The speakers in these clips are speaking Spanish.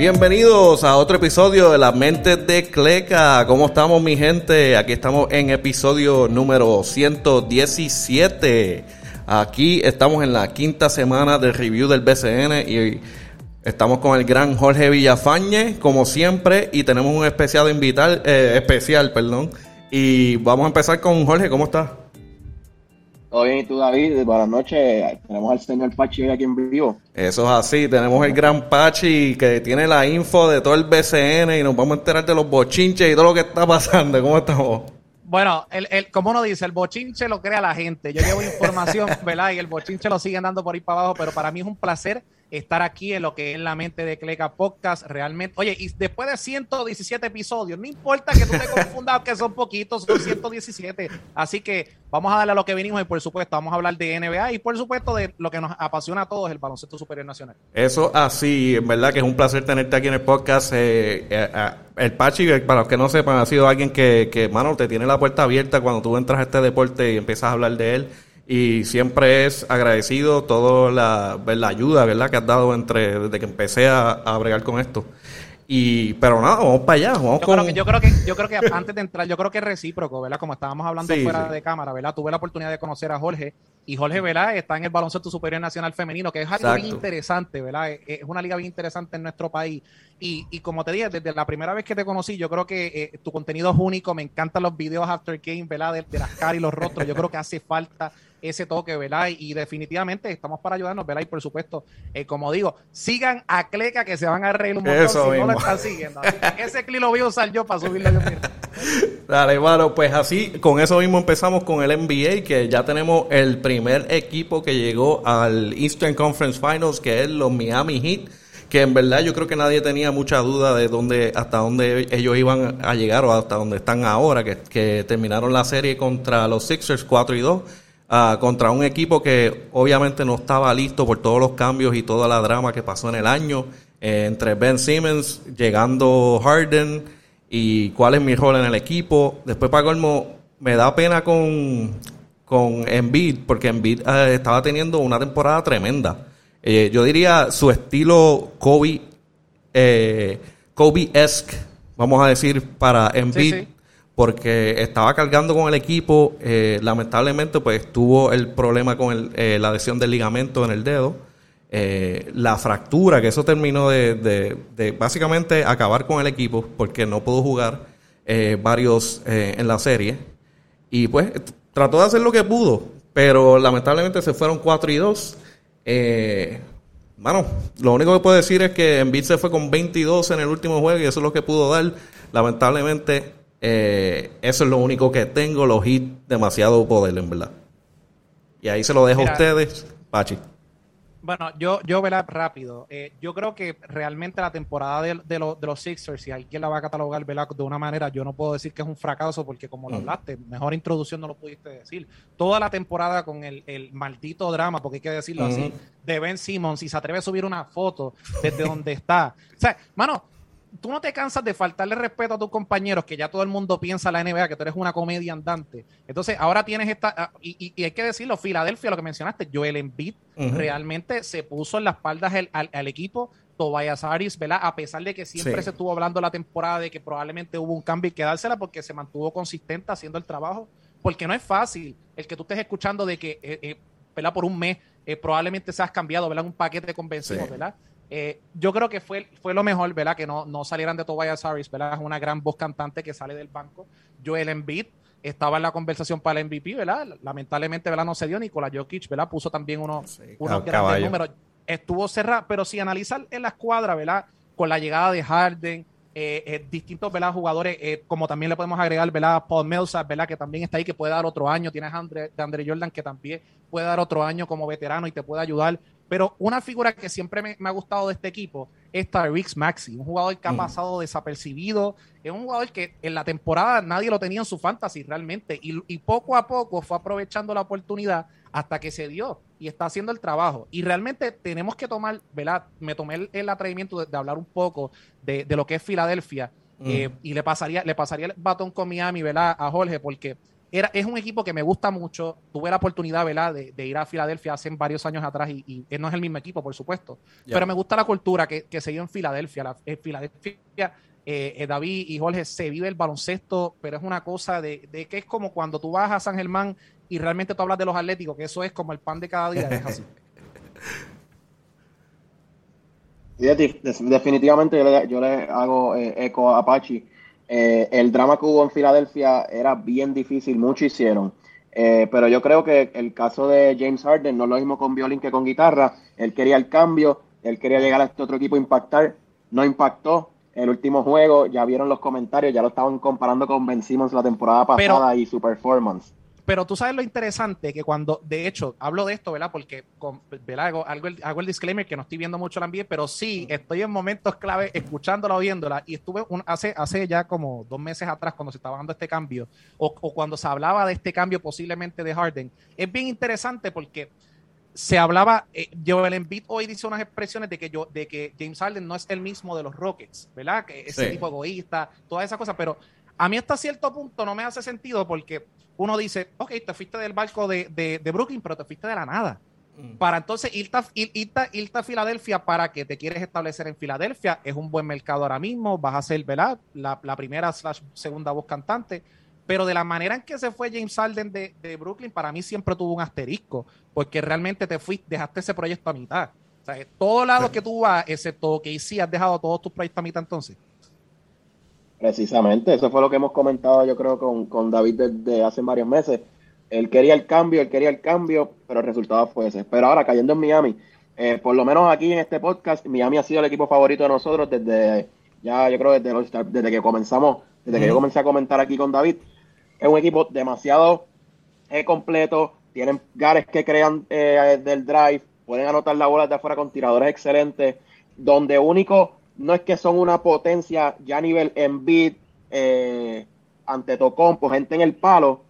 Bienvenidos a otro episodio de Las Mentes de Cleca. ¿Cómo estamos, mi gente? Aquí estamos en episodio número 117. Aquí estamos en la quinta semana del review del BCN y estamos con el gran Jorge Villafañe, como siempre, y tenemos un especial invitado, eh, especial, perdón. Y vamos a empezar con Jorge, ¿cómo estás? Todo bien, ¿y tú, David? Buenas noches. Tenemos al señor Pachi aquí en vivo. Eso es así. Tenemos el gran Pachi que tiene la info de todo el BCN y nos vamos a enterar de los bochinches y todo lo que está pasando. ¿Cómo estamos? Bueno, el, el, como uno dice, el bochinche lo crea la gente. Yo llevo información, ¿verdad? Y el bochinche lo siguen dando por ahí para abajo, pero para mí es un placer estar aquí en lo que es la mente de Cleca Podcast. Realmente, oye, y después de 117 episodios, no importa que tú te confundas que son poquitos, son 117. Así que vamos a darle a lo que venimos y por supuesto vamos a hablar de NBA y por supuesto de lo que nos apasiona a todos, el baloncesto superior nacional. Eso así, en verdad que es un placer tenerte aquí en el podcast. Eh, eh, el Pachi, para los que no sepan, ha sido alguien que, que, mano, te tiene la puerta abierta cuando tú entras a este deporte y empiezas a hablar de él y siempre es agradecido toda la, la, ayuda ¿verdad? que has dado entre desde que empecé a, a bregar con esto. Y, pero nada, vamos para allá. Vamos yo, con... creo que, yo, creo que, yo creo que antes de entrar, yo creo que es recíproco, ¿verdad? Como estábamos hablando sí, fuera sí. de cámara, ¿verdad? Tuve la oportunidad de conocer a Jorge y Jorge, ¿verdad? Está en el baloncesto superior nacional femenino, que es algo Exacto. bien interesante, ¿verdad? Es una liga bien interesante en nuestro país. Y, y, como te dije, desde la primera vez que te conocí, yo creo que eh, tu contenido es único. Me encantan los videos after game, ¿verdad? De, de las caras y los rostros. Yo creo que hace falta ese toque, ¿verdad? Y, definitivamente estamos para ayudarnos, ¿verdad? Y por supuesto, eh, como digo, sigan a Cleca que se van a reír un montón Eso si mismo. no lo están siguiendo. Ese clip lo voy a usar yo para subirlo yo mismo. Dale, bueno, pues así, con eso mismo empezamos con el NBA, que ya tenemos el primer equipo que llegó al Eastern Conference Finals, que es los Miami Heat que en verdad yo creo que nadie tenía mucha duda de dónde hasta dónde ellos iban a llegar o hasta dónde están ahora, que, terminaron la serie contra los Sixers 4 y 2. Uh, contra un equipo que obviamente no estaba listo por todos los cambios y toda la drama que pasó en el año, eh, entre Ben Simmons, llegando Harden y cuál es mi rol en el equipo. Después, para colmo, me da pena con, con Embiid, porque Embiid eh, estaba teniendo una temporada tremenda. Eh, yo diría su estilo Kobe, eh, Kobe-esque, vamos a decir, para Embiid. Sí, sí porque estaba cargando con el equipo, eh, lamentablemente pues tuvo el problema con el, la lesión del ligamento en el dedo, eh, la fractura, que eso terminó de, de, de, básicamente acabar con el equipo porque no pudo jugar eh, varios en la serie y pues trató de hacer lo que pudo, pero lamentablemente se fueron 4 y 2. bueno, lo único que puedo decir es que Embiid se fue con 22 en el último juego y eso es lo que pudo dar. Lamentablemente eh, eso es lo único que tengo, los hits, demasiado poder, en verdad. Y ahí se lo dejo Mira, a ustedes, Pachi. Bueno, yo, yo verá rápido. Eh, yo creo que realmente la temporada de, de, lo, de, los Sixers, si alguien la va a catalogar ¿verdad? de una manera, yo no puedo decir que es un fracaso porque como lo hablaste, mejor introducción no lo pudiste decir. Toda la temporada con el, el maldito drama, porque hay que decirlo uh -huh. así, de Ben Simmons, si se atreve a subir una foto desde donde está. O sea, mano, tú no te cansas de faltarle respeto a tus compañeros, que ya todo el mundo piensa la NBA, que tú eres una comedia andante. Entonces, ahora tienes esta, y, y, y hay que decirlo, Filadelfia, lo que mencionaste, Joel Embiid uh -huh. realmente se puso en las espaldas al, al, al equipo. Tobias Harris, ¿verdad? A pesar de que siempre sí. se estuvo hablando la temporada de que probablemente hubo un cambio y quedársela porque se mantuvo consistente haciendo el trabajo, porque no es fácil el que tú estés escuchando de que, eh, eh, ¿verdad? Por un mes eh, probablemente se has cambiado, ¿verdad? Un paquete convencido, sí. ¿verdad? Eh, yo creo que fue, fue lo mejor, ¿verdad? Que no, no salieran de Tobias Harris, ¿verdad? Es una gran voz cantante que sale del banco. Joel Embiid estaba en la conversación para el MVP, ¿verdad? Lamentablemente, ¿verdad? No se dio. Nicolás Jokic, ¿verdad? Puso también uno, sí, unos grandes números. Estuvo cerrado, pero si analizar en la escuadra, ¿verdad? Con la llegada de Harden, eh, eh, distintos ¿verdad? jugadores, eh, como también le podemos agregar ¿verdad? Paul Millsap, ¿verdad? que también está ahí, que puede dar otro año. Tienes a Andre, de Andre Jordan, que también puede dar otro año como veterano y te puede ayudar. Pero una figura que siempre me, me ha gustado de este equipo es Tyrese Maxi, un jugador que ha pasado mm. desapercibido, es un jugador que en la temporada nadie lo tenía en su fantasy realmente y, y, poco a poco fue aprovechando la oportunidad hasta que se dio y está haciendo el trabajo. Y realmente tenemos que tomar, ¿verdad? Me tomé el, el atrevimiento de, de, hablar un poco de, de lo que es Filadelfia mm. eh, y le pasaría, le pasaría el batón con Miami, ¿verdad? A Jorge, porque era, es un equipo que me gusta mucho. Tuve la oportunidad, ¿verdad?, de, ir a Filadelfia hace varios años atrás y, no es el mismo equipo, por supuesto. Pero me gusta la cultura que, se dio en Filadelfia. La, en Filadelfia, eh, eh, David y Jorge, se vive el baloncesto, pero es una cosa de, que es como cuando tú vas a San Germán y realmente tú hablas de los atléticos, que eso es como el pan de cada día. Es así. definitivamente yo le, hago eh, eco a Apache. Eh, el drama que hubo en Filadelfia era bien difícil, mucho hicieron. Eh, pero yo creo que el caso de James Harden no es lo mismo con violín que con guitarra. Él quería el cambio, él quería llegar a este otro equipo a impactar, no impactó. El último juego, ya vieron los comentarios, ya lo estaban comparando con Ben Simmons la temporada pasada y su performance. Pero tú sabes lo interesante que cuando, de hecho, hablo de esto, ¿verdad? Porque ¿verdad? Hago, hago, el, disclaimer que no estoy viendo mucho la NBA, pero sí estoy en momentos clave escuchándola o viéndola. Y estuve hace, hace ya como dos meses atrás, cuando se estaba dando este cambio, o, cuando se hablaba de este cambio posiblemente de Harden. Es bien interesante porque se hablaba, eh, Joel Embiid hoy dice unas expresiones de que yo, de que James Harden no es el mismo de los Rockets, ¿verdad? Que ese tipo egoísta, todas esas cosas, pero a mí hasta cierto punto no me hace sentido porque uno dice, ok, te fuiste del barco de, Brooklyn, pero te fuiste de la nada. Mm. Para entonces irte a, Filadelfia para que te quieres establecer en Filadelfia, es un buen mercado ahora mismo, vas a ser, ¿verdad? La, primera slash segunda voz cantante. Pero de la manera en que se fue James Harden de, Brooklyn, para mí siempre tuvo un asterisco, porque realmente te fuiste, dejaste ese proyecto a mitad. O sea, todo lado que tú vas, excepto que sí has dejado todos tus proyectos a mitad entonces. Precisamente, eso fue lo que hemos comentado yo creo con, David desde hace varios meses. Él quería el cambio, él quería el cambio, pero el resultado fue ese. Pero ahora, cayendo en Miami, eh, por lo menos aquí en este podcast, Miami ha sido el equipo favorito de nosotros desde, ya yo creo desde, desde que comenzamos, desde que yo comencé a comentar aquí con David. Es un equipo demasiado eh, completo, tienen gares que crean eh, del drive, pueden anotar la bola de afuera con tiradores excelentes, donde único no es que son una potencia ya a nivel en beat, eh, ante Tocompo, gente en el palo,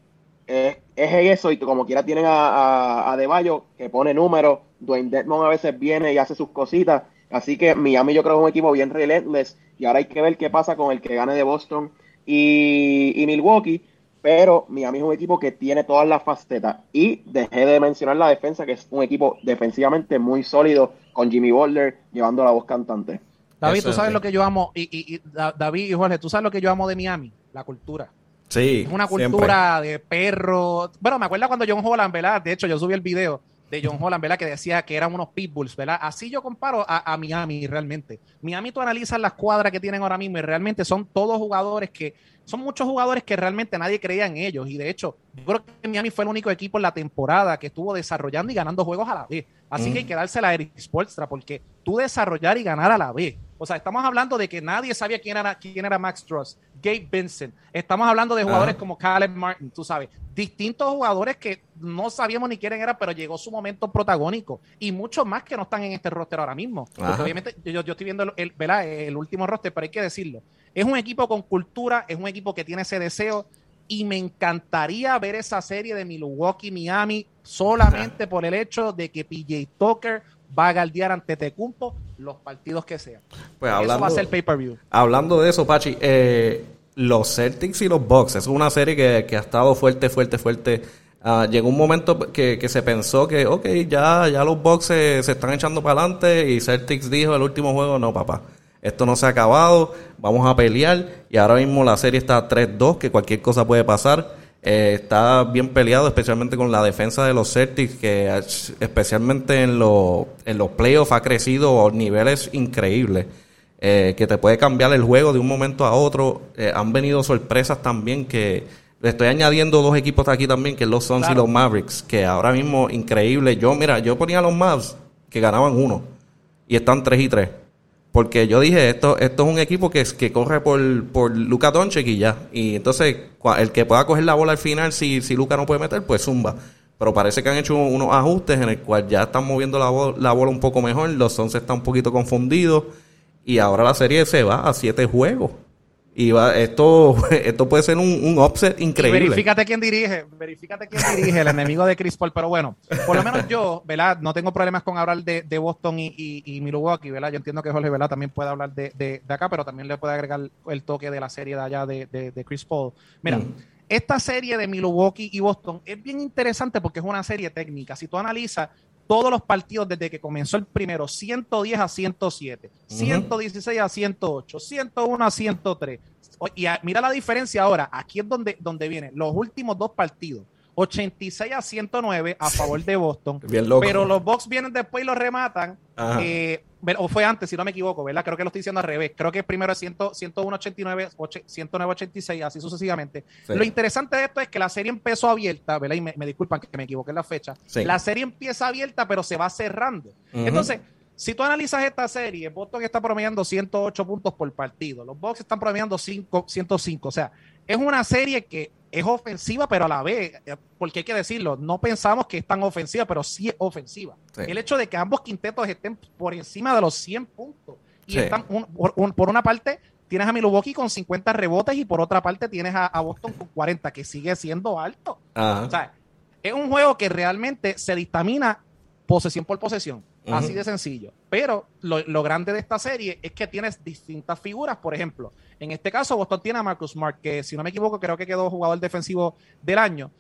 es eso, y como quiera tienen a, a, De Bayo, que pone números, Dwayne Dedmon a veces viene y hace sus cositas, así que Miami yo creo que es un equipo bien relentless, y ahora hay que ver qué pasa con el que gane de Boston y, y Milwaukee, pero Miami es un equipo que tiene todas las facetas, y dejé de mencionar la defensa, que es un equipo defensivamente muy sólido, con Jimmy Butler llevando la voz cantante. David, tú sabes lo que yo amo, y, David y Jorge, tú sabes lo que yo amo de Miami, la cultura. Sí. Es una cultura de perro. Bueno, me acuerdo cuando John Holland, ¿verdad? De hecho, yo subí el video de John Holland, ¿verdad? Que decía que eran unos pitbulls, ¿verdad? Así yo comparo a, a, Miami realmente. Miami tú analizas las cuadras que tienen ahora mismo y realmente son todos jugadores que, son muchos jugadores que realmente nadie creía en ellos. Y de hecho, yo creo que Miami fue el único equipo en la temporada que estuvo desarrollando y ganando juegos a la vez. Así que hay mm. que dársela a Eric Spolstra, porque tú desarrollar y ganar a la vez o sea, estamos hablando de que nadie sabía quién era, quién era Max Truss, Gabe Vincent. Estamos hablando de jugadores como Caleb Martin, tú sabes. Distintos jugadores que no sabíamos ni quién era, pero llegó su momento protagónico. Y muchos más que no están en este roster ahora mismo. Porque obviamente yo, estoy viendo el, el último roster, pero hay que decirlo. Es un equipo con cultura, es un equipo que tiene ese deseo y me encantaría ver esa serie de Milwaukee Miami solamente por el hecho de que PJ Tucker va a galdear ante Tecumpo los partidos que sean. Pues hablando, eso va a ser pay-per-view. Hablando de eso, Pachi, eh, los Celtics y los Bucks, es una serie que, ha estado fuerte, fuerte, fuerte. Ah, llegó un momento que, se pensó que, ok, ya, ya los Bucks se, están echando para adelante y Celtics dijo el último juego, no, papá, esto no se ha acabado, vamos a pelear y ahora mismo la serie está 3-2, que cualquier cosa puede pasar. Eh, está bien peleado, especialmente con la defensa de los Celtics, que especialmente en, en los playoffs ha crecido a niveles increíbles, eh, que te puede cambiar el juego de un momento a otro. Eh, han venido sorpresas también que le estoy añadiendo dos equipos aquí también, que los Suns y los Mavericks, que ahora mismo increíble. Yo, mira, yo ponía a los Mavs que ganaban uno y están 3 y 3. Porque yo dije, esto, esto es un equipo que, que corre por, por Luka Doncic y ya. Y entonces, el que pueda coger la bola al final, si, si Luka no puede meter, pues zumba. Pero parece que han hecho unos ajustes en el cual ya están moviendo la, la bola un poco mejor. Los 11 están un poquito confundidos. Y ahora la serie se va a siete juegos. Y va, esto, esto puede ser un, un upset increíble. verifícate quién dirige, verifícate quién dirige, el enemigo de Chris Paul. Pero bueno, por lo menos yo, ¿verdad? No tengo problemas con hablar de, de Boston y, y, y, Milwaukee, ¿verdad? Yo entiendo que Jorge, ¿verdad? También puede hablar de, de, de, acá, pero también le puede agregar el toque de la serie de allá de, Chris Paul. Mira, mm. esta serie de Milwaukee y Boston es bien interesante porque es una serie técnica. Si tú analizas todos los partidos desde que comenzó el primero, 110 a 107, 116 a 108, 101 a 103. Y mira la diferencia ahora, aquí es donde, donde vienen los últimos dos partidos. 86 a 109 a favor de Boston. Pero los Bucks vienen después y los rematan. Eh, o fue antes, si no me equivoco, ¿verdad? Creo que lo estoy diciendo al revés. Creo que primero es 101 89, 109 86, así sucesivamente. Lo interesante de esto es que la serie empezó abierta, ¿verdad? Y me, disculpan que me equivoqué en la fecha. La serie empieza abierta, pero se va cerrando. Entonces, si tú analizas esta serie, Boston está promediando 108 puntos por partido. Los Bucks están promediando 5, 105. O sea, es una serie que es ofensiva, pero a la vez, eh, porque hay que decirlo, no pensamos que es tan ofensiva, pero sí es ofensiva. El hecho de que ambos quintetos estén por encima de los 100 puntos y están por, una parte tienes a Milwaukee con 50 rebotes y por otra parte tienes a, Boston con 40, que sigue siendo alto. O sea, es un juego que realmente se dictamina posesión por posesión. Así de sencillo. Pero lo, grande de esta serie es que tienes distintas figuras. Por ejemplo, en este caso, Boston tiene a Marcus Smart, que si no me equivoco, creo que quedó jugador defensivo del año.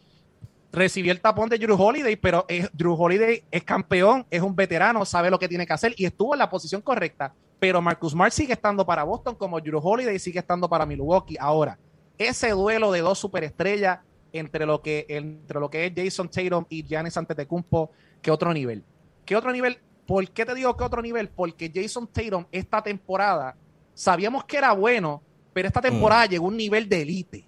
Recibió el tapón de Drew Holiday, pero Drew Holiday es campeón, es un veterano, sabe lo que tiene que hacer y estuvo en la posición correcta. Pero Marcus Smart sigue estando para Boston como Drew Holiday sigue estando para Milwaukee. Ahora, ese duelo de dos superestrellas entre lo que, entre lo que es Jason Tatum y Giannis Antetokounmpo, que otro nivel. ¿Qué otro nivel? ¿Por qué te digo que otro nivel? Porque Jason Tatum esta temporada sabíamos que era bueno, pero esta temporada mm. llegó a un nivel de élite.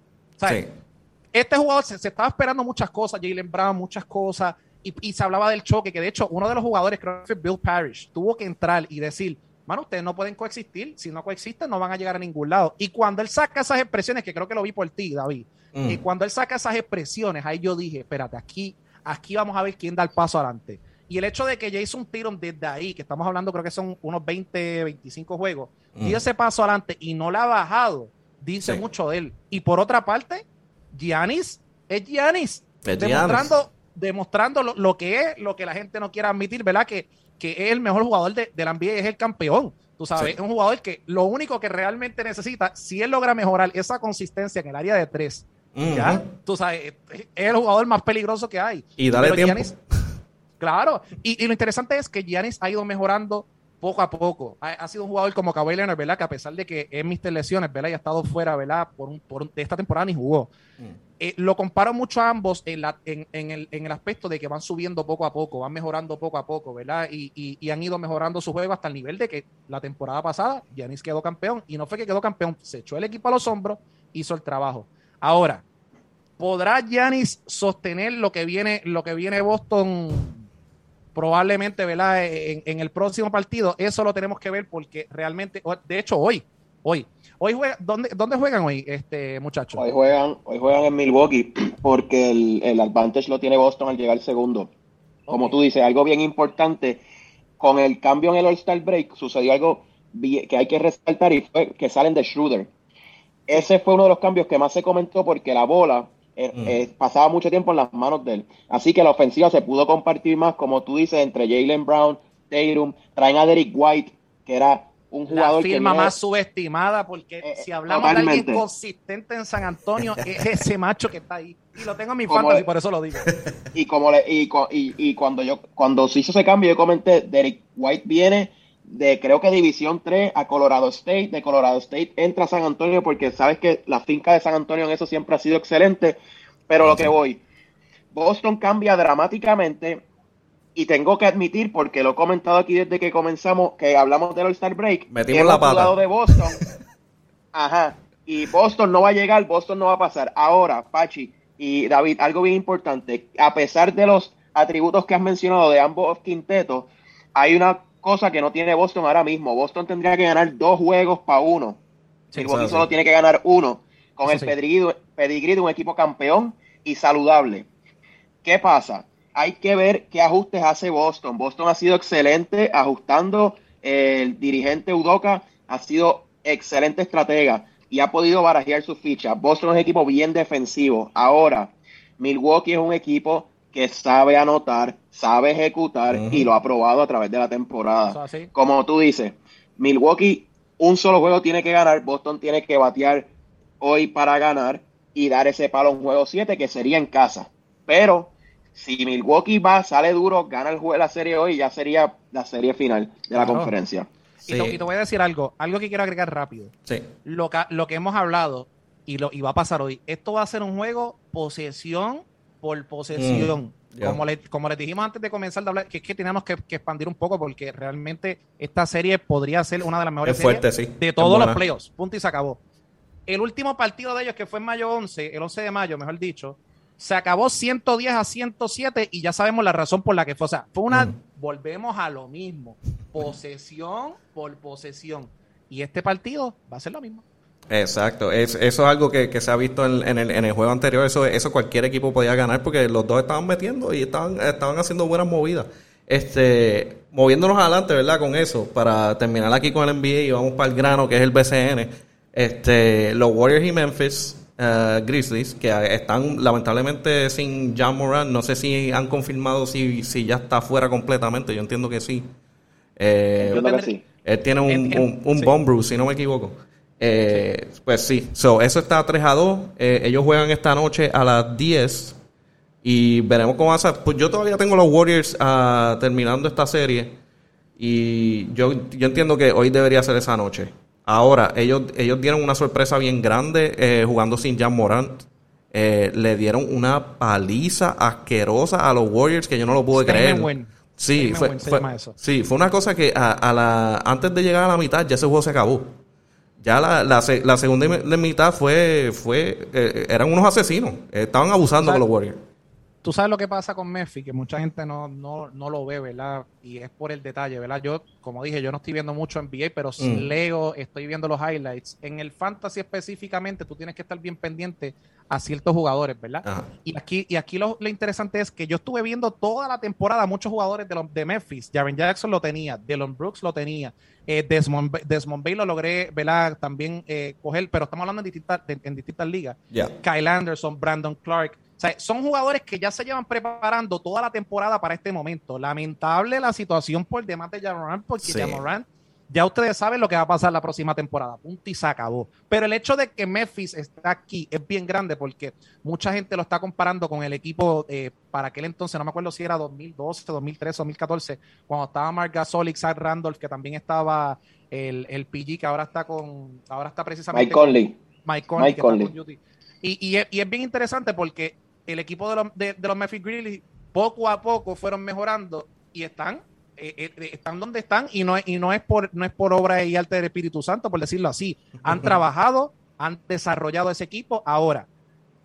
Este jugador se, estaba esperando muchas cosas, Jalen Brown, muchas cosas, y, se hablaba del choque, que de hecho uno de los jugadores, creo que Bill Parrish, tuvo que entrar y decir, mano, ustedes no pueden coexistir, si no coexisten no van a llegar a ningún lado. Y cuando él saca esas expresiones, que creo que lo vi por ti, David, mm. y cuando él saca esas expresiones, ahí yo dije, espérate, aquí, aquí vamos a ver quién da el paso adelante. Y el hecho de que Jason Tiron desde ahí, que estamos hablando creo que son unos 20, 25 juegos, mm. dio ese paso adelante y no la ha bajado, dice mucho de él. Y por otra parte, Giannis es Giannis, demostrando, demostrando lo, que es, lo que la gente no quiere admitir, ¿verdad? Que, que es el mejor jugador de, la NBA, es el campeón. Tú sabes, es un jugador que lo único que realmente necesita, si él logra mejorar esa consistencia en el área de tres, ya, tú sabes, es el jugador más peligroso que hay. Y dale tiempo. Claro, y, lo interesante es que Giannis ha ido mejorando poco a poco. Ha, sido un jugador como Kawhi Leonard, ¿verdad? Que a pesar de que es Mr. Lesiones, ¿verdad? Y ha estado fuera, ¿verdad? Por, un, por esta temporada ni jugó. Mm. Eh, lo comparo mucho a ambos en, la, en, en, el, en, el, aspecto de que van subiendo poco a poco, van mejorando poco a poco, ¿verdad? Y, y, y, han ido mejorando su juego hasta el nivel de que la temporada pasada Giannis quedó campeón y no fue que quedó campeón, se echó el equipo a los hombros, hizo el trabajo. Ahora, ¿podrá Giannis sostener lo que viene, lo que viene Boston probablemente, ¿verdad? En, el próximo partido, eso lo tenemos que ver porque realmente, de hecho, hoy, hoy, hoy juega, ¿dónde, ¿dónde juegan hoy, este muchacho? Hoy juegan, hoy juegan en Milwaukee porque el, el advantage lo tiene Boston al llegar segundo. Como tú dices, algo bien importante, con el cambio en el All-Star Break sucedió algo que hay que resaltar y fue que salen de Schroeder. Ese fue uno de los cambios que más se comentó porque la bola eh, mm. eh, pasaba mucho tiempo en las manos de él. Así que la ofensiva se pudo compartir más, como tú dices, entre Jalen Brown, Tatum, traen a Derek White, que era un jugador la firma más subestimada, porque eh, si hablamos de alguien consistente en San Antonio, es ese macho que está ahí. Y lo tengo en mi fantasy, por eso lo digo. Y como le, y, y, y, cuando yo cuando se hizo ese cambio, yo comenté, Derek White viene de creo que División 3 a Colorado State, de Colorado State entra a San Antonio porque sabes que la finca de San Antonio en eso siempre ha sido excelente, pero lo que voy, Boston cambia dramáticamente y tengo que admitir, porque lo he comentado aquí desde que comenzamos, que hablamos del All-Star Break, Metimos la pata. de Boston, ajá, y Boston no va a llegar, Boston no va a pasar. Ahora, Pachi y David, algo bien importante, a pesar de los atributos que has mencionado de ambos quintetos, hay una cosa que no tiene Boston ahora mismo. Boston tendría que ganar dos juegos para uno. Sí, Boston solo tiene que ganar uno con el pedigrí, de un equipo campeón y saludable. ¿Qué pasa? Hay que ver qué ajustes hace Boston. Boston ha sido excelente ajustando. El dirigente Udoca ha sido excelente estratega. y ha podido barajear su ficha. Boston es un equipo bien defensivo. Ahora, Milwaukee es un equipo que sabe anotar, sabe ejecutar y lo ha probado a través de la temporada. Como tú dices, Milwaukee un solo juego tiene que ganar, Boston tiene que batear hoy para ganar y dar ese palo a un juego 7 que sería en casa. Pero si Milwaukee va, sale duro, gana el juego de la serie hoy, ya sería la serie final de la conferencia. Y, te, voy a decir algo, algo que quiero agregar rápido. Lo, que, lo que hemos hablado y, lo, y va a pasar hoy, esto va a ser un juego posesión por posesión. Mm, como, le, como les dijimos antes de comenzar de hablar, que es que tenemos que, expandir un poco porque realmente esta serie podría ser una de las mejores series de todos los playoffs. Punto y se acabó. El último partido de ellos, que fue en mayo 11, el 11 de mayo, mejor dicho, se acabó 110 a 107 y ya sabemos la razón por la que fue. O sea, fue una. Mm. Volvemos a lo mismo. Posesión por posesión. Y este partido va a ser lo mismo. Exacto, eso es algo que, se ha visto en, el, juego anterior, eso, eso cualquier equipo podía ganar porque los dos estaban metiendo y estaban, estaban haciendo buenas movidas. Este, moviéndonos adelante, ¿verdad? Con eso, para terminar aquí con el NBA y vamos para el grano que es el BCN. Este, los Warriors y Memphis uh, Grizzlies, que están lamentablemente sin John Moran, no sé si han confirmado si, si ya está fuera completamente, yo entiendo que sí. Eh, Él tiene un, un, bomb si no me equivoco. Eh, Pues sí, so, eso está 3 a 2. Eh, ellos juegan esta noche a las 10 y veremos cómo va a ser. Pues yo todavía tengo los Warriors uh, terminando esta serie y yo, yo entiendo que hoy debería ser esa noche. Ahora, ellos, ellos dieron una sorpresa bien grande eh, jugando sin Jan Morant. Eh, le dieron una paliza asquerosa a los Warriors que yo no lo pude creer. Sí, fue, sí, fue una cosa que a, la, antes de llegar a la mitad ya ese juego se acabó. Ya la, la, la segunda mitad fue, fue eh, eran unos asesinos. estaban abusando de los Warriors. Tú sabes lo que pasa con Messi, que mucha gente no, no, no, lo ve, ¿verdad? Y es por el detalle, ¿verdad? Yo, como dije, yo no estoy viendo mucho NBA, pero si mm. leo, estoy viendo los highlights. En el fantasy específicamente, tú tienes que estar bien pendiente a ciertos jugadores, ¿verdad? Y aquí, y aquí lo, interesante es que yo estuve viendo toda la temporada muchos jugadores de, los, de Memphis. Jaren Jackson lo tenía, Dylan Brooks lo tenía, eh, Desmond, Desmond Bay lo logré, ¿verdad? También eh, coger, pero estamos hablando en distintas, en, distintas ligas. Kyle Anderson, Brandon Clark son jugadores que ya se llevan preparando toda la temporada para este momento. Lamentable la situación por demás de Jamoran, porque sí. ya ustedes saben lo que va a pasar la próxima temporada. Punto y se acabó. Pero el hecho de que Memphis está aquí es bien grande porque mucha gente lo está comparando con el equipo eh, para aquel entonces, no me acuerdo si era 2012, 2013, 2014, cuando estaba Mark Gasol y Zach Randolph, que también estaba el, el PG, que ahora está con, ahora está precisamente Mike Conley. Mike Conley. Y, y, es, bien interesante porque el equipo de los, de, los Memphis Grizzlies poco a poco fueron mejorando y están eh, eh, están donde están y no, y no es por no es por obra y arte del Espíritu Santo, por decirlo así. Han trabajado, han desarrollado ese equipo. Ahora,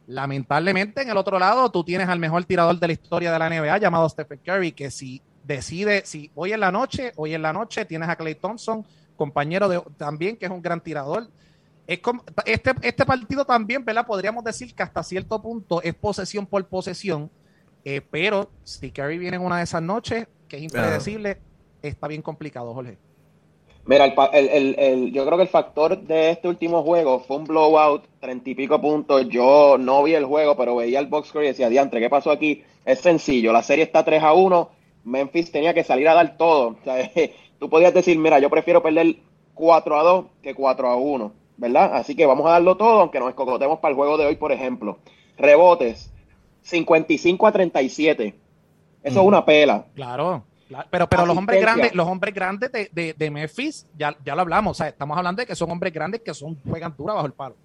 lamentablemente, en el otro lado, tú tienes al mejor tirador de la historia de la NBA llamado Stephen Curry, que si decide, si hoy en la noche, hoy en la noche tienes a Clay Thompson, compañero de también, que es un gran tirador es como, este, este partido también, ¿verdad? Podríamos decir que hasta cierto punto es posesión por posesión, eh, pero si Kerry viene en una de esas noches, que es impredecible, está bien complicado, Jorge. Mira, el, el, yo creo que el factor de este último juego fue un blowout, treinta y pico puntos. Yo no vi el juego, pero veía el box score y decía, diantre, ¿qué pasó aquí? Es sencillo, la serie está 3 a 1, Memphis tenía que salir a dar todo. O sea, tú podías decir, mira, yo prefiero perder 4 a 2 que 4 a 1. ¿Verdad? Así que vamos a darlo todo, aunque nos escocotemos para el juego de hoy, por ejemplo. Rebotes, 55 a 37. Eso es una pela. Claro. Pero, pero los hombres grandes, los hombres grandes de, de, Memphis, ya, ya lo hablamos, o sea, estamos hablando de que son hombres grandes que son, juegan dura bajo el palo.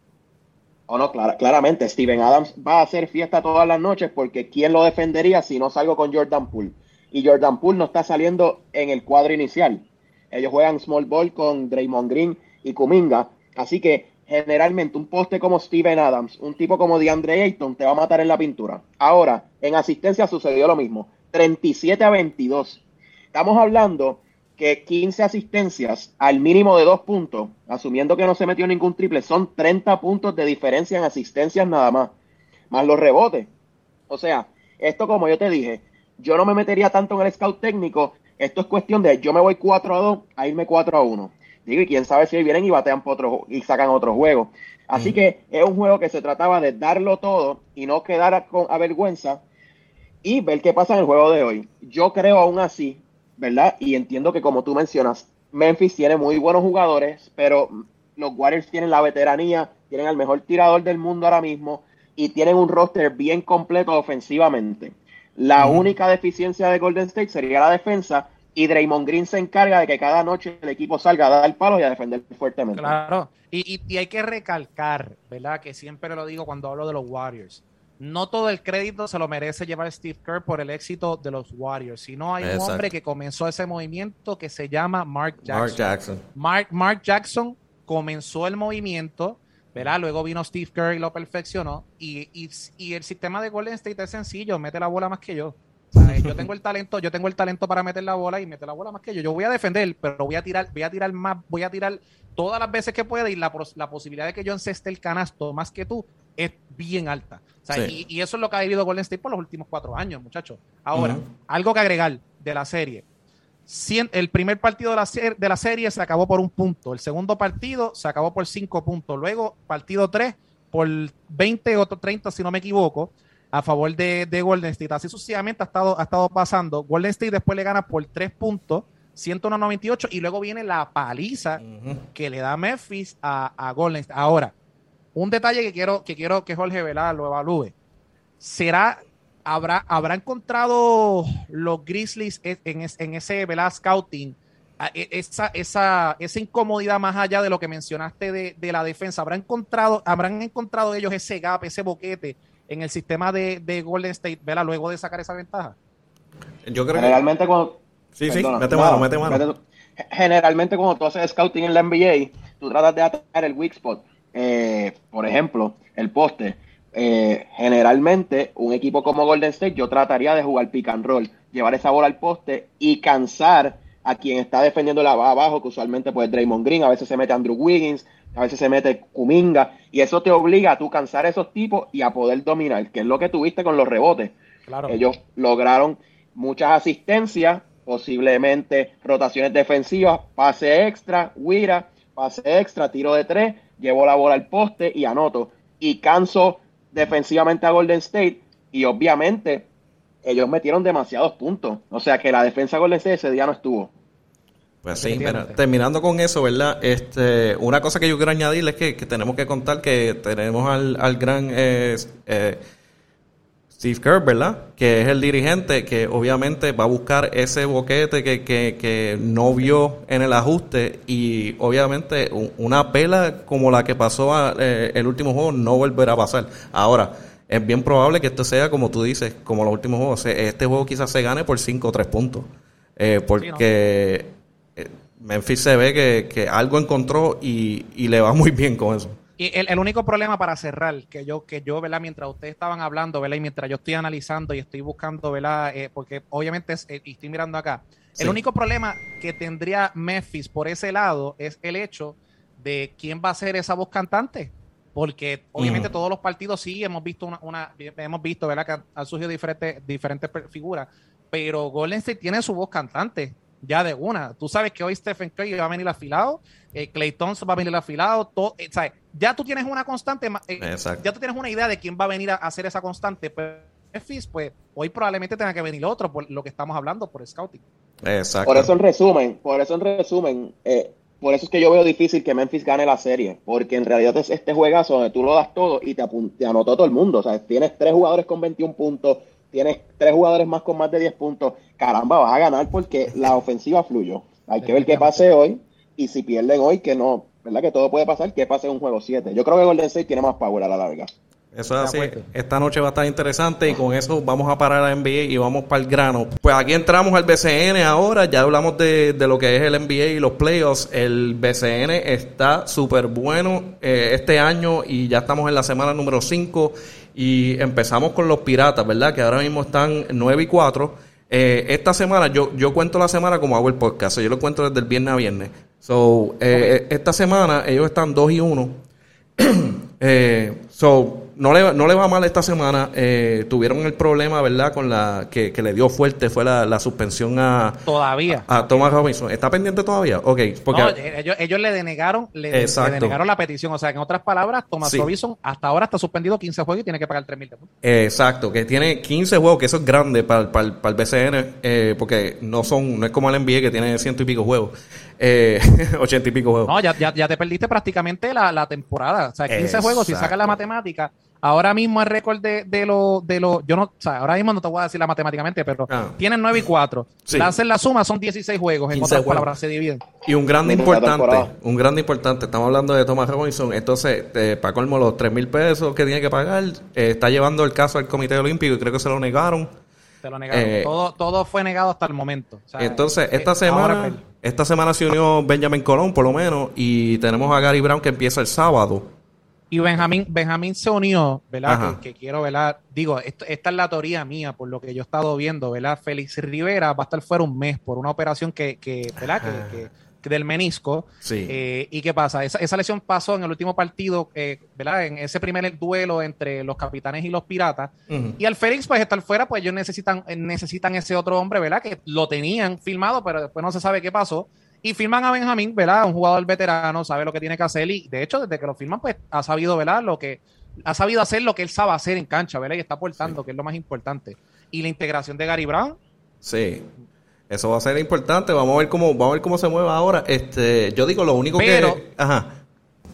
O oh, no, claramente, Steven Adams va a hacer fiesta todas las noches porque ¿quién lo defendería si no salgo con Jordan Poole? Y Jordan Poole no está saliendo en el cuadro inicial. Ellos juegan small ball con Draymond Green y Kuminga Así que generalmente un poste como Steven Adams, un tipo como DeAndre Ayton, te va a matar en la pintura. Ahora, en asistencia sucedió lo mismo, 37 a 22. Estamos hablando que 15 asistencias al mínimo de dos puntos, asumiendo que no se metió ningún triple, son 30 puntos de diferencia en asistencias nada más, más los rebotes. O sea, esto como yo te dije, yo no me metería tanto en el scout técnico, esto es cuestión de yo me voy 4 a 2 a irme 4 a 1 Digo, y quién sabe si vienen y batean por otro, y sacan otro juego. Así que es un juego que se trataba de darlo todo y no quedar con a vergüenza y ver qué pasa en el juego de hoy. Yo creo aún así, ¿verdad? Y entiendo que como tú mencionas, Memphis tiene muy buenos jugadores, pero los Warriors tienen la veteranía, tienen al mejor tirador del mundo ahora mismo y tienen un roster bien completo ofensivamente. La única deficiencia de Golden State sería la defensa y Draymond Green se encarga de que cada noche el equipo salga a dar el palo y a defender fuertemente. Claro, y, y, hay que recalcar, ¿verdad? Que siempre lo digo cuando hablo de los Warriors. No todo el crédito se lo merece llevar Steve Kerr por el éxito de los Warriors, sino hay un hombre que comenzó ese movimiento que se llama Mark Jackson. Mark Jackson. Mark, Mark Jackson comenzó el movimiento, ¿verdad? Luego vino Steve Kerr y lo perfeccionó. Y, y, y el sistema de Golden State es sencillo, mete la bola más que yo. Yo tengo el talento, yo tengo el talento para meter la bola y meter la bola más que yo. Yo voy a defender, pero voy a tirar, voy a tirar más, voy a tirar todas las veces que pueda y la, la posibilidad de que yo enceste el canasto más que tú es bien alta. y, eso es lo que ha vivido Golden State por los últimos cuatro años, muchachos. Ahora, algo que agregar de la serie. el primer partido de la, de la serie se acabó por un punto. El segundo partido se acabó por cinco puntos. Luego, partido tres por 20 o 30, si no me equivoco a favor de, Golden State. Así sucesivamente ha estado, ha estado pasando. Golden State después le gana por tres puntos, 101-98, y luego viene la paliza que le da Memphis a, Golden State. Ahora, un detalle que quiero que, quiero que Jorge Velar lo evalúe. ¿Será, habrá, habrá encontrado los Grizzlies en, ese Velar scouting? E, esa, esa, esa incomodidad más allá de lo que mencionaste de, de la defensa, ¿habrán encontrado, habrán encontrado ellos ese gap, ese boquete en el sistema de, de Golden State, ¿verdad? Luego de sacar esa ventaja. Yo creo Generalmente cuando... Sí, sí, mete mano, mete mano. Generalmente cuando tú haces scouting en la NBA, tú tratas de atacar el weak spot. Eh, por ejemplo, el poste. Eh, generalmente, un equipo como Golden State, yo trataría de jugar pick and roll, llevar esa bola al poste y cansar a quien está defendiendo la abajo, que usualmente pues Draymond Green, a veces se mete Andrew Wiggins, a veces se mete Kuminga, y eso te obliga a tú cansar a esos tipos y a poder dominar, que es lo que tuviste con los rebotes. Ellos lograron muchas asistencias, posiblemente rotaciones defensivas, pase extra, Wira, pase extra, tiro de tres, llevo la bola al poste y anoto. Y canso defensivamente a Golden State, y obviamente ellos metieron demasiados puntos. O sea que la defensa Golden State ese día no estuvo. Pues sí, terminando con eso, ¿verdad? Este, una cosa que yo quiero añadir es que, tenemos que contar que tenemos al, al gran eh, eh, Steve Kerr, ¿verdad? Que es el dirigente que obviamente va a buscar ese boquete que, que, que no vio en el ajuste y obviamente una pela como la que pasó a, eh, el último juego no volverá a pasar. Ahora, es bien probable que esto sea, como tú dices, como los últimos juegos. Este juego quizás se gane por 5 o 3 puntos. porque Memphis se ve que, algo encontró y, le va muy bien con eso. Y el, único problema para cerrar, que yo, que yo, ¿verdad? Mientras ustedes estaban hablando, ¿verdad? Y mientras yo estoy analizando y estoy buscando, ¿verdad? Eh, porque obviamente, eh, y estoy mirando acá, el único problema que tendría Memphis por ese lado es el hecho de quién va a ser esa voz cantante. Porque obviamente todos los partidos sí hemos visto una, hemos visto, ¿verdad? Que han, surgido diferentes, diferentes figuras. Pero Golden State tiene su voz cantante ya de una. Tú sabes que hoy Stephen Curry va a venir afilado, eh, Clay Thompson va a venir afilado, todo, eh, ya tú tienes una constante, eh, ya tú tienes una idea de quién va a venir a hacer esa constante, pero Memphis, pues hoy probablemente tenga que venir otro por lo que estamos hablando, por scouting. Exacto. Por eso en resumen, por eso en resumen, eh, por eso es que yo veo difícil que Memphis gane la serie, porque en realidad es este juegazo donde tú lo das todo y te, te anotó todo el mundo, o sea, tienes tres jugadores con 21 puntos, tienes tres jugadores más con más de 10 puntos, caramba, vas a ganar porque la ofensiva fluyó. Hay que ver qué pase hoy y si pierden hoy, que no, ¿verdad? Que todo puede pasar, que pase un juego 7. Yo creo que Golden State tiene más power a la larga. Eso es así. Esta noche va a estar interesante y con eso vamos a parar la NBA y vamos para el grano. Pues aquí entramos al BCN ahora. Ya hablamos de, lo que es el NBA y los playoffs. El BCN está súper bueno eh, este año y ya estamos en la semana número 5 y empezamos con los Piratas, ¿verdad? Que ahora mismo están 9 y 4. Eh, esta semana, yo, yo cuento la semana como hago el podcast. Yo lo cuento desde el viernes a viernes. So, eh, esta semana ellos están 2 y 1. so, no le, no le va mal esta semana. Eh, tuvieron el problema, ¿verdad? Con la que, que le dio fuerte fue la, la suspensión a, Todavía. a Thomas Robinson. ¿Está pendiente todavía? Ok, porque No, eh, ellos, ellos le denegaron, le, denegaron la petición. O sea, en otras palabras, Thomas Sí. Robinson hasta ahora está suspendido 15 juegos y tiene que pagar 3 mil. Exacto, que tiene 15 juegos, que eso es grande para, para, para el BCN, eh, porque no son, no es como el NBA que tiene ciento y pico juegos, eh, ochenta y pico juegos. No, ya, ya, ya te perdiste prácticamente la, la temporada. O sea, 15 juegos, si sacas la matemática, ahora mismo el récord de, de los, de los, yo no, o sea, ahora mismo no te voy a decir la matemáticamente, pero Ah. tienen 9 y 4. Sí. La hacen la suma, son 16 juegos, en 15 otras juegos. palabras, se dividen. Y un grande importante, un grande importante, estamos hablando de Thomas Robinson, entonces, eh, para colmo, los 3 mil pesos que tiene que pagar, eh, está llevando el caso al Comité Olímpico y creo que se lo negaron. Te lo negaron. Eh, todo, todo fue negado hasta el momento. O sea, Entonces, eh, esta ahora semana, es- esta semana se unió Benjamin Colón, por lo menos, y tenemos a Gary Brown que empieza el sábado. Y Benjamín, Benjamín se unió, ¿verdad? Que, que quiero, ¿verdad? Digo, esto- esta es la teoría mía, por lo que yo he estado viendo, ¿verdad? Félix Rivera va a estar fuera un mes por una operación que, que ¿verdad? Que del menisco. Sí. Eh, ¿Y qué pasa? Esa, esa lesión pasó en el último partido, eh, ¿verdad? En ese primer duelo entre los capitanes y los piratas. Y al Félix, pues, estar fuera, pues ellos necesitan, eh, necesitan ese otro hombre, ¿verdad? Que lo tenían filmado, pero después no se sabe qué pasó. Y firman a Benjamín, ¿verdad? Un jugador veterano, sabe lo que tiene que hacer. Y de hecho, desde que lo firman, pues ha sabido, ¿verdad? Lo que ha sabido hacer lo que él sabe hacer en cancha, ¿verdad? Y está aportando, que es lo más importante. Y la integración de Gary Brown, Sí. Eso va a ser importante. Vamos a ver cómo, vamos a ver cómo se mueve ahora. Este, yo digo lo único Pero- que. Ajá.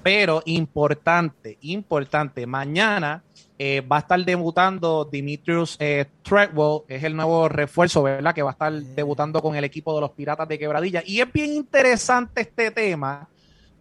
pero importante, importante. Mañana eh, va a estar debutando Dimitrius eh, Treadwell, es el nuevo refuerzo, ¿verdad? Que va a estar debutando con el equipo de los Piratas de Quebradilla. Y es bien interesante este tema,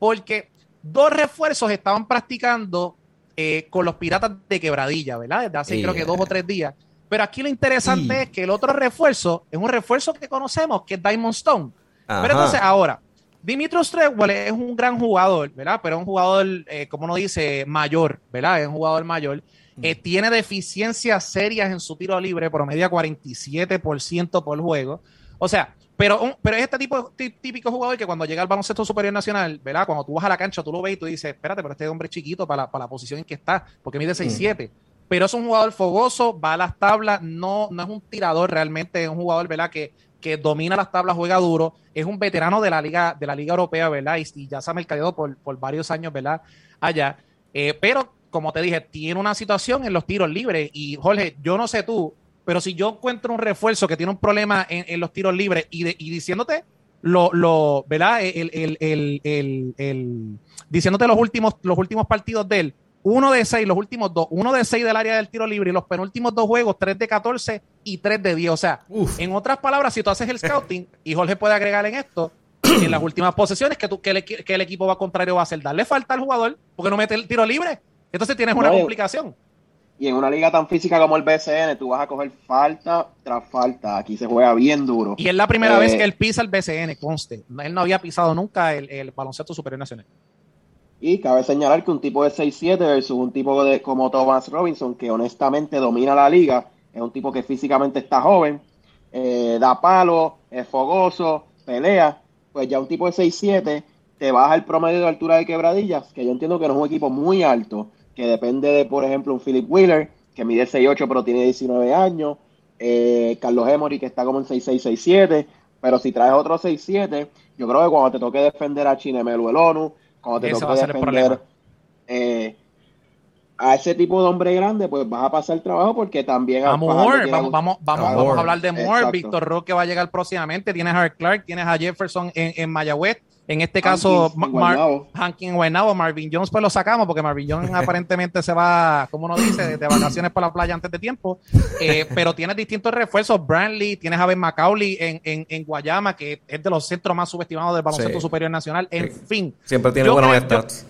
porque dos refuerzos estaban practicando eh, con los Piratas de Quebradilla, ¿verdad? Desde hace creo que dos o tres días. Pero aquí lo interesante es que el otro refuerzo es un refuerzo que conocemos, que es Diamond Stone. Ajá. Pero entonces, ahora, Dimitrios Treadwell es un gran jugador, ¿verdad? Pero es un jugador, eh, como uno dice, mayor, ¿verdad? Es un jugador mayor. Eh, tiene deficiencias serias en su tiro libre, promedia 47% por juego. O sea, pero, un- pero es este tipo tí- típico jugador que cuando llega al baloncesto superior nacional, ¿verdad? Cuando tú vas a la cancha, tú lo ves y tú dices, espérate, pero este hombre es chiquito para la, para la posición en que está, porque mide 6'7". Pero es un jugador fogoso, va a las tablas, no, no es un tirador realmente, es un jugador, ¿verdad? Que, que domina las tablas, juega duro, es un veterano de la liga, de la liga europea, ¿verdad? Y, ya se ha mercadeado por, por varios años, ¿verdad? Allá. Eh, pero, como te dije, tiene una situación en los tiros libres. Y Jorge, yo no sé tú, pero si yo encuentro un refuerzo que tiene un problema en, los tiros libres y, diciéndote lo, lo, ¿verdad? El, el, el- diciéndote los últimos, los últimos partidos de él, uno de seis, los últimos dos, uno de seis del área del tiro libre y los penúltimos dos juegos, tres de 14 y tres de 10. O sea, Uf. en otras palabras, si tú haces el scouting, y Jorge puede agregar en esto, en las últimas posesiones que, tú, que, el, que el equipo va contrario va a hacer darle falta al jugador porque no mete el tiro libre. Entonces tienes una No, complicación. Y en una liga tan física como el BCN, tú vas a coger falta tras falta. Aquí se juega bien duro. Y es la primera Eh, vez que él pisa el BCN, conste. Él no había pisado nunca el, el baloncesto superior nacional. Y cabe señalar que un tipo de 6'7 versus un tipo de, como Thomas Robinson, que honestamente domina la liga, es un tipo que físicamente está joven, eh, da palo, es fogoso, pelea, pues ya un tipo de 6'7 te baja el promedio de altura de quebradillas, que yo entiendo que no es un equipo muy alto, que depende de, por ejemplo, un Philip Wheeler, que mide 6'8 pero tiene 19 años, eh, Carlos Emory, que está como en 6'6, 6'7, pero si traes otro 6'7, yo creo que cuando te toque defender a Chinemelo el ONU, cuando te Ese toque va a ser el defender eh, a ese tipo de hombre grande, pues vas a pasar trabajo porque también A Moore, vamos, vamos, vamos, A vamos a hablar de Moore, Exacto. Víctor Roque va a llegar próximamente, tienes a Clark, tienes a Jefferson en, en Mayagüez, en este caso Mar- Guaynabo. Marvin Jones pues lo sacamos porque Marvin Jones aparentemente se va, como uno dice, de, vacaciones para la playa antes de tiempo, Eh, pero tienes distintos refuerzos, Brantley, tienes a Ben McCauley en, en, en Guayama, que es de los centros más subestimados del baloncesto Sí. superior nacional, en Sí. fin. Siempre tiene buenos stats.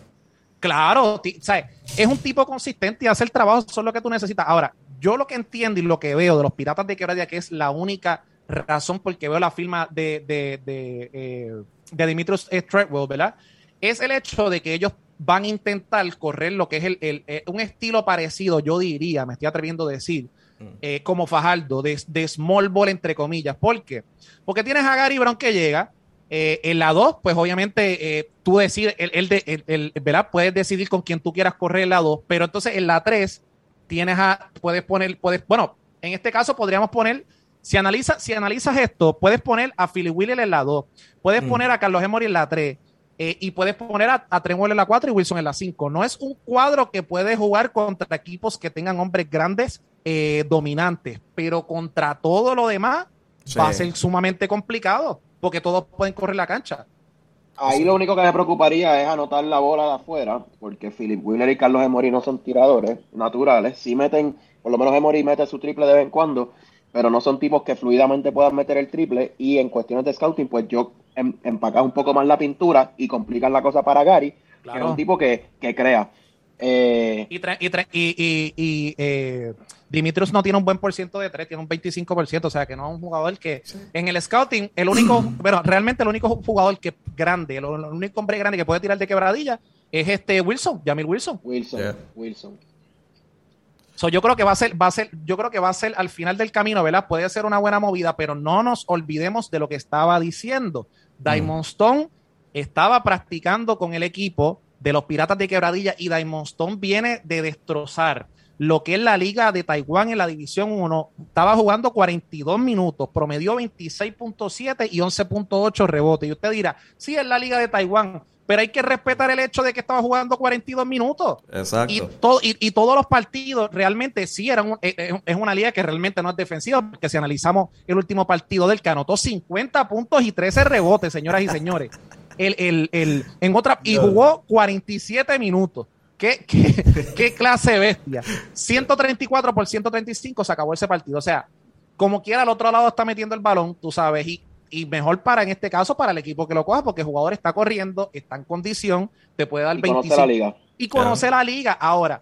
Claro, ¿sabes? es un tipo consistente y hace el trabajo, eso es lo que tú necesitas. Ahora, yo lo que entiendo y lo que veo de los Piratas de Quebradilla, que es la única razón por que veo la firma de, de, de, eh, de Dimitrios Treadwell, ¿verdad? Es el hecho de que ellos van a intentar correr lo que es el, el- eh, un estilo parecido, yo diría, me estoy atreviendo a decir, eh, como Fajardo, de, de small ball entre comillas. ¿Por qué? Porque tienes a Gary Brown que llega, Eh, en la 2, pues obviamente eh, tú decides, el, el, el, ¿verdad? Puedes decidir con quién tú quieras correr en la 2, pero entonces en la 3 tienes a, puedes poner, puedes, bueno, en este caso podríamos poner, si, analiza, si analizas esto, puedes poner a Philly Wheeler en la 2, puedes mm. poner a Carlos Emory en la 3, eh, y puedes poner a, a Tremor en la 4 y Wilson en la 5. No es un cuadro que puede jugar contra equipos que tengan hombres grandes eh, dominantes, pero contra todo lo demás va a ser sumamente complicado porque todos pueden correr la cancha. Ahí lo único que me preocuparía es anotar la bola de afuera, porque Philip Wheeler y Carlos Emory no son tiradores naturales. Si meten, por lo menos Emory mete su triple de vez en cuando, pero no son tipos que fluidamente puedan meter el triple. Y en cuestiones de scouting, pues yo em, empacas un poco más la pintura y complican la cosa para Gary, que es un tipo que, que crea. Eh, y, y, y, eh, Dimitrios no tiene un buen por ciento de tres, tiene un 25%, o sea que no es un jugador que en el scouting, el único, bueno, realmente el único jugador que grande, el, único hombre grande que puede tirar de quebradilla es este Wilson, Jamil Wilson. Wilson, Wilson. So, yo creo que va a ser, va a ser, yo creo que va a ser al final del camino, ¿verdad? Puede ser una buena movida, pero no nos olvidemos de lo que estaba diciendo. Diamond Stone estaba practicando con el equipo de los Piratas de Quebradilla y Diamond Stone viene de destrozar lo que es la liga de Taiwán en la División 1. Estaba jugando 42 minutos, promedió 26.7 y 11.8 rebotes. Y usted dirá, sí, es la liga de Taiwán, pero hay que respetar el hecho de que estaba jugando 42 minutos. Exacto. Y, todo, y, todos los partidos realmente sí eran eh, eh, es una liga que realmente no es defensiva, porque si analizamos el último partido del que anotó 50 puntos y 13 rebotes, señoras y señores el, el, en otra, y jugó 47 minutos. ¿Qué, qué, clase de bestia. 134 por 135 se acabó ese partido. O sea, como quiera, al otro lado está metiendo el balón, tú sabes, y, y mejor para, en este caso, para el equipo que lo coja, porque el jugador está corriendo, está en condición, te puede dar y 25. la liga. Y conoce la liga. Ahora,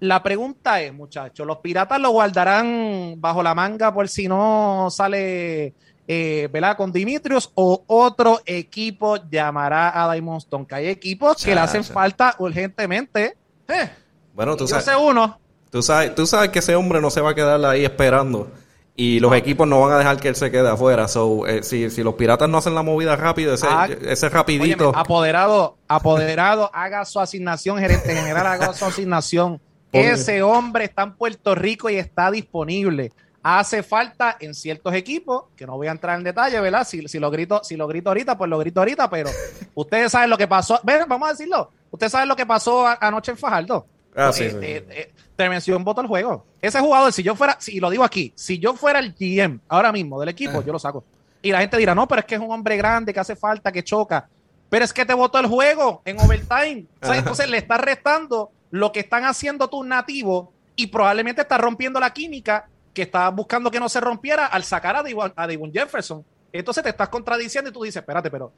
la pregunta es, muchachos, ¿los piratas lo guardarán bajo la manga por si no sale eh, Con Dimitrios o otro equipo llamará a Diamond Stone. Que hay equipos que le hacen falta urgentemente. Eh, bueno, tú sabes, uno. Tú sabes, tú sabes que ese hombre no se va a quedar ahí esperando. Y los equipos no van a dejar que él se quede afuera. So, eh, si, los piratas no hacen la movida rápido, ese, ah, ese rapidito. apoderado, apoderado, haga su asignación, gerente general, haga su asignación. Ese hombre está en Puerto Rico y está disponible hace falta en ciertos equipos, que no voy a entrar en detalle, ¿verdad? Si, si, lo grito, si lo grito ahorita, pues lo grito ahorita, pero ustedes saben lo que pasó. Ven, vamos a decirlo. Ustedes saben lo que pasó anoche en Fajardo. Ah, sí, eh, eh, eh voto el juego. Ese jugador, si yo fuera, si lo digo aquí, si yo fuera el GM ahora mismo del equipo, ah. yo lo saco. Y la gente dirá, no, pero es que es un hombre grande, que hace falta, que choca. Pero es que te votó el juego en overtime. entonces le estás restando lo que están haciendo tus nativos y probablemente está rompiendo la química que estabas buscando que no se rompiera al sacar a Devon, a Jefferson. Entonces te estás contradiciendo y tú dices, espérate, pero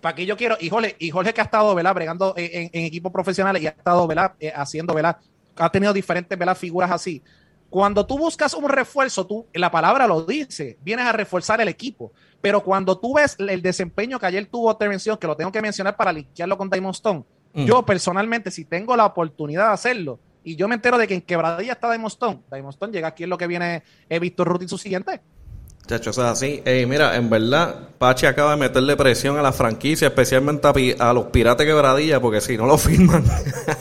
¿para qué yo quiero? Y Jorge, y Jorge que ha estado, ¿verdad? Bregando en, equipos profesionales y ha estado, ¿verdad? Eh, haciendo, ¿verdad? Ha tenido diferentes, ¿verdad? Figuras así. Cuando tú buscas un refuerzo, tú, la palabra lo dice, vienes a reforzar el equipo. Pero cuando tú ves el desempeño que ayer tuvo Intervención, que lo tengo que mencionar para limpiarlo con Diamond Stone, mm. yo personalmente, si tengo la oportunidad de hacerlo, y yo me entero de que en quebradilla está Diamond Stone. Diamond Stone llega aquí en lo que viene he visto Ruth su siguiente. Chacho, eso es así. mira, en verdad, Pachi acaba de meterle presión a la franquicia, especialmente a, los pirates quebradilla, porque si no lo firman,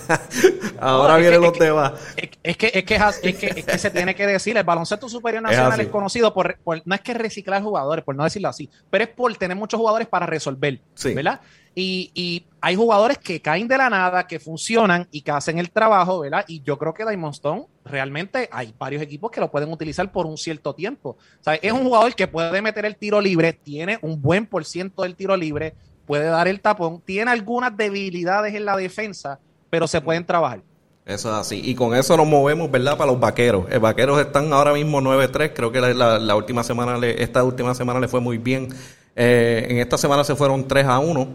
ahora viene los demás. Es, que, es, que, es, que, se tiene que decir, el baloncesto superior nacional es, conocido por, no es que reciclar jugadores, por no decirlo así, pero es por tener muchos jugadores para resolver, ¿verdad? Y, hay jugadores que caen de la nada, que funcionan y que hacen el trabajo, ¿verdad? Y yo creo que Diamond Stone realmente hay varios equipos que lo pueden utilizar por un cierto tiempo. O sea, es un jugador que puede meter el tiro libre, tiene un buen por ciento del tiro libre, puede dar el tapón, tiene algunas debilidades en la defensa, pero se pueden trabajar. Eso es así. Y con eso nos movemos, ¿verdad? Para los vaqueros. Los vaqueros están ahora mismo 9-3. Creo que la, última semana, esta última semana le fue muy bien. Eh, en esta semana se fueron 3 a 1.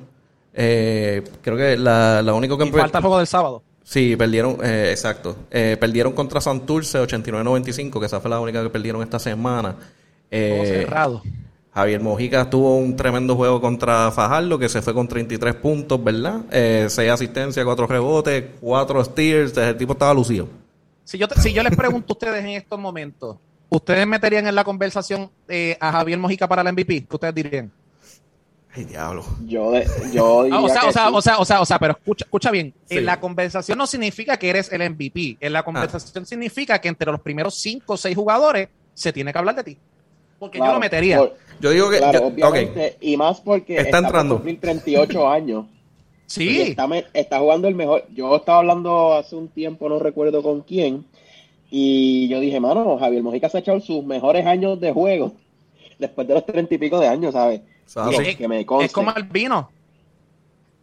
Eh, creo que la, la único que... Y falta el juego del sábado. Sí, perdieron, eh, exacto. Eh, perdieron contra Santurce 89-95, que esa fue la única que perdieron esta semana. Eh, cerrado. Javier Mojica tuvo un tremendo juego contra Fajardo, que se fue con 33 puntos, ¿verdad? Eh, 6 asistencias, 4 rebotes, 4 steals. El tipo estaba lucido. Si yo, si yo les pregunto a ustedes en estos momentos, ¿ustedes meterían en la conversación a Javier Mojica para la MVP? ¿Qué ustedes dirían? Ay, diablo. Yo, de, yo Ah, o, sea, que o, sea, sí. o sea, o sea, o sea, pero escucha, escucha bien. Sí. En la conversación no significa que eres el MVP. En la conversación significa que entre los primeros cinco o seis jugadores se tiene que hablar de ti. Porque yo lo metería. por- Yo digo que. claro, yo- obviamente, y más porque Está por entrando. cumplir 38 años. Sí. está, me- está jugando el mejor. Yo estaba hablando hace un tiempo, no recuerdo con quién, y yo dije, mano, Javier Mojica se ha echado sus mejores años de juego después de los treinta y pico de años, ¿sabes? Ah, que, me Es como el vino.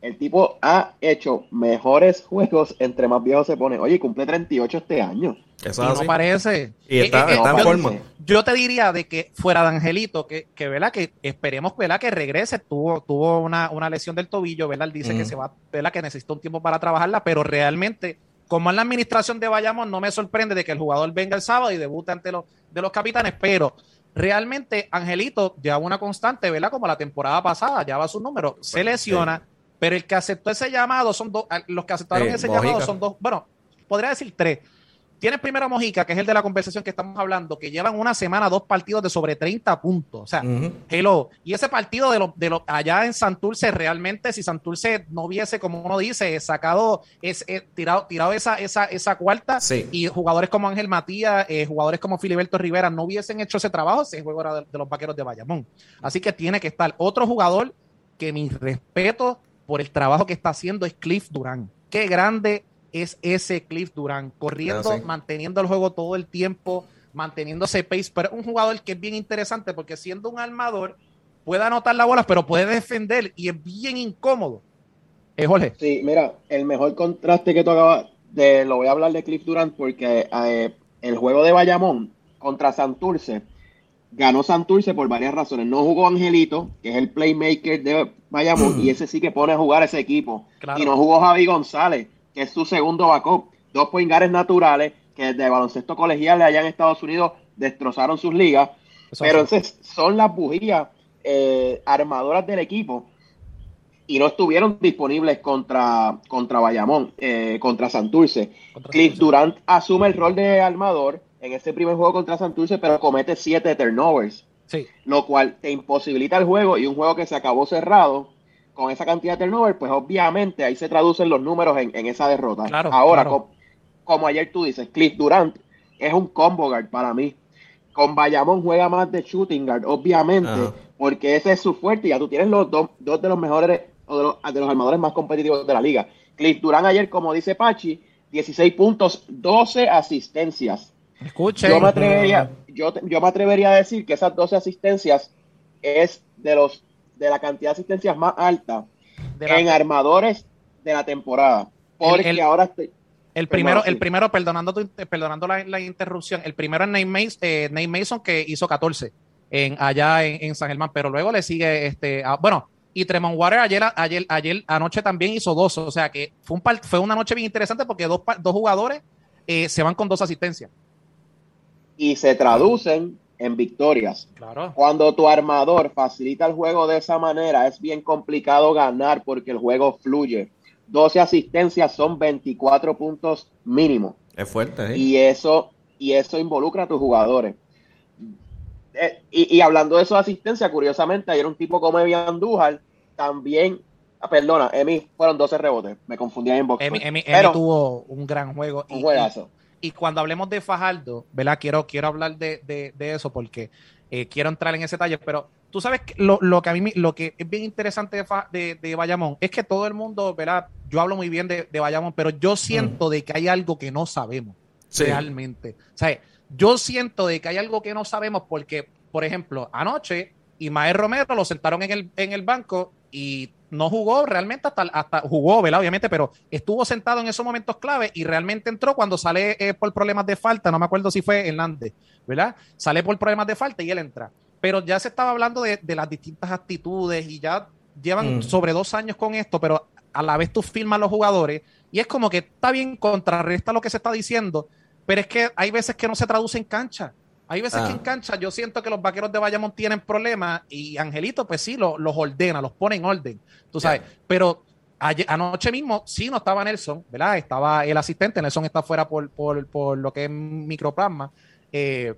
el tipo ha hecho mejores juegos entre más viejo se pone. Oye, cumple 38 este año. Eso Y no parece. Y está, Eh, eh, está en no forma. parece. Yo te diría de que fuera de Angelito, que, que, ¿verdad? que esperemos ¿verdad? que regrese, tuvo, tuvo una, una lesión del tobillo, ¿verdad? Él dice que se va, ¿verdad? que necesita un tiempo para trabajarla, pero realmente, como en la administración de Bayamón, no me sorprende de que el jugador venga el sábado y debute ante los, de los capitanes, pero realmente Angelito lleva una constante, ¿verdad? Como la temporada pasada, ya va su número, se lesiona, pero el que aceptó ese llamado son dos, los que aceptaron ese Mojica. llamado son dos, bueno, podría decir tres. Tienes primero a Mojica, que es el de la conversación que estamos hablando, que llevan una semana dos partidos de sobre 30 puntos. O sea, hello. Y ese partido de los de los allá en Santurce, realmente, si Santurce no hubiese, como uno dice, sacado, es, es- tirado, tirado esa, esa, esa cuarta, Sí. y jugadores como Ángel Matías, eh, jugadores como Filiberto Rivera no hubiesen hecho ese trabajo, ese juego era de, de los vaqueros de Bayamón. Así que tiene que estar. Otro jugador que mi respeto por el trabajo que está haciendo es Cliff Durán. Qué grande es ese Cliff Durán, corriendo, sí. manteniendo el juego todo el tiempo, manteniendo ese pace, pero es un jugador que es bien interesante porque siendo un armador puede anotar la bola, pero puede defender y es bien incómodo. Eh, Jorge. Sí, mira, el mejor contraste que tú acabas de, lo voy a hablar de Cliff Durant porque eh, el juego de Bayamón contra Santurce ganó Santurce por varias razones. No jugó Angelito, que es el playmaker de Bayamón, y ese sí que pone a jugar ese equipo. Claro. Y no jugó Javi González, que es su segundo backup. Dos poingares naturales que de baloncesto colegial allá en Estados Unidos destrozaron sus ligas. Eso Pero entonces son las bujías eh, armadoras del equipo y no estuvieron disponibles contra, contra Bayamón, eh, contra Santurce. Contra Cliff Santurce. Durant asume el rol de armador en ese primer juego contra Santurce, pero comete siete turnovers, Sí. lo cual te imposibilita el juego y un juego que se acabó cerrado con esa cantidad de turnovers, pues obviamente ahí se traducen los números en, en esa derrota. Claro, Ahora, claro. como ayer tú dices, Cliff Durant es un combo guard para mí. Con Bayamón juega más de shooting guard, obviamente, Ajá. porque ese es su fuerte. y Ya tú tienes los dos, dos de los mejores o de los, de los armadores más competitivos de la liga. Cliff Durant ayer, como dice Pachi, 16 puntos, 12 asistencias. Escuchen. Yo me atrevería, yo, yo me atrevería a decir que esas 12 asistencias es de los de la cantidad de asistencias más alta la- en armadores de la temporada. Porque el- ahora estoy, El primero, el primero, perdonando, tu- perdonando la, la interrupción, el primero es Nate Mason, eh, Nate Mason que hizo 14 en, allá en, en San Germán, pero luego le sigue, este, bueno, y Tremont Water ayer, ayer, ayer anoche también hizo dos, o sea que fue, un par- fue una noche bien interesante porque dos, dos jugadores eh, se van con dos asistencias. y se traducen en victorias. Claro. Cuando tu armador facilita el juego de esa manera, es bien complicado ganar porque el juego fluye. 12 asistencias son 24 puntos mínimo. Es fuerte, ¿eh? Y eso, y eso involucra a tus jugadores. Eh, y, y hablando de eso de asistencia, curiosamente, ayer un tipo como Evi Andújar también, ah, perdona, Emi fueron 12 rebotes, me confundí ahí en box. Emi, Emi- Emi tuvo un gran juego. un y- juegazo. Y cuando hablemos de Fajardo, ¿verdad? Quiero, quiero hablar de, de- de eso porque eh, quiero entrar en ese detalle, pero tú sabes que lo, lo que a mí lo que es bien interesante de, de, de Bayamón es que todo el mundo, ¿verdad? Yo hablo muy bien de, de Bayamón, pero yo siento de que hay algo que no sabemos Sí. realmente. O sea, yo siento de que hay algo que no sabemos porque, por ejemplo, anoche Imael Romero lo sentaron en el, en el banco y no jugó realmente hasta, hasta jugó, ¿verdad? Obviamente, pero estuvo sentado en esos momentos clave y realmente entró cuando sale eh, por problemas de falta, no me acuerdo si fue Hernández, ¿verdad? Sale por problemas de falta y él entra. Pero ya se estaba hablando de, de las distintas actitudes y ya llevan Mm. sobre dos años con esto, pero a la vez tú firmas los jugadores y es como que está bien, contrarresta lo que se está diciendo, pero es que hay veces que no se traduce en cancha. Hay veces Ah. que en cancha yo siento que los vaqueros de Bayamón tienen problemas y Angelito, pues sí, lo- los ordena, los pone en orden, tú sabes. Pero ayer- anoche mismo sí no estaba Nelson, ¿verdad? Estaba el asistente, Nelson está fuera por, por, por lo que es microplasma. eh,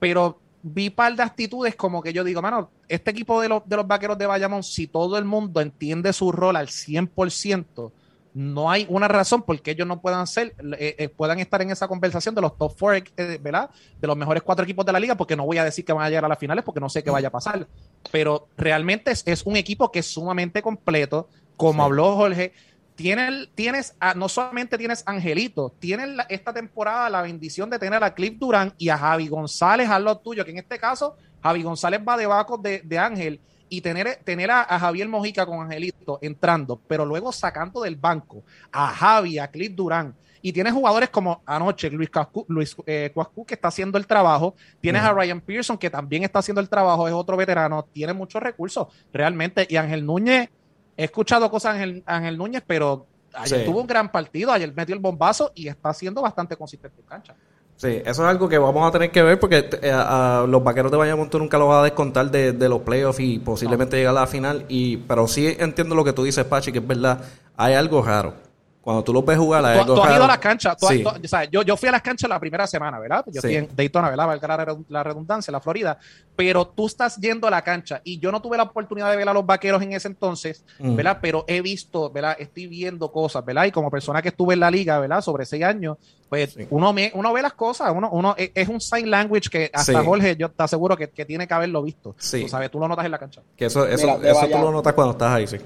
pero vi par de actitudes como que yo digo, mano, este equipo de los, de los vaqueros de Bayamón, si todo el mundo entiende su rol al 100%, no hay una razón por qué ellos no puedan ser, eh, eh, puedan estar en esa conversación de los top four, eh, ¿verdad? De los mejores cuatro equipos de la liga, porque no voy a decir que van a llegar a las finales porque no sé qué vaya a pasar. Pero realmente es, un equipo que es sumamente completo, como habló Jorge. Tienes, tienes no solamente tienes Angelito, tienes esta temporada la bendición de tener a Cliff Durán y a Javi González a lo tuyo, que en este caso Javi González va debajo de, de Ángel y tener, tener a, Javier Mojica con Angelito entrando, pero luego sacando del banco a Javi, a Cliff Durán. Y tienes jugadores como anoche Luis, Cascu, Luis eh, que está haciendo el trabajo. Tienes a Ryan Pearson, que también está haciendo el trabajo, es otro veterano. Tiene muchos recursos, realmente. Y Ángel Núñez, he escuchado cosas de Ángel, Ángel Núñez, pero ayer tuvo un gran partido, ayer metió el bombazo y está siendo bastante consistente en cancha. Sí, eso es algo que vamos a tener que ver porque eh, a, los vaqueros de Bayamón tú nunca lo vas a descontar de, de los playoffs y posiblemente llegar a la final. y Pero sí entiendo lo que tú dices, Pachi, que es verdad, hay algo raro. Cuando tú lo ves jugar, hay algo tú, has ido a las canchas. yo, yo fui a las canchas la primera semana, ¿verdad? Yo estoy en Daytona, ¿verdad? Valga la redundancia, la Florida. Pero tú estás yendo a la cancha y yo no tuve la oportunidad de ver a los vaqueros en ese entonces, mm. ¿verdad? Pero he visto, ¿verdad? Estoy viendo cosas, ¿verdad? Y como persona que estuve en la liga, ¿verdad? Sobre seis años, pues uno, me, uno ve las cosas, uno, uno e, es, un sign language que hasta Jorge, yo te aseguro que, que, tiene que haberlo visto. Sí. Tú sabes, tú lo notas en la cancha. Que eso, eso, eso tú lo notas cuando estás ahí, sí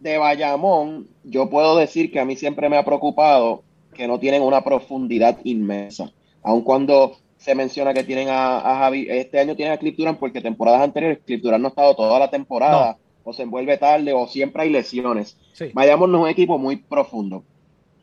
de Bayamón, yo puedo decir que a mí siempre me ha preocupado que no tienen una profundidad inmensa. Aun cuando se menciona que tienen a, Javi, este año tienen a Clip porque temporadas anteriores Clip no ha estado toda la temporada, o se envuelve tarde, o siempre hay lesiones. Sí. Bayamón no es un equipo muy profundo.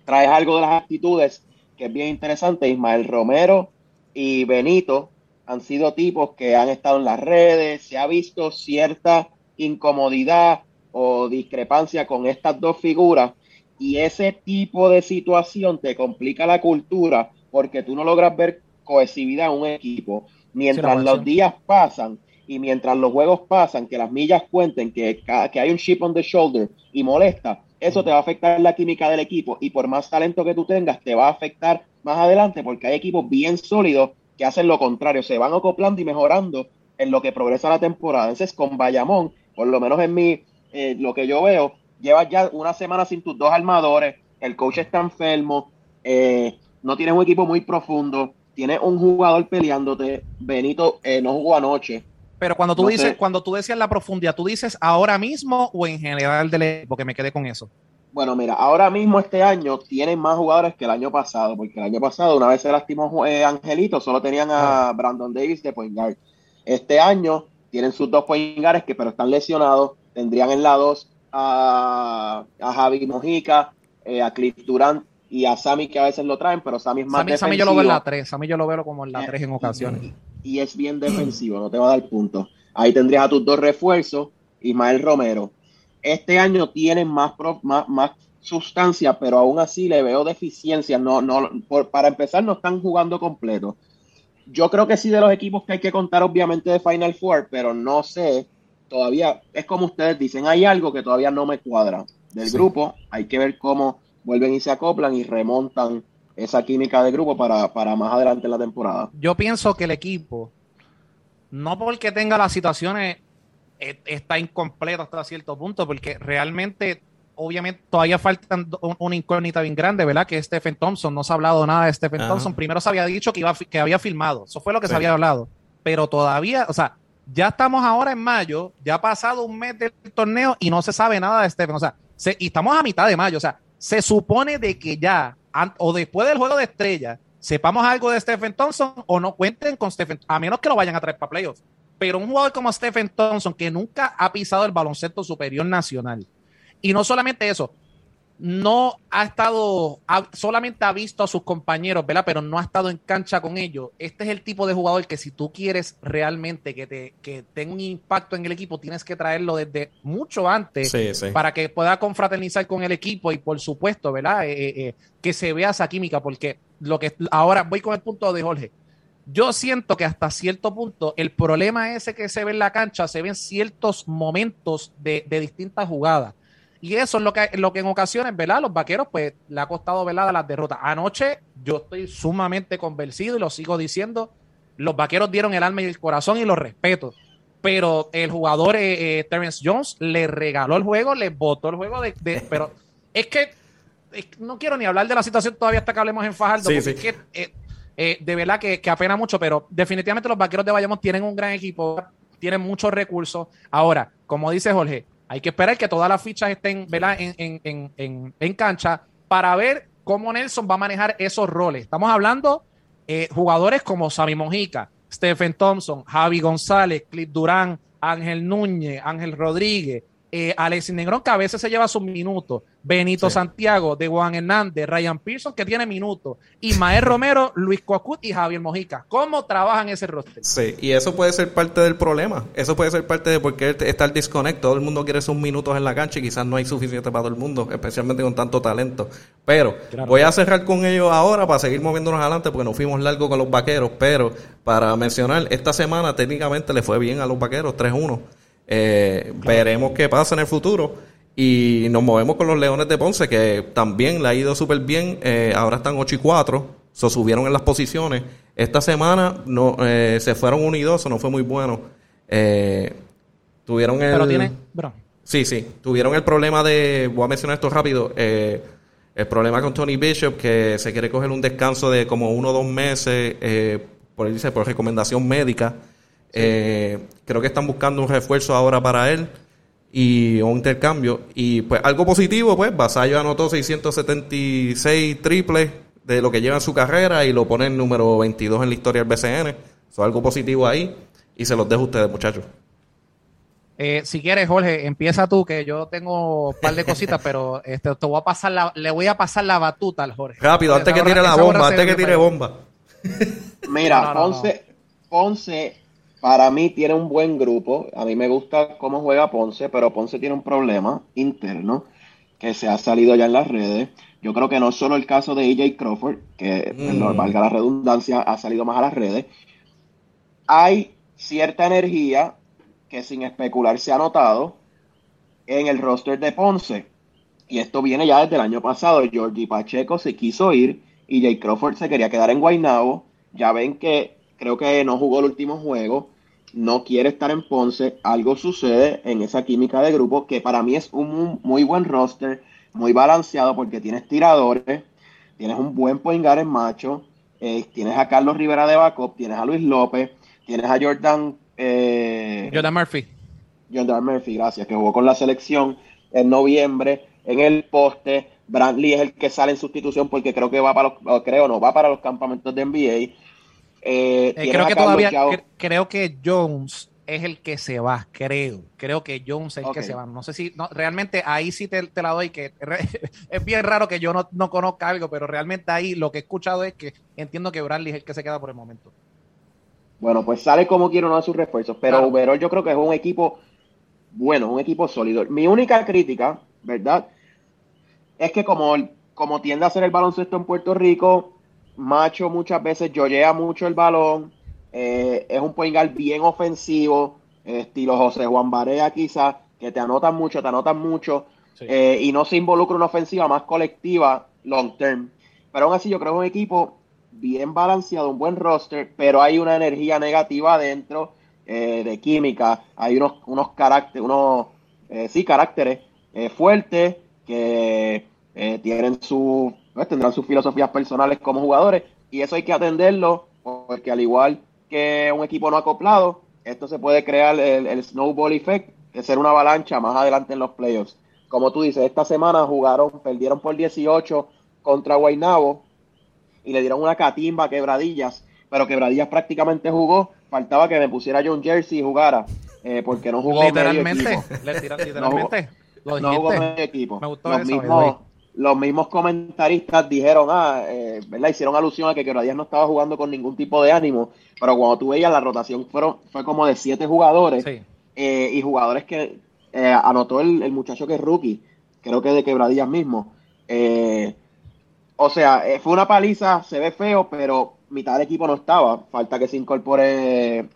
Traes algo de las actitudes que es bien interesante. Ismael Romero y Benito han sido tipos que han estado en las redes, se ha visto cierta incomodidad o discrepancia con estas dos figuras y ese tipo de situación te complica la cultura porque tú no logras ver cohesividad en un equipo. Mientras los días pasan y mientras los juegos pasan, que las millas cuenten, que, que hay un chip on the shoulder y molesta, eso te va a afectar la química del equipo y por más talento que tú tengas, te va a afectar más adelante porque hay equipos bien sólidos que hacen lo contrario, se van acoplando y mejorando en lo que progresa la temporada. Entonces, con Bayamón, por lo menos en mi, eh, lo que yo veo, llevas ya una semana sin tus dos armadores, el coach está enfermo, eh, no tienes un equipo muy profundo, tienes un jugador peleándote, Benito eh, no jugó anoche. Pero cuando tú dices, cuando tú decías la profundidad, ¿tú dices ahora mismo o en general del equipo? Que me quedé con eso. Bueno, mira, ahora mismo este año tienen más jugadores que el año pasado, porque el año pasado, una vez se lastimó Angelito, solo tenían a Brandon Davis de point guard. Este año tienen sus dos point guards que pero están lesionados tendrían en la 2 a, a, Javi Mojica, eh, a Cliff Durant y a Sammy que a veces lo traen, pero Sammy es más defensivo. Sammy yo lo veo en la 3, Sammy yo lo veo como en la 3 en ocasiones. Y, es bien defensivo, no te va a dar puntos. Ahí tendrías a tus dos refuerzos, Ismael Romero. Este año tienen más, más, más sustancia, pero aún así le veo deficiencias. No, no, para empezar, no están jugando completo. Yo creo que sí de los equipos que hay que contar, obviamente, de Final Four, pero no sé todavía es como ustedes dicen, hay algo que todavía no me cuadra del grupo, hay que ver cómo vuelven y se acoplan y remontan esa química de grupo para, para más adelante en la temporada. Yo pienso que el equipo, no porque tenga las situaciones, eh, está incompleto hasta cierto punto, porque realmente, obviamente, todavía falta una incógnita bien grande, ¿verdad? Que Stephen Thompson, no se ha hablado nada de Stephen Thompson. Primero se había dicho que, iba, que había filmado, eso fue lo que se había hablado, pero todavía, o sea, ya estamos ahora en mayo, ya ha pasado un mes del torneo y no se sabe nada de Stephen. O sea, y estamos a mitad de mayo. O sea, se supone de que ya, o después del juego de estrella, sepamos algo de Stephen Thompson o no cuenten con Stephen, a menos que lo vayan a traer para playoffs. Pero un jugador como Stephen Thompson, que nunca ha pisado el baloncesto superior nacional, y no solamente eso, no ha estado, solamente ha visto a sus compañeros, ¿verdad? Pero no ha estado en cancha con ellos. Este es el tipo de jugador que si tú quieres realmente que, te, que tenga un impacto en el equipo, tienes que traerlo desde mucho antes para que pueda confraternizar con el equipo y por supuesto, ¿verdad? Eh, eh, eh, que se vea esa química, porque lo que ahora voy con el punto de Jorge. Yo siento que hasta cierto punto el problema ese que se ve en la cancha se ve en ciertos momentos de, de distintas jugadas y eso es lo que, lo que en ocasiones, ¿verdad? Los vaqueros, pues, le ha costado, ¿verdad? Las derrotas. Anoche, yo estoy sumamente convencido y lo sigo diciendo. los vaqueros dieron el alma y el corazón y los respeto. Pero el jugador eh, eh, Terence Jones le regaló el juego, le botó el juego de. pero es que no quiero ni hablar de la situación todavía hasta que hablemos en Fajardo. porque Es que, eh, de verdad que, que, apena mucho, pero definitivamente los vaqueros de Bayamón tienen un gran equipo, tienen muchos recursos. Ahora, como dice Jorge, hay que esperar que todas las fichas estén En, cancha para ver cómo Nelson va a manejar esos roles. Estamos hablando eh, jugadores como Sammy Mojica, Stephen Thompson, Javi González, Cliff Durán, Ángel Núñez, Ángel Rodríguez, eh, Alexis Negrón, que a veces se lleva sus minutos, Benito Santiago, de Juan Hernández, Ryan Pearson, que tiene minutos, Ismael Romero, Luis Coacut y Javier Mojica. ¿Cómo trabajan ese roster? Sí, y eso puede ser parte del problema. Eso puede ser parte de por qué está el disconnect. Todo el mundo quiere sus minutos en la cancha y quizás no hay suficiente para todo el mundo, especialmente con tanto talento. Pero voy a cerrar con ellos ahora para seguir moviéndonos adelante porque nos fuimos largo con los vaqueros. Pero para mencionar, esta semana técnicamente le fue bien a los vaqueros, 3-1. Eh, Veremos qué pasa en el futuro. Y nos movemos con los Leones de Ponce, que también le ha ido súper bien. Eh, ahora están 8 y 4, se subieron en las posiciones. Esta semana no, eh, se fueron 1 y 2, no fue muy bueno. Eh, tuvieron el. Pero tiene. Bro. Sí, sí. Tuvieron el problema de. Voy a mencionar esto rápido. el problema con Tony Bishop, que se quiere coger un descanso de como uno o dos meses, por, dice, por recomendación médica. Eh, creo que están buscando un refuerzo ahora para él y un intercambio. Y pues algo positivo, pues Vasallo anotó 676 triples de lo que lleva en su carrera y lo pone en número 22 en la historia del BCN. Eso es algo positivo ahí y se los dejo a ustedes, muchachos. Eh, si quieres, Jorge, empieza tú, que yo tengo un par de cositas, pero este, te voy a pasar la, le voy a pasar la batuta al Jorge. Rápido, antes que tire la bomba, antes que tire bomba. Mira, Ponce, Ponce para mí tiene un buen grupo. A mí me gusta cómo juega Ponce, pero Ponce tiene un problema interno que se ha salido ya en las redes. Yo creo que no es solo el caso de EJ Crawford, que, mm. valga la redundancia, ha salido más a las redes. Hay cierta energía que sin especular se ha notado en el roster de Ponce. Y esto viene ya desde el año pasado. Georgie Pacheco se quiso ir y Jay Crawford se quería quedar en Guaynabo. Ya ven que creo que no jugó el último juego, no quiere estar en Ponce, algo sucede en esa química de grupo que para mí es un muy buen roster, muy balanceado porque tienes tiradores, tienes un buen point en macho, eh, tienes a Carlos Rivera de backup, tienes a Luis López, tienes a Jordan... Eh, Jordan Murphy. Jordan Murphy, gracias, que jugó con la selección en noviembre en el poste. Brantley es el que sale en sustitución porque creo que va para los, creo no, va para los campamentos de NBA. Eh, eh, creo que todavía, creo que Jones es el que se va, creo. Creo que Jones es el que se va. No sé si, no, realmente ahí sí te, la doy, que es bien raro que yo no, conozca algo, pero realmente ahí lo que he escuchado es que entiendo que Bradley es el que se queda por el momento. Bueno, pues sale como quiero uno de sus refuerzos, pero claro. yo creo que es un equipo bueno, un equipo sólido. Mi única crítica, ¿verdad? Es que como, como tiende a ser el baloncesto en Puerto Rico, Macho muchas veces yoyea mucho el balón, eh, es un point guard bien ofensivo, estilo José Juan Barea quizás, que te anotan mucho, te anotan mucho, eh, y no se involucra en una ofensiva más colectiva long term. Pero aún así yo creo que es un equipo bien balanceado, un buen roster, pero hay una energía negativa adentro eh, de química, hay unos, unos caracteres, unos, sí, caracteres fuertes que tienen su pues, tendrán sus filosofías personales como jugadores y eso hay que atenderlo porque al igual que un equipo no acoplado, esto se puede crear el, snowball effect, de ser una avalancha más adelante en los playoffs. Como tú dices, esta semana jugaron, perdieron por 18 contra Guaynabo y le dieron una catimba a Quebradillas, pero Quebradillas prácticamente jugó, faltaba que me pusiera John Jersey y jugara, eh, porque no jugó literalmente, literalmente, no, jugó medio equipo. Me gustó eso, los mismos comentaristas dijeron, ah, eh, ¿verdad? Hicieron alusión a que Quebradías no estaba jugando con ningún tipo de ánimo, pero cuando tú veías la rotación fueron, fue como de siete jugadores eh, y jugadores que eh, anotó el, muchacho que es rookie, creo que de Quebradías mismo. o sea, fue una paliza, se ve feo, pero mitad del equipo no estaba, falta que se incorpore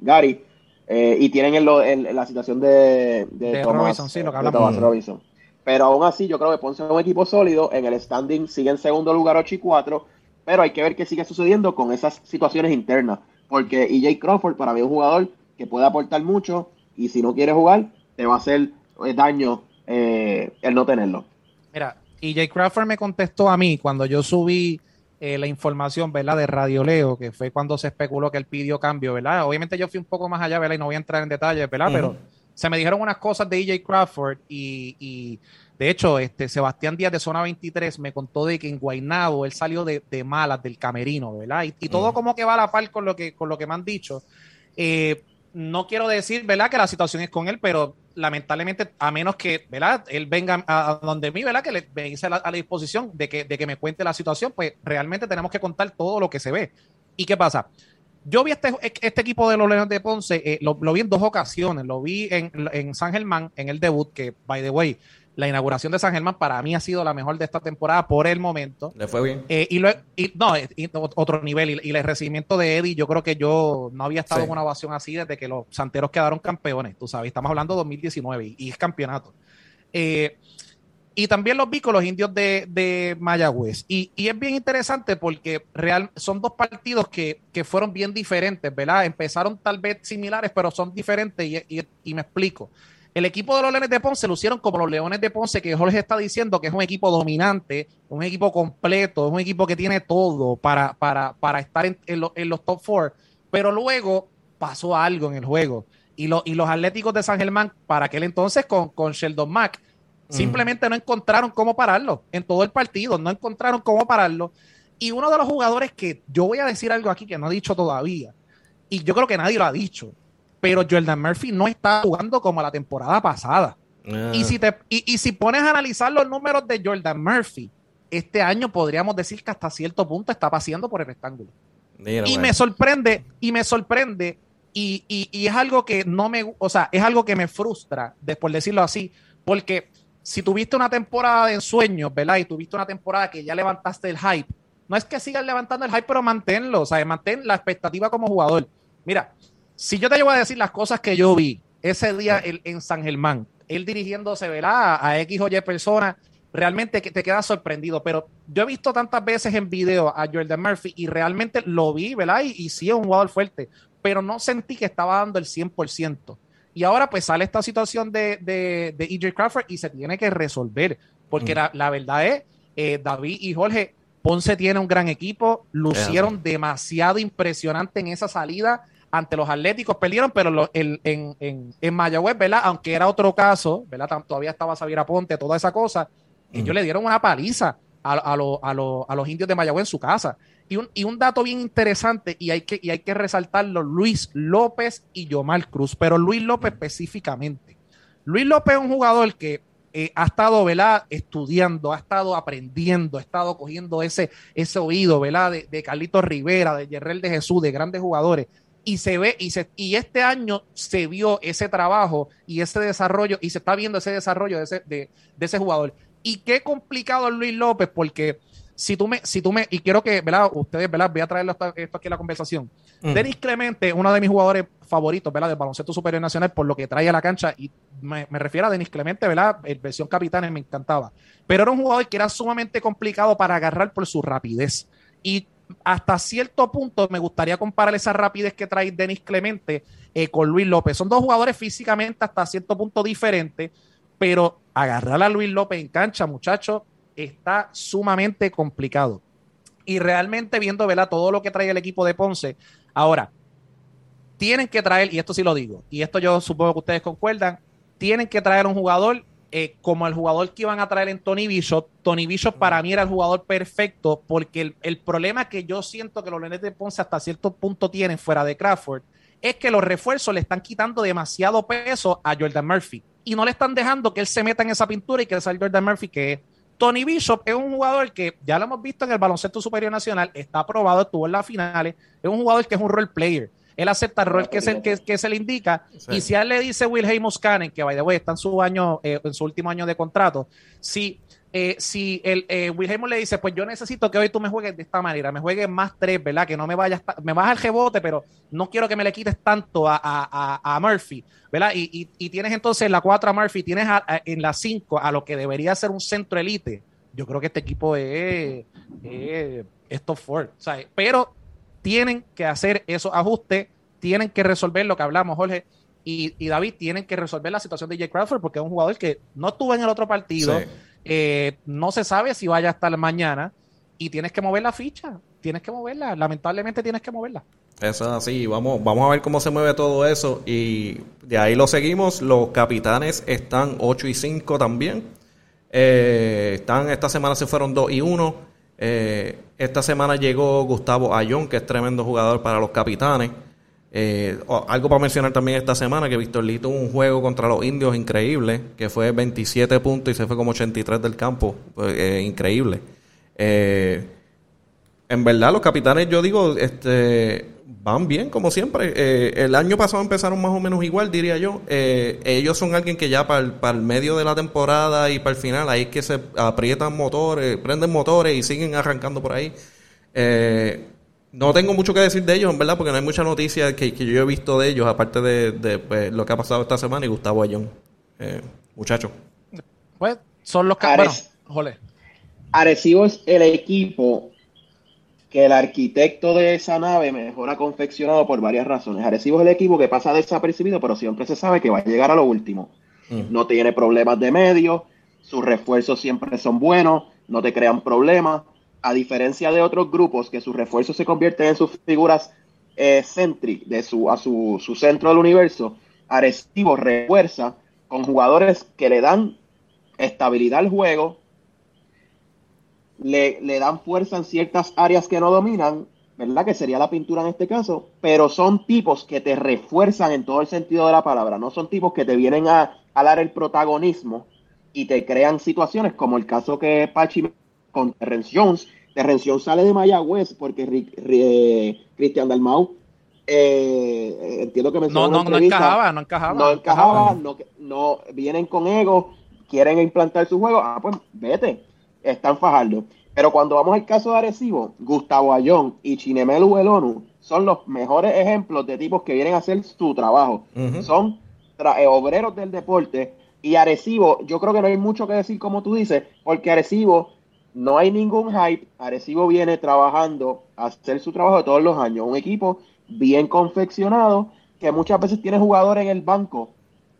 Gary. y tienen en, la situación de, de, Robinson, sí, lo que hablamos. Pero aún así, yo creo que Ponce es un equipo sólido. En el standing sigue en segundo lugar 8 y 4. pero hay que ver qué sigue sucediendo con esas situaciones internas, porque EJ Crawford para mí es un jugador que puede aportar mucho y si no quiere jugar, te va a hacer eh, daño eh, el no tenerlo. Mira, EJ Crawford me contestó a mí cuando yo subí eh, la información, ¿verdad? De Radio Leo, que fue cuando se especuló que él pidió cambio, ¿verdad? Obviamente yo fui un poco más allá, ¿verdad? Y no voy a entrar en detalles, ¿verdad? Pero se me dijeron unas cosas de EJ Crawford y, de hecho, este Sebastián Díaz de Zona 23 me contó de que en Guaynabo él salió de, malas del camerino, ¿verdad? Y, todo como que va a la par con lo que, con lo que me han dicho. Eh, no quiero decir, ¿verdad? Que la situación es con él, pero lamentablemente, a menos que, ¿verdad? Él venga a, donde mí, ¿verdad? Que le venga a, la, disposición de que, de que me cuente la situación, pues realmente tenemos que contar todo lo que se ve. ¿Y qué pasa? Yo vi este, este equipo de los Leones de Ponce, eh, lo, vi en dos ocasiones. Lo vi en, en San Germán, en el debut, que, by the way, la inauguración de San Germán para mí ha sido la mejor de esta temporada por el momento. Le fue bien. Eh, y, no, otro nivel. Y, el recibimiento de Eddie, yo creo que yo no había estado en una ovación así desde que los santeros quedaron campeones. Tú sabes, estamos hablando de 2019 y, es campeonato. Eh, y también los vi con los indios de, Mayagüez. Y, es bien interesante porque real, son dos partidos que, fueron bien diferentes, ¿verdad? Empezaron tal vez similares, pero son diferentes y me explico. El equipo de los Leones de Ponce lucieron como los Leones de Ponce, que Jorge está diciendo que es un equipo dominante, un equipo completo, es un equipo que tiene todo para, para, para estar en, los top four. Pero luego pasó algo en el juego. Y, y los Atléticos de San Germán, para aquel entonces con, con Sheldon Mack, simplemente no encontraron cómo pararlo en todo el partido, no encontraron cómo pararlo. Y uno de los jugadores que yo voy a decir algo aquí que no ha dicho todavía, y yo creo que nadie lo ha dicho, pero Jordan Murphy no está jugando como la temporada pasada. Ah. Y, si te, y, si pones a analizar los números de Jordan Murphy, este año podríamos decir que hasta cierto punto está paseando por el rectángulo. y me sorprende, y me sorprende, y, y, es algo que no me, o sea, es algo que me frustra, después decirlo así, porque si tuviste una temporada de ensueños, ¿verdad? Y tuviste una temporada que ya levantaste el hype, no es que sigas levantando el hype, pero manténlo, o sea, mantén la expectativa como jugador. Mira, si yo te llevo a decir las cosas que yo vi ese día en San Germán, él dirigiéndose ¿verdad? a X o Y personas, realmente te quedas sorprendido. Pero yo he visto tantas veces en video a Jordan Murphy y realmente lo vi, ¿verdad? Y, sí es un jugador fuerte, pero no sentí que estaba dando el 100%. Y ahora pues sale esta situación de, de, de EJ Crawford y se tiene que resolver, porque mm. la, verdad es, eh, David y Jorge, Ponce tiene un gran equipo, lucieron demasiado impresionante en esa salida ante los Atléticos perdieron, pero en, en, en, Mayagüez, ¿verdad? Aunque era otro caso, ¿verdad? Todavía estaba Xavier Aponte, toda esa cosa. Ellos le dieron una paliza a, a, a, los indios de Mayagüez en su casa. Y un, y un dato bien interesante, y hay, que, y hay que resaltarlo, Luis López y Yomar Cruz, pero Luis López específicamente. Luis López es un jugador que eh, ha estado, ¿verdad? Estudiando, ha estado aprendiendo, ha estado cogiendo ese, ese oído, ¿verdad? De, de Carlitos Rivera, de Yerrel de Jesús, de grandes jugadores y se ve y se y este año se vio ese trabajo y ese desarrollo y se está viendo ese desarrollo de ese, de, ese jugador y qué complicado es Luis López porque si tú me si tú me y quiero que ¿verdad? ustedes ¿verdad? voy a traer esto, aquí a la conversación mm. Denis Clemente uno de mis jugadores favoritos ¿verdad? del baloncesto superior nacional por lo que trae a la cancha y me, refiero a Denis Clemente ¿verdad? el versión capitán me encantaba pero era un jugador que era sumamente complicado para agarrar por su rapidez y hasta cierto punto me gustaría comparar esa rapidez que trae Denis Clemente eh, con Luis López. Son dos jugadores físicamente hasta cierto punto diferentes, pero agarrar a Luis López en cancha, muchachos, está sumamente complicado. Y realmente viendo ¿verdad? todo lo que trae el equipo de Ponce, ahora, tienen que traer, y esto sí lo digo, y esto yo supongo que ustedes concuerdan, tienen que traer un jugador eh, como el jugador que iban a traer en Tony Bishop, Tony Bishop para mí era el jugador perfecto porque el, problema que yo siento que los Leones de Ponce hasta cierto punto tienen fuera de Crawford es que los refuerzos le están quitando demasiado peso a Jordan Murphy y no le están dejando que él se meta en esa pintura y que sea Jordan Murphy que es. Tony Bishop es un jugador que ya lo hemos visto en el baloncesto superior nacional, está aprobado, estuvo en las finales, es un jugador que es un role player él acepta el rol que se, que, se le indica. Y si a él le dice Wilhelm Muscanen, que by the way está en su año, eh, en su último año de contrato, si, eh, si el eh, Wilhelm le dice, pues yo necesito que hoy tú me juegues de esta manera, me juegues más tres, ¿verdad? Que no me vayas, me baja el rebote, pero no quiero que me le quites tanto a, Murphy, ¿verdad? Y, tienes entonces en la 4 a Murphy, tienes en la 5 a lo que debería ser un centro elite. Yo creo que este equipo es esto Ford. Pero tienen que hacer esos ajustes, tienen que resolver lo que hablamos, Jorge y, David, tienen que resolver la situación de Jay Crawford porque es un jugador que no estuvo en el otro partido, eh, no se sabe si vaya a estar mañana y tienes que mover la ficha, tienes que moverla, lamentablemente tienes que moverla. Eso es así, vamos, vamos a ver cómo se mueve todo eso y de ahí lo seguimos. Los capitanes están 8 y 5 también. Eh, están, esta semana se fueron 2 y 1. Eh, esta semana llegó Gustavo Ayón, que es tremendo jugador para los capitanes. Eh, algo para mencionar también esta semana, que Víctor Lee tuvo un juego contra los indios increíble, que fue 27 puntos y se fue como 83 del campo. Pues, eh, increíble. Eh, en verdad, los capitanes, yo digo, este van bien, como siempre. el año pasado empezaron más o menos igual, diría yo. ellos son alguien que ya para el, para el medio de la temporada y para el final, ahí es que se aprietan motores, prenden motores y siguen arrancando por ahí. Eh, no tengo mucho que decir de ellos, en verdad, porque no hay mucha noticia que, yo he visto de ellos, aparte de, pues, lo que ha pasado esta semana y Gustavo Ayón. Eh, muchacho. Pues son los que... bueno, Arecibo es el equipo que el arquitecto de esa nave mejor ha confeccionado por varias razones. Arecibo es el equipo que pasa desapercibido, pero siempre se sabe que va a llegar a lo último. Mm. No tiene problemas de medio, sus refuerzos siempre son buenos, no te crean problemas a diferencia de otros grupos que sus refuerzos se convierten en sus figuras eh, de su, a su, centro del universo, Arecibo refuerza con jugadores que le dan estabilidad al juego, le, le, dan fuerza en ciertas áreas que no dominan, ¿verdad? Que sería la pintura en este caso, pero son tipos que te refuerzan en todo el sentido de la palabra, no son tipos que te vienen a, a dar el protagonismo y te crean situaciones como el caso que Pachi con Terrence Jones. Terrence Jones sale de Mayagüez porque eh, Cristian Dalmau eh, entiendo que me no, no, no encajaba, no encajaba. No encajaba, no, no, vienen con ego, quieren implantar su juego. Ah, pues vete, están fajando. Pero cuando vamos al caso de Arecibo, Gustavo Ayón y Chinemelu Elonu son los mejores ejemplos de tipos que vienen a hacer su trabajo. Son eh, obreros del deporte. Y Arecibo, yo creo que no hay mucho que decir, como tú dices, porque Arecibo no hay ningún hype. Arecibo viene trabajando a hacer su trabajo de todos los años. Un equipo bien confeccionado que muchas veces tiene jugadores en el banco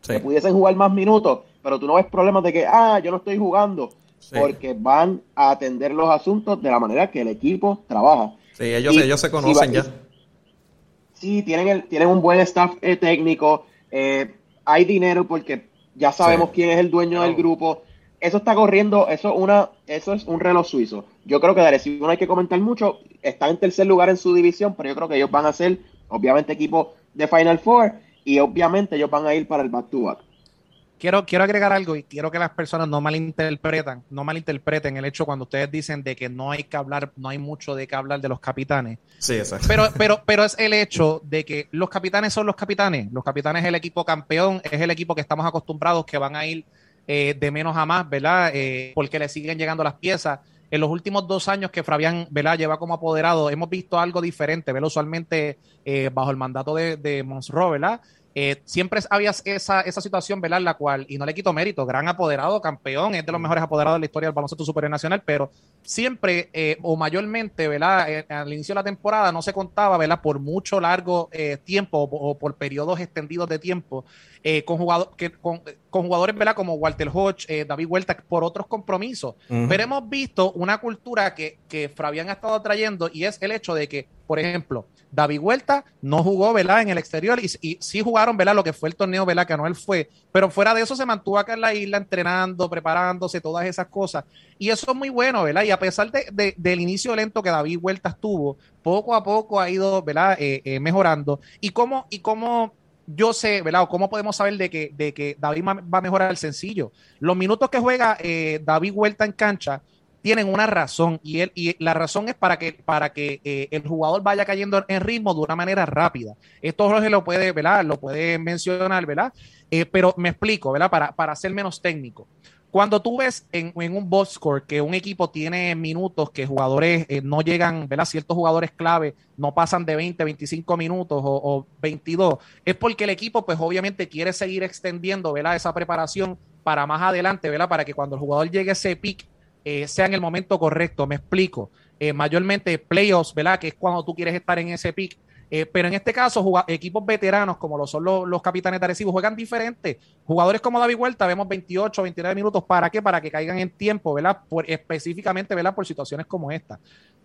que pudiesen jugar más minutos, pero tú no ves problemas de que, ah, yo no estoy jugando, porque van a atender los asuntos de la manera que el equipo trabaja. Sí, ellos, ellos se conocen ya. Sí, tienen, el, tienen un buen staff eh, técnico, eh, hay dinero porque ya sabemos quién es el dueño del grupo eso está corriendo, eso, una, eso es un reloj suizo. Yo creo que de Arecibo no hay que comentar mucho. Está en tercer lugar en su división, pero yo creo que ellos van a ser, obviamente, equipo de Final Four y obviamente ellos van a ir para el back-to-back. Quiero, quiero agregar algo y quiero que las personas no malinterpretan, no malinterpreten el hecho cuando ustedes dicen de que no hay que hablar, no hay mucho de qué hablar de los capitanes. Sí, exacto. Pero, pero, pero es el hecho de que los capitanes son los capitanes. Los capitanes es el equipo campeón, es el equipo que estamos acostumbrados que van a ir eh, de menos a más, ¿verdad? Eh, porque le siguen llegando las piezas. En los últimos dos años que Fabián ¿verdad? lleva como apoderado, hemos visto algo diferente, ¿verdad? Usualmente eh, bajo el mandato de, de Monsro, ¿verdad? Eh, siempre había esa, esa situación, ¿verdad? La cual, y no le quito mérito, gran apoderado, campeón, es de los mejores apoderados de la historia del baloncesto superior nacional, pero siempre eh, o mayormente, ¿verdad? Eh, al inicio de la temporada no se contaba, ¿verdad? Por mucho largo tiempo o, por periodos extendidos de tiempo con, jugador, que, con, jugadores, ¿verdad? Como Walter Hodge, David Huerta, por otros compromisos. Pero hemos visto una cultura que, que Fabián ha estado trayendo y es el hecho de que, por ejemplo, David Huerta no jugó, ¿verdad? En el exterior y, y, sí jugaron, ¿verdad? Lo que fue el torneo, ¿verdad? Que no él fue. Pero fuera de eso se mantuvo acá en la isla entrenando, preparándose, todas esas cosas. Y eso es muy bueno, ¿verdad? Y a pesar de, del inicio lento que David Huerta tuvo, poco a poco ha ido, ¿verdad? Eh, eh, mejorando. Y cómo, y cómo yo sé, ¿verdad? ¿Cómo podemos saber de que, de que David va a mejorar el sencillo? Los minutos que juega eh, David Huerta en cancha tienen una razón y, él, y la razón es para que, para que eh, el jugador vaya cayendo en ritmo de una manera rápida. Esto Jorge lo puede, ¿verdad? Lo puede mencionar, ¿verdad? Eh, pero me explico, ¿verdad? Para, para ser menos técnico. Cuando tú ves en, un box score que un equipo tiene minutos que jugadores eh, no llegan, ¿verdad? Ciertos jugadores clave no pasan de 20, 25 minutos o, o, 22, es porque el equipo, pues obviamente quiere seguir extendiendo, ¿verdad? Esa preparación para más adelante, ¿verdad? Para que cuando el jugador llegue a ese pick eh, sea en el momento correcto. Me explico. eh, mayormente playoffs, ¿verdad? Que es cuando tú quieres estar en ese pick. Eh, pero en este caso, equipos veteranos como lo son los, capitanes de Arecibo juegan diferente. Jugadores como David Huerta, vemos 28, 29 minutos. ¿Para qué? Para que caigan en tiempo, ¿verdad? Específicamente, ¿verdad? Por situaciones como esta.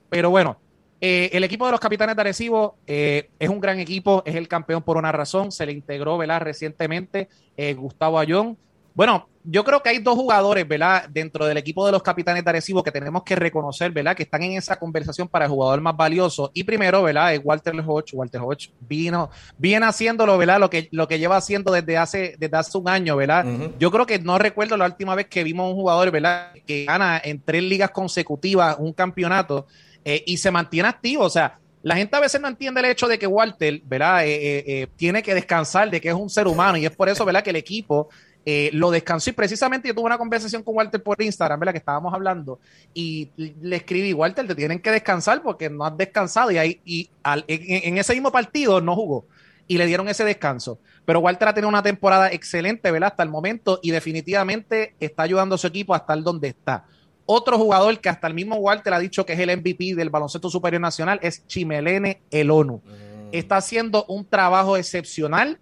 Pero bueno, eh, el equipo de los capitanes de Arecibo eh, es un gran equipo, es el campeón por una razón. Se le integró, ¿verdad? Recientemente Gustavo Ayón. Bueno, yo creo que hay dos jugadores, ¿verdad? Dentro del equipo de los capitanes de Arecibo que tenemos que reconocer, ¿verdad? Que están en esa conversación para el jugador más valioso. Y primero, ¿verdad? Es Walter Hodge. Walter Hodge vino, viene haciéndolo, ¿verdad? Lo que, lo que lleva haciendo desde hace, desde hace un año, ¿verdad? Yo creo que no recuerdo la última vez que vimos un jugador, ¿verdad? Que gana en tres ligas consecutivas un campeonato eh, y se mantiene activo. O sea, la gente a veces no entiende el hecho de que Walter, ¿verdad? Eh, eh, tiene que descansar, de que es un ser humano y es por eso, ¿verdad? Que el equipo eh, lo descansó y precisamente yo tuve una conversación con Walter por Instagram, ¿verdad? Que estábamos hablando y le escribí, Walter, te tienen que descansar porque no has descansado y, ahí, y en, ese mismo partido no jugó y le dieron ese descanso. Pero Walter ha tenido una temporada excelente, ¿verdad? Hasta el momento y definitivamente está ayudando a su equipo a estar donde está. Otro jugador que hasta el mismo Walter ha dicho que es el MVP del baloncesto superior nacional es Chimelene Elonu. Mm. Está haciendo un trabajo excepcional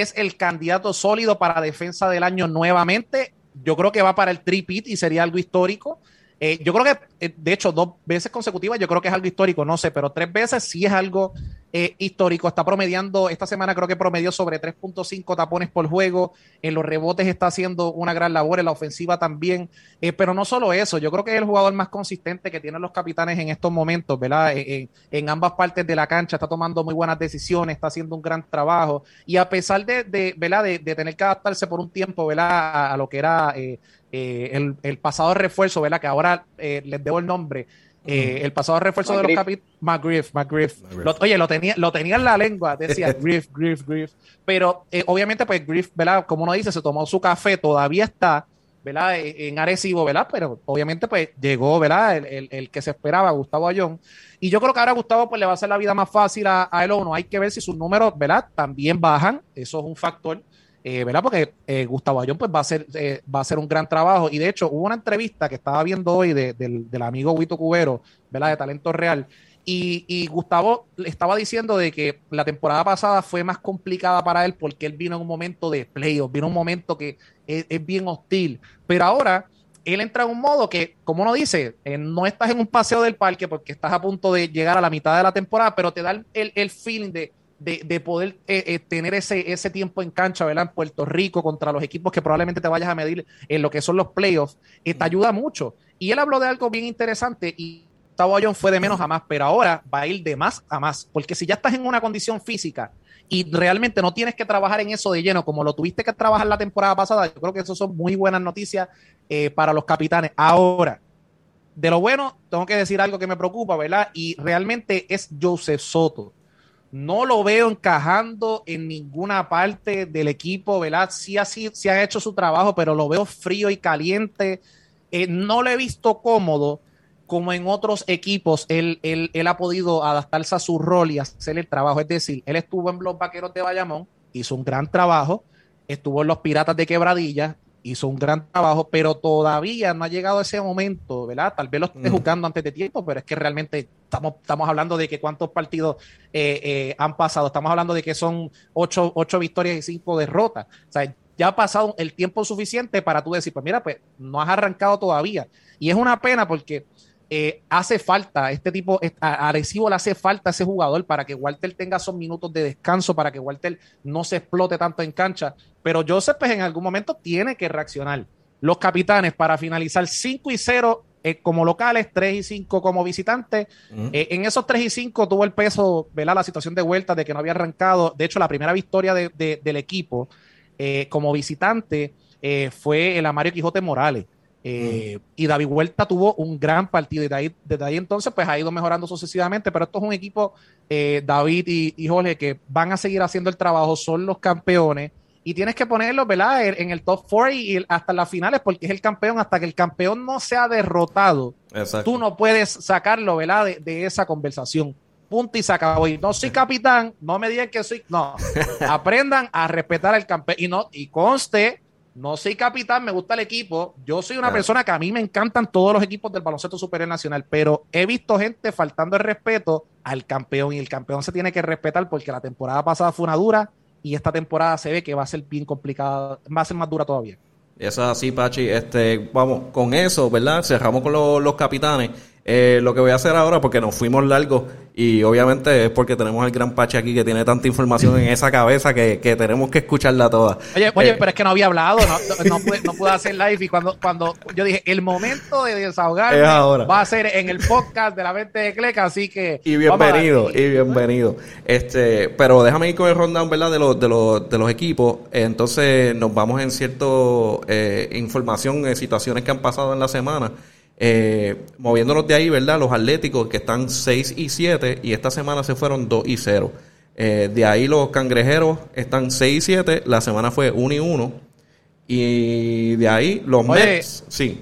es el candidato sólido para defensa del año nuevamente. Yo creo que va para el tripit y sería algo histórico. Eh, yo creo que, eh, de hecho, dos veces consecutivas, yo creo que es algo histórico, no sé, pero tres veces sí es algo eh, histórico. Está promediando, esta semana creo que promedió sobre 3.5 tapones por juego. En los rebotes está haciendo una gran labor, en la ofensiva también. pero no solo eso, yo creo que es el jugador más consistente que tienen los capitanes en estos momentos, ¿verdad? En, ambas partes de la cancha, está tomando muy buenas decisiones, está haciendo un gran trabajo. Y a pesar de, ¿verdad? De, tener que adaptarse por un tiempo, ¿verdad? A, lo que era eh, el, pasado refuerzo, ¿verdad? Que ahora eh, les debo el nombre. Eh, el pasado refuerzo de los capítulos. McGriff, McGriff. oye, lo tenía, lo tenía en la lengua, decía Griff, Griff, Griff. Pero obviamente, pues Griff, ¿verdad? Como uno dice, se tomó su café, todavía está, ¿verdad? En Arecibo, ¿verdad? Pero obviamente, pues llegó, ¿verdad? El, que se esperaba, Gustavo Ayón. Y yo creo que ahora Gustavo, pues le va a hacer la vida más fácil a, a él o no. Hay que ver si sus números, ¿verdad? También bajan. Eso es un factor. Eh. Porque eh, Gustavo Ayón pues va a ser eh, va a un gran trabajo y de hecho hubo una entrevista que estaba viendo hoy del, amigo Huito Cubero, ¿verdad? De Talento Real y, y, Gustavo estaba diciendo de que la temporada pasada fue más complicada para él porque él vino en un momento de playoff, vino en un momento que es, bien hostil, pero ahora él entra en un modo que, como uno dice, no estás en un paseo del parque porque estás a punto de llegar a la mitad de la temporada, pero te da el, el feeling de de, poder eh, eh, tener ese, ese tiempo en cancha, ¿verdad? En Puerto Rico contra los equipos que probablemente te vayas a medir en lo que son los playoffs, eh, te ayuda mucho. Y él habló de algo bien interesante y Gustavo Ayón fue de menos a más, pero ahora va a ir de más a más, porque si ya estás en una condición física y realmente no tienes que trabajar en eso de lleno como lo tuviste que trabajar la temporada pasada, yo creo que eso son muy buenas noticias para los capitanes. Ahora, de lo bueno, tengo que decir algo que me preocupa, ¿verdad? Y realmente es Joseph Soto no lo veo encajando en ninguna parte del equipo, ¿verdad? Sí, así, sí ha hecho su trabajo, pero lo veo frío y caliente. Eh, no lo he visto cómodo como en otros equipos. Él, él, él, ha podido adaptarse a su rol y hacer el trabajo. Es decir, él estuvo en los Vaqueros de Bayamón, hizo un gran trabajo. Estuvo en los Piratas de Quebradilla, hizo un gran trabajo, pero todavía no ha llegado ese momento, ¿verdad? Tal vez lo esté jugando antes de tiempo, pero es que realmente estamos, estamos hablando de que cuántos partidos eh, eh, han pasado. Estamos hablando de que son ocho, ocho victorias y cinco derrotas. O sea, ya ha pasado el tiempo suficiente para tú decir, pues mira, pues no has arrancado todavía. Y es una pena porque eh, hace falta este tipo, a le hace falta ese jugador para que Walter tenga esos minutos de descanso, para que Walter no se explote tanto en cancha. Pero Joseph, pues en algún momento tiene que reaccionar. Los capitanes para finalizar 5 y 0 eh, como locales, 3 y 5 como visitantes. Eh, en esos 3 y 5 tuvo el peso, ¿verdad? La situación de vuelta de que no había arrancado. De hecho, la primera victoria del equipo como visitante fue el Amario Quijote Morales. Eh, y David Huerta tuvo un gran partido y de ahí, desde ahí entonces pues ha ido mejorando sucesivamente, pero esto es un equipo, eh, David y, Jorge, que van a seguir haciendo el trabajo, son los campeones y tienes que ponerlos, ¿verdad? En el top four y, hasta las finales porque es el campeón, hasta que el campeón no sea derrotado, tú no puedes sacarlo, ¿verdad? De, esa conversación. Punto y se acabó. Y no soy capitán, no me digan que soy, no, aprendan a respetar al campeón y no, y conste no soy capitán, me gusta el equipo. Yo soy una persona que a mí me encantan todos los equipos del baloncesto superior nacional, pero he visto gente faltando el respeto al campeón y el campeón se tiene que respetar porque la temporada pasada fue una dura y esta temporada se ve que va a ser bien complicada, va a ser más dura todavía. Es así, Pachi. Este, vamos, con eso, ¿verdad? Cerramos con los capitanes. Eh, lo que voy a hacer ahora, porque nos fuimos largos y obviamente es porque tenemos al gran Pache aquí que tiene tanta información en esa cabeza que, tenemos que escucharla toda. Oye, oye, eh, pero es que no había hablado, no, pude, hacer live y cuando, cuando yo dije, el momento de desahogarme va a ser en el podcast de la mente de Cleca, así que... Y bienvenido, y bienvenido. Este, pero déjame ir con el rundown, ¿verdad? De los, de los, de los equipos. Entonces nos vamos en cierto eh, información, situaciones que han pasado en la semana. Eh, moviéndonos de ahí, ¿verdad? Los Atléticos que están 6 y 7 y esta semana se fueron 2 y 0. Eh, de ahí los Cangrejeros están 6 y 7, la semana fue 1 y 1. Y de ahí los Mets, sí.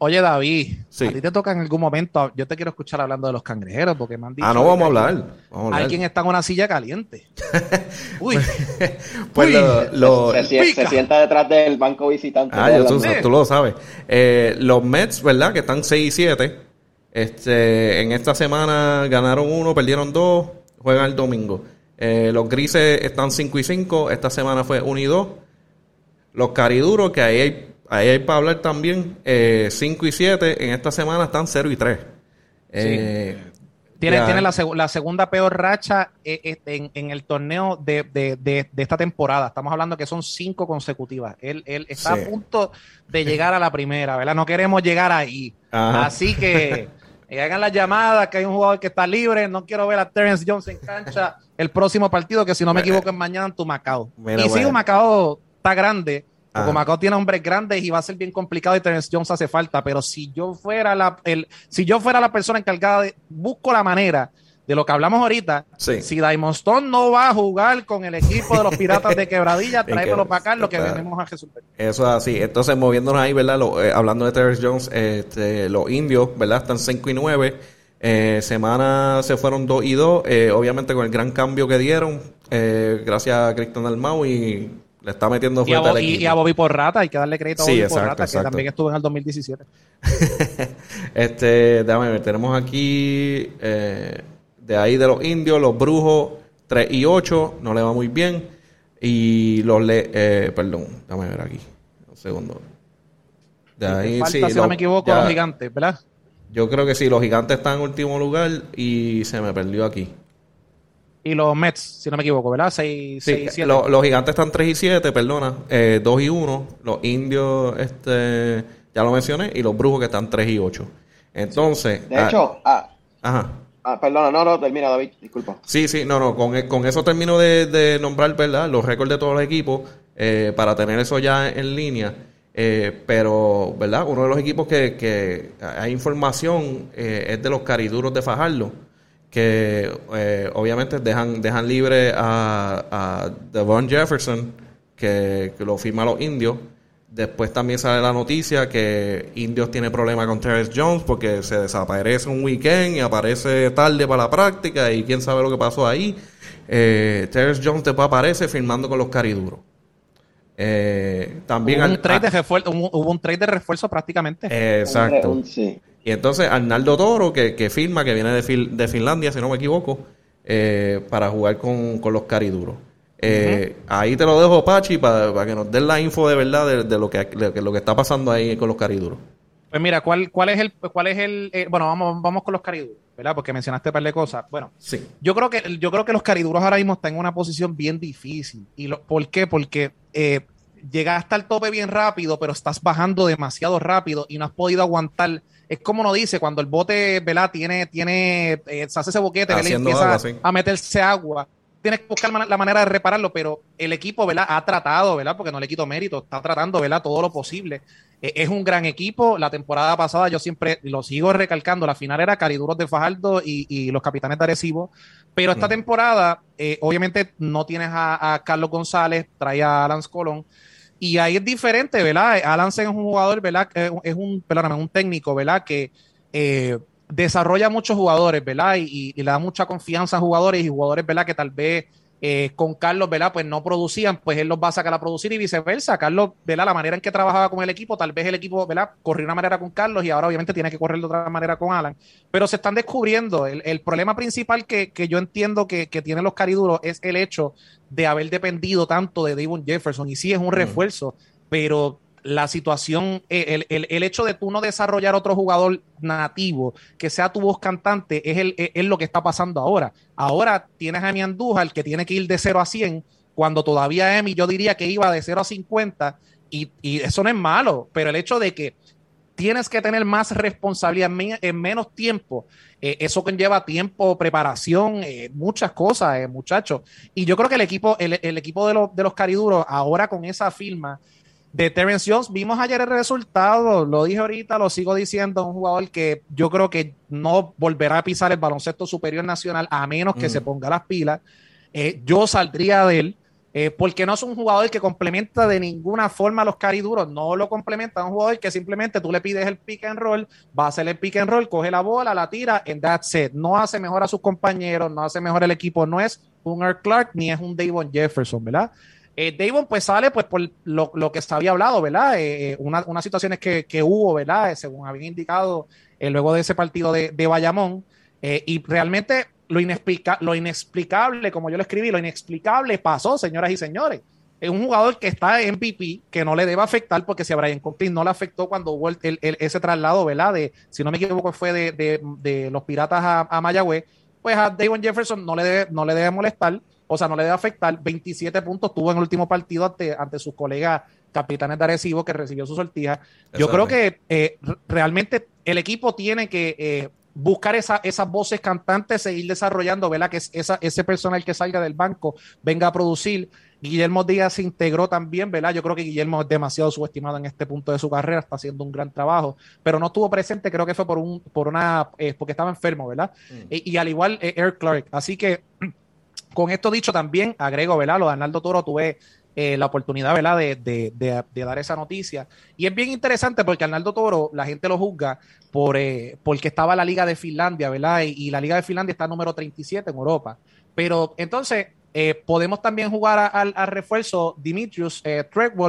Oye, David, a ti te toca en algún momento, yo te quiero escuchar hablando de los cangrejeros, porque me han dicho... Ah, no, vamos a hablar. Alguien está en una silla caliente. Uy. pues Lo, se, sienta detrás del banco visitante. Ah, tú, tú, lo sabes. Eh, los Mets, ¿verdad? Que están 6 y 7. Este, en esta semana ganaron uno, perdieron dos, juegan el domingo. Eh, los Grises están 5 y 5, esta semana fue 1 y 2. Los Cariduros, que ahí hay ahí hay para hablar también. 5 eh, y 7 en esta semana están 0 y 3. Eh, tiene, tiene la, la, segunda peor racha eh, en, en, el torneo de, de, de, esta temporada. Estamos hablando que son cinco consecutivas. Él, él está a punto de llegar a la primera, ¿verdad? No queremos llegar ahí. Así que hagan las llamadas, que hay un jugador que está libre. No quiero ver a Terence Jones en cancha el próximo partido, que si no me equivoco es mañana en tu Macao. y si un Macao está grande como Macao tiene hombres grandes y va a ser bien complicado y Terence Jones hace falta, pero si yo fuera la, el, si yo fuera la persona encargada de, busco la manera de lo que hablamos ahorita, si Diamond Stone no va a jugar con el equipo de los Piratas de Quebradilla, tráemelo para acá, lo que venimos a resolver. Eso es así. Entonces, moviéndonos ahí, ¿verdad? Eh, hablando de Terence Jones, este, los indios, ¿verdad? Están 5 y 9. Eh, semana se fueron 2 y 2. Eh, obviamente con el gran cambio que dieron, gracias a Cristian Dalmau y le está metiendo fuerte y a, y, a Bobby Porrata, hay que darle crédito a Bobby Porrata, que también estuvo en el 2017. este, déjame ver, tenemos aquí eh, de ahí de los indios, los brujos 3 y 8, no le va muy bien. Y los le, eh, perdón, déjame ver aquí, un segundo. De ahí, falta, sí, si no me equivoco, los gigantes, ¿verdad? Yo creo que sí, los gigantes están en último lugar y se me perdió aquí y los Mets, si no me equivoco, ¿verdad? 6 sí, 7. los gigantes están 3 y 7, perdona, eh, 2 y 1. Los indios, este, ya lo mencioné, y los brujos que están 3 y 8. Entonces. De hecho, ah, ajá. Ah, perdona, no, no, termina, David, disculpa. Sí, sí, no, no, con, con eso termino de, de nombrar, ¿verdad? Los récords de todos los equipos eh, para tener eso ya en línea. Eh, pero, ¿verdad? Uno de los equipos que, que hay información eh, es de los cariduros de Fajardo que eh, obviamente dejan, dejan libre a, a Devon Jefferson, que, lo firma los indios. Después también sale la noticia que Indios tiene problemas con Terrence Jones porque se desaparece un weekend y aparece tarde para la práctica y quién sabe lo que pasó ahí. Eh, Terrence Jones después aparece firmando con los cariduros. Eh, también hubo un, trade de refuerzo, hubo un trade de refuerzo prácticamente. Exacto. Y entonces Arnaldo Toro, que, que firma, que viene de, de Finlandia, si no me equivoco, eh, para jugar con, los cariduros. Eh, ahí te lo dejo, Pachi, para, que nos den la info de verdad de, lo, que, lo que está pasando ahí con los cariduros. Pues mira, ¿cuál, cuál es el, cuál es el, eh, bueno, vamos, vamos con los cariduros, ¿verdad? Porque mencionaste un par de cosas. Bueno, sí. yo creo que, yo creo que los cariduros ahora mismo están en una posición bien difícil. ¿Y lo, por qué? Porque eh, llegaste al tope bien rápido, pero estás bajando demasiado rápido y no has podido aguantar es como uno dice, cuando el bote, ¿verdad? Tiene, tiene, eh, se hace ese boquete, ¿verdad? Y empieza a meterse agua. Tienes que buscar la manera de repararlo, pero el equipo, ¿verdad? Ha tratado, ¿verdad? Porque no le quito mérito, está tratando, ¿verdad? Todo lo posible. Eh, es un gran equipo. La temporada pasada yo siempre lo sigo recalcando. La final era Cariduros de Fajardo y, los capitanes de Arecibo. Pero esta mm. temporada, eh, obviamente, no tienes a, a, Carlos González, trae a Lance Colón. Y ahí es diferente, ¿verdad? Alan es un jugador, ¿verdad? Es un, perdóname, un técnico, ¿verdad? Que eh, desarrolla muchos jugadores, ¿verdad? Y, le da mucha confianza a jugadores y jugadores, ¿verdad? Que tal vez eh, con Carlos, ¿verdad? Pues no producían, pues él los va a sacar a producir y viceversa. Carlos, ¿verdad? La manera en que trabajaba con el equipo, tal vez el equipo, ¿verdad? Corrió una manera con Carlos y ahora obviamente tiene que correr de otra manera con Alan. Pero se están descubriendo. El, problema principal que, yo entiendo que, tienen los cariduros es el hecho de haber dependido tanto de Davon Jefferson. Y sí es un mm. refuerzo, pero la situación, eh, el, hecho de tú no desarrollar otro jugador nativo que sea tu voz cantante es, el, es, lo que está pasando ahora. Ahora tienes a Emi Andújar que tiene que ir de 0 a 100, cuando todavía Emi yo diría que iba de 0 a 50 y, y eso no es malo, pero el hecho de que tienes que tener más responsabilidad en, menos tiempo. Eh, eso conlleva tiempo, preparación, eh, muchas cosas, muchachos. Y yo creo que el equipo, el, el equipo de, los, de los cariduros, ahora con esa firma, de Terence Jones, vimos ayer el resultado, lo dije ahorita, lo sigo diciendo, un jugador que yo creo que no volverá a pisar el baloncesto superior nacional a menos que se ponga las pilas. Eh, yo saldría de él, eh, porque no es un jugador que complementa de ninguna forma a los cariduros, no lo complementa, es un jugador que simplemente tú le pides el pick and roll, va a hacer el pick and roll, coge la bola, la tira, en that set. No hace mejor a sus compañeros, no hace mejor el equipo, no es un Earl Clark ni es un Davon Jefferson, ¿verdad? Eh, Davon pues sale pues por lo, que se había hablado, ¿verdad? Eh, eh, unas situaciones que, hubo, ¿verdad? según habían indicado luego de ese partido de, de Bayamón. y realmente lo, lo inexplicable, como yo lo escribí, lo inexplicable pasó, señoras y señores. Es un jugador que está en MVP, que no le debe afectar, porque si a Brian no le afectó cuando hubo ese traslado, ¿verdad? De, si no me equivoco, fue de, los Piratas a, a Mayagüez, pues a Davon Jefferson no le debe, no le debe molestar o sea, no le debe afectar. 27 puntos tuvo en el último partido ante, ante sus colegas capitanes de Arecibo que recibió su sortija. Yo creo que eh, realmente el equipo tiene que eh, buscar esa, esas voces cantantes, seguir desarrollando, ¿verdad? Que esa, ese personal que salga del banco venga a producir. Guillermo Díaz se integró también, ¿verdad? Yo creo que Guillermo es demasiado subestimado en este punto de su carrera, está haciendo un gran trabajo, pero no estuvo presente, creo que fue por un, por una, eh, porque estaba enfermo, ¿verdad? Mm. Y, y, al igual Eric Clark. Así que con esto dicho, también agrego, ¿verdad? Lo de Arnaldo Toro, tuve eh, la oportunidad, ¿verdad? De, dar esa noticia. Y es bien interesante porque Arnaldo Toro, la gente lo juzga por, eh, porque estaba la Liga de Finlandia, ¿verdad? Y, la Liga de Finlandia está número 37 en Europa. Pero entonces, eh, podemos también jugar al refuerzo Dimitrius eh,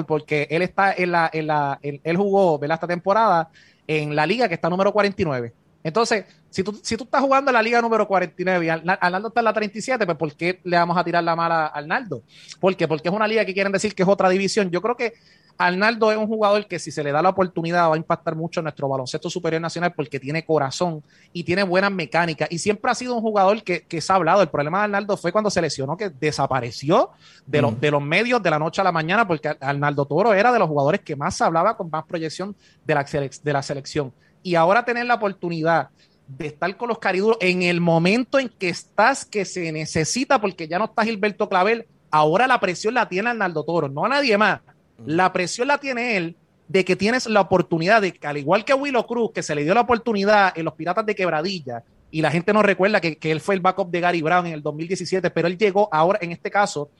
porque él está en la, en la él jugó, ¿verdad? Esta temporada en la liga que está número 49. Entonces, si tú, si tú estás jugando en la liga número 49 y Arnaldo está en la 37, pues ¿por qué le vamos a tirar la mala a Arnaldo? ¿Por qué? Porque es una liga que quieren decir que es otra división. Yo creo que Arnaldo es un jugador que si se le da la oportunidad va a impactar mucho en nuestro baloncesto superior nacional porque tiene corazón y tiene buenas mecánicas y siempre ha sido un jugador que, se ha hablado. El problema de Arnaldo fue cuando se lesionó, que desapareció de, los, de los medios de la noche a la mañana porque Arnaldo Toro era de los jugadores que más hablaba con más proyección de la, de la selección y ahora tener la oportunidad de estar con los cariduros en el momento en que estás, que se necesita, porque ya no está Gilberto Clavel, ahora la presión la tiene Arnaldo Toro, no a nadie más. La presión la tiene él de que tienes la oportunidad de, al igual que Willow Cruz, que se le dio la oportunidad en los Piratas de Quebradilla, y la gente no recuerda que, él fue el backup de Gary Brown en el 2017, pero él llegó ahora, en este caso,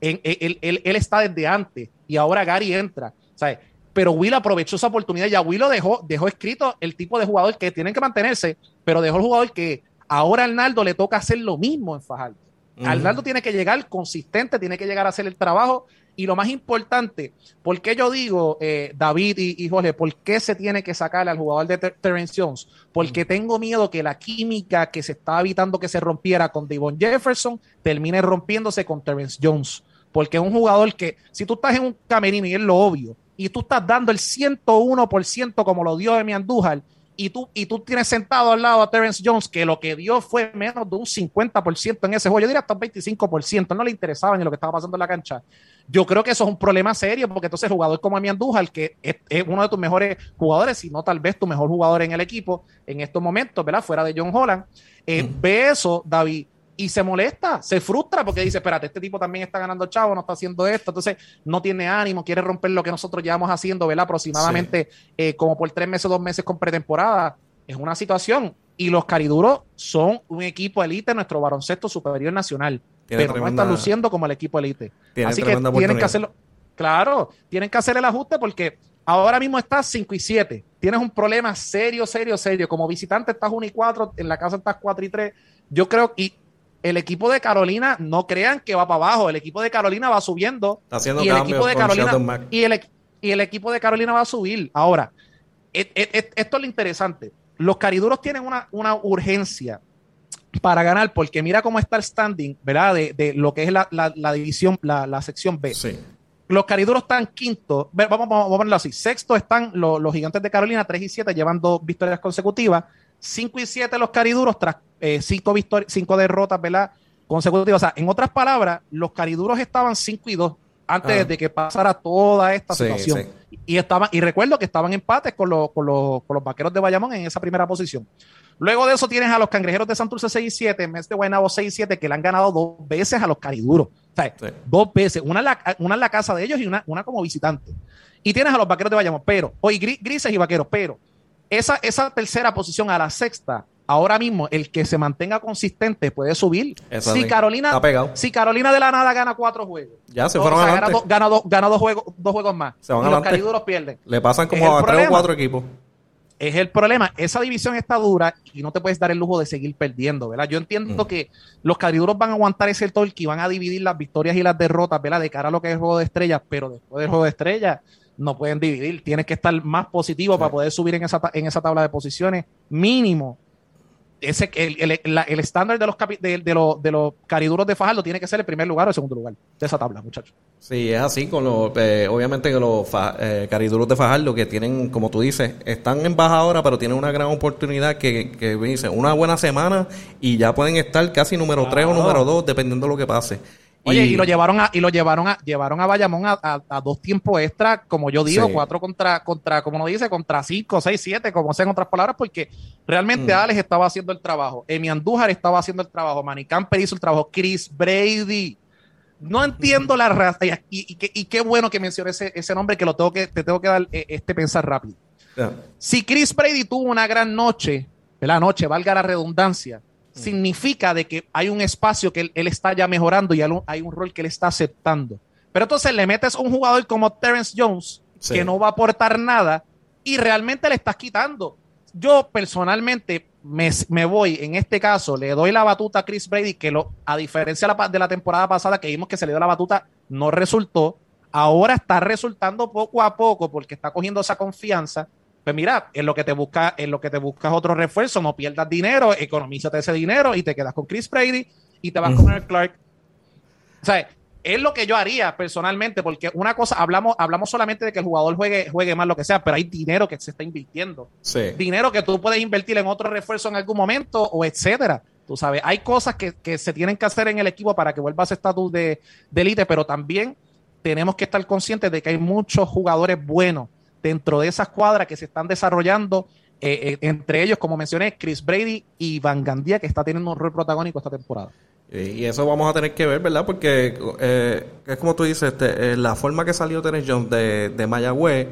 en, él, él, está desde antes, y ahora Gary entra. Sea, pero Will aprovechó esa oportunidad. Ya Will lo dejó, dejó escrito el tipo de jugador que tienen que mantenerse, pero dejó el jugador que ahora a Arnaldo le toca hacer lo mismo en Fajardo. Arnaldo tiene que llegar consistente, tiene que llegar a hacer el trabajo. Y lo más importante, ¿por qué yo digo, eh, David y, Jorge, por qué se tiene que sacar al jugador de Terence Jones? Porque tengo miedo que la química que se estaba evitando que se rompiera con Devon Jefferson termine rompiéndose con Terence Jones. Porque es un jugador que, si tú estás en un camerino y es lo obvio, y tú estás dando el 101% como lo dio Emi Andújar, y tú, y tú tienes sentado al lado a Terence Jones, que lo que dio fue menos de un 50% en ese juego, yo diría hasta un 25%, no le interesaba ni lo que estaba pasando en la cancha. Yo creo que eso es un problema serio, porque entonces jugador como Emi Andújar, que es, uno de tus mejores jugadores, si no tal vez tu mejor jugador en el equipo en estos momentos, ¿verdad? Fuera de John Holland, eh, ve eso, David, y se molesta, se frustra porque dice, espérate, este tipo también está ganando chavo, no está haciendo esto, entonces no tiene ánimo, quiere romper lo que nosotros llevamos haciendo, ¿verdad? Aproximadamente eh, como por tres meses, dos meses con pretemporada. Es una situación. Y los cariduros son un equipo elite en nuestro baloncesto superior nacional, pero no están luciendo como el equipo elite. Así que tienen que hacerlo. Claro, tienen que hacer el ajuste porque ahora mismo estás 5 y 7. Tienes un problema serio, serio, serio. Como visitante estás 1 y 4, en la casa estás 4 y 3. Yo creo, y el equipo de Carolina, no crean que va para abajo, el equipo de Carolina va subiendo. Está haciendo y el equipo de Carolina y el, y el equipo de Carolina va a subir. Ahora, et- et- et- esto es lo interesante. Los cariduros tienen una, una urgencia para ganar, porque mira cómo está el standing, ¿verdad? De, de lo que es la, la- la división, la, la sección B. Sí. Los cariduros están quinto, vamos, vamos a ponerlo así. Sexto están los, los gigantes de Carolina, 3 y 7, llevan dos victorias consecutivas. 5 y 7 los cariduros, tras eh, cinco, victori- cinco derrotas, ¿verdad? Consecutivas. O sea, en otras palabras, los cariduros estaban 5 y 2 antes Ah. de que pasara toda esta Sí, situación. sí. Y, estaban, y recuerdo que estaban empates con los, con, los, con los vaqueros de Bayamón en esa primera posición. Luego de eso tienes a los cangrejeros de Santurce 6 y 7, Mes de Guaynabo 6 y 7, que le han ganado dos veces a los cariduros. O sea, Sí. dos veces, una en, la, una en la casa de ellos y una, una como visitante. Y tienes a los vaqueros de Bayamón, pero, hoy grises y vaqueros, pero esa, esa tercera posición a la sexta, ahora mismo el que se mantenga consistente puede subir. Si sí. Carolina, si Carolina de la nada gana cuatro juegos, Ya se o fueron sea, gana, adelante. dos- gana dos, gana dos juegos, dos juegos más, Se van y los cariduros pierden. Le pasan como a tres o cuatro equipos. Es el problema. Esa división está dura y no te puedes dar el lujo de seguir perdiendo, ¿verdad? Yo entiendo Mm. que los cariduros van a aguantar ese torque y van a dividir las victorias y las derrotas, ¿verdad? De cara a lo que es el juego de estrellas, pero después del juego de estrellas no pueden dividir. Tienes que estar más positivo Sí. para poder subir en esa, en esa tabla de posiciones. Mínimo. Ese, el, el, la- el estándar de los, capi- de, de los, de los cariduros de Fajardo tiene que ser el primer lugar o el segundo lugar de esa tabla, muchachos. Sí, es así con los, eh, obviamente que los fa- eh, cariduros de Fajardo que tienen, como tú dices, están en baja ahora, pero tienen una gran oportunidad que, que dice, una buena semana y ya pueden estar casi número 3 o número 2, dependiendo de lo que pase. Oye, y, lo llevaron a, y lo llevaron a, llevaron a Bayamón a, a- a dos tiempos extra, como yo digo, Sí. cuatro contra, contra, como uno dice, contra cinco, seis, siete, como sea en otras palabras, porque realmente Mm. Alex estaba haciendo el trabajo, Emi Andújar estaba haciendo el trabajo, Manny Camper hizo el trabajo, Chris Brady. No entiendo la raza, y, y, qué- y qué bueno que mencioné ese, ese nombre que lo tengo que, te tengo que dar eh, este pensar rápido. Si Chris Brady tuvo una gran noche, la noche, valga la redundancia, Mm. significa de que hay un espacio que él, él está ya mejorando y hay un, rol que él está aceptando. Pero entonces le metes a un jugador como Terrence Jones, Sí. que no va a aportar nada, y realmente le estás quitando. Yo personalmente me, me voy, en este caso, le doy la batuta a Chris Brady, que lo, a diferencia de la, pa- de la temporada pasada, que vimos que se le dio la batuta, no resultó. Ahora está resultando poco a poco porque está cogiendo esa confianza. Pues mira, en lo que te busca, en lo que te buscas otro refuerzo, no pierdas dinero, economízate ese dinero y te quedas con Chris Brady y te vas con Eric Clark. O sea, es lo que yo haría personalmente, porque una cosa, hablamos, hablamos solamente de que el jugador juegue, juegue más lo que sea, pero hay dinero que se está invirtiendo Sí. dinero que tú puedes invertir en otro refuerzo en algún momento o etcétera. Tú sabes, hay cosas que, que se tienen que hacer en el equipo para que vuelva a ese estatus de, de élite, pero también tenemos que estar conscientes de que hay muchos jugadores buenos dentro de esa escuadra que se están desarrollando, eh, eh, entre ellos, como mencioné, Chris Brady y Van Gandía, que está teniendo un rol protagónico esta temporada. Y y eso vamos a tener que ver, ¿verdad? Porque eh, es como tú dices, este, eh, la forma que salió Terence Jones de, de Mayagüez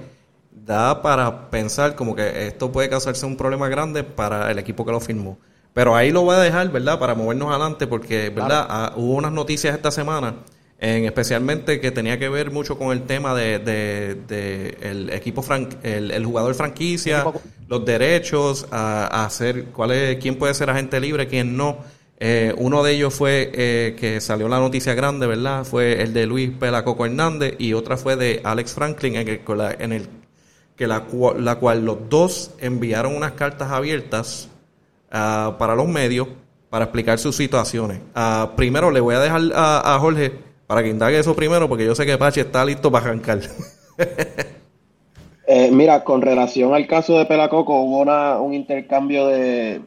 da para pensar como que esto puede causarse un problema grande para el equipo que lo firmó. Pero ahí lo voy a dejar, ¿verdad? Para movernos adelante, porque, ¿verdad? Ah, hubo unas noticias esta semana, en especialmente que tenía que ver mucho con el tema de, de- de el equipo fran- el, el jugador franquicia, los derechos, a, a hacer cuál es, quién puede ser agente libre, quién no. Eh, uno de ellos fue eh, que salió la noticia grande, ¿verdad? Fue el de Luis Pelacoco Hernández y otra fue de Alex Franklin, en el, en el que la, la cual los dos enviaron unas cartas abiertas ah, para los medios para explicar sus situaciones. Ah, primero le voy a dejar a, a Jorge para que indague eso primero, porque yo sé que Pache está listo para arrancar. Eh, mira, con relación al caso de Pelacoco, hubo un intercambio de,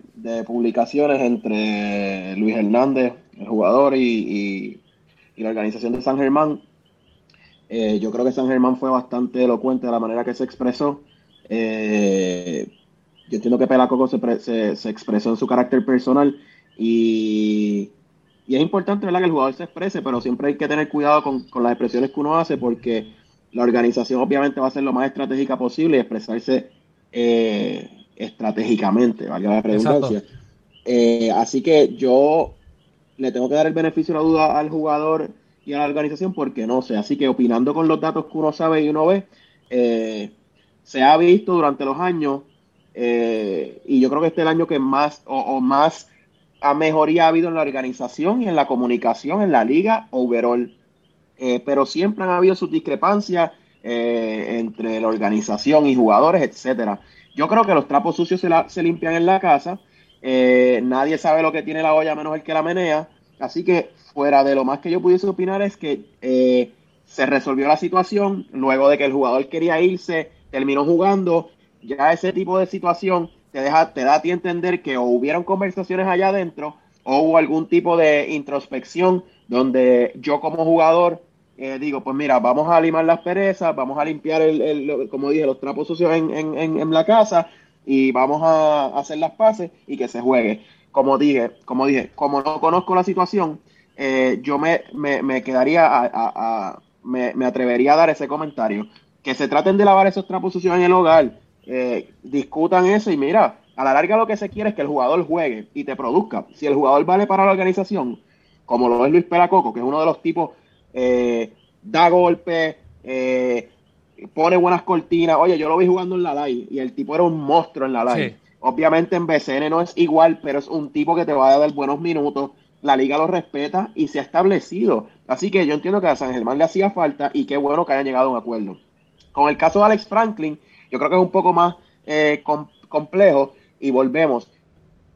publicaciones entre Luis Hernández, el jugador, y, la organización de San Germán. Eh, yo creo que San Germán fue bastante elocuente de la manera que se expresó. Eh, yo entiendo que Pelacoco se- se expresó en su carácter personal y, y es importante ¿verdad? que el jugador se exprese, pero siempre hay que tener cuidado con, con las expresiones que uno hace porque la organización obviamente va a ser lo más estratégica posible y expresarse eh, estratégicamente, valga la redundancia. Eh, así que yo le tengo que dar el beneficio de la duda al jugador y a la organización porque no sé. Así que opinando con los datos que uno sabe y uno ve, eh, se ha visto durante los años eh, y yo creo que este es el año que más o, o más a mejoría ha habido en la organización y en la comunicación en la liga overall. Eh, pero siempre han habido sus discrepancias eh, entre la organización y jugadores, etcétera. Yo creo que los trapos sucios se, limpian en la casa. Eh, nadie sabe lo que tiene la olla menos el que la menea. Así que fuera de lo más que yo pudiese opinar es que se resolvió la situación luego de que el jugador quería irse, terminó jugando. Ya ese tipo de situación te, deja, te da a ti entender que o hubieron conversaciones allá adentro o hubo algún tipo de introspección donde yo como jugador eh, digo, pues mira, vamos a limar las perezas, vamos a limpiar, el, como dije, los trapos sucios en, en, en, la casa y vamos a hacer las paces y que se juegue. Como dije, como dije, como no conozco la situación, eh, yo me, me, me quedaría a, me, me, atrevería a dar ese comentario. Que se traten de lavar esos trapos sucios en el hogar, eh, discutan eso y mira, a la larga lo que se quiere es que el jugador juegue y te produzca. Si el jugador vale para la organización, como lo es Luis Pelacoco, que es uno de los tipos, eh, da golpes, eh, pone buenas cortinas. Oye, yo lo vi jugando en la live y el tipo era un monstruo en la live. Obviamente en BCN no es igual, pero es un tipo que te va a dar buenos minutos. La liga lo respeta y se ha establecido. Así que yo entiendo que a San Germán le hacía falta y qué bueno que hayan llegado a un acuerdo. Con el caso de Alex Franklin, yo creo que es un poco más eh, complejo y volvemos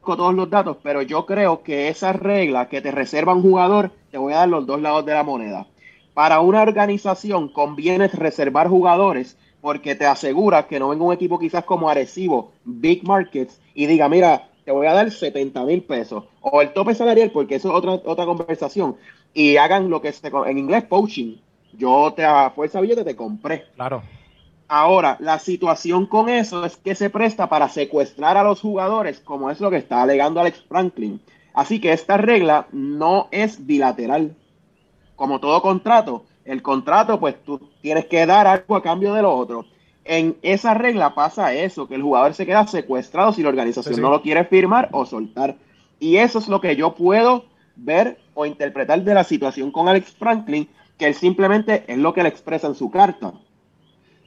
con todos los datos, pero yo creo que esa regla que te reserva un jugador, te voy a dar los dos lados de la moneda. Para una organización conviene reservar jugadores porque te asegura que no venga un equipo quizás como Arecibo, Big Markets, y diga, mira, te voy a dar 70 mil pesos, o el tope salarial, porque eso es otra, otra conversación, y hagan lo que se, en inglés poaching. Yo te a fuerza billete te compré. Claro. Ahora, la situación con eso es que se presta para secuestrar a los jugadores, como es lo que está alegando Alex Franklin. Así que esta regla no es bilateral. Como todo contrato, el contrato, pues tú tienes que dar algo a cambio de lo otro. En esa regla pasa eso, que el jugador se queda secuestrado si la organización no lo quiere firmar o soltar. Y eso es lo que yo puedo ver o interpretar de la situación con Alex Franklin, que él simplemente es lo que le expresa en su carta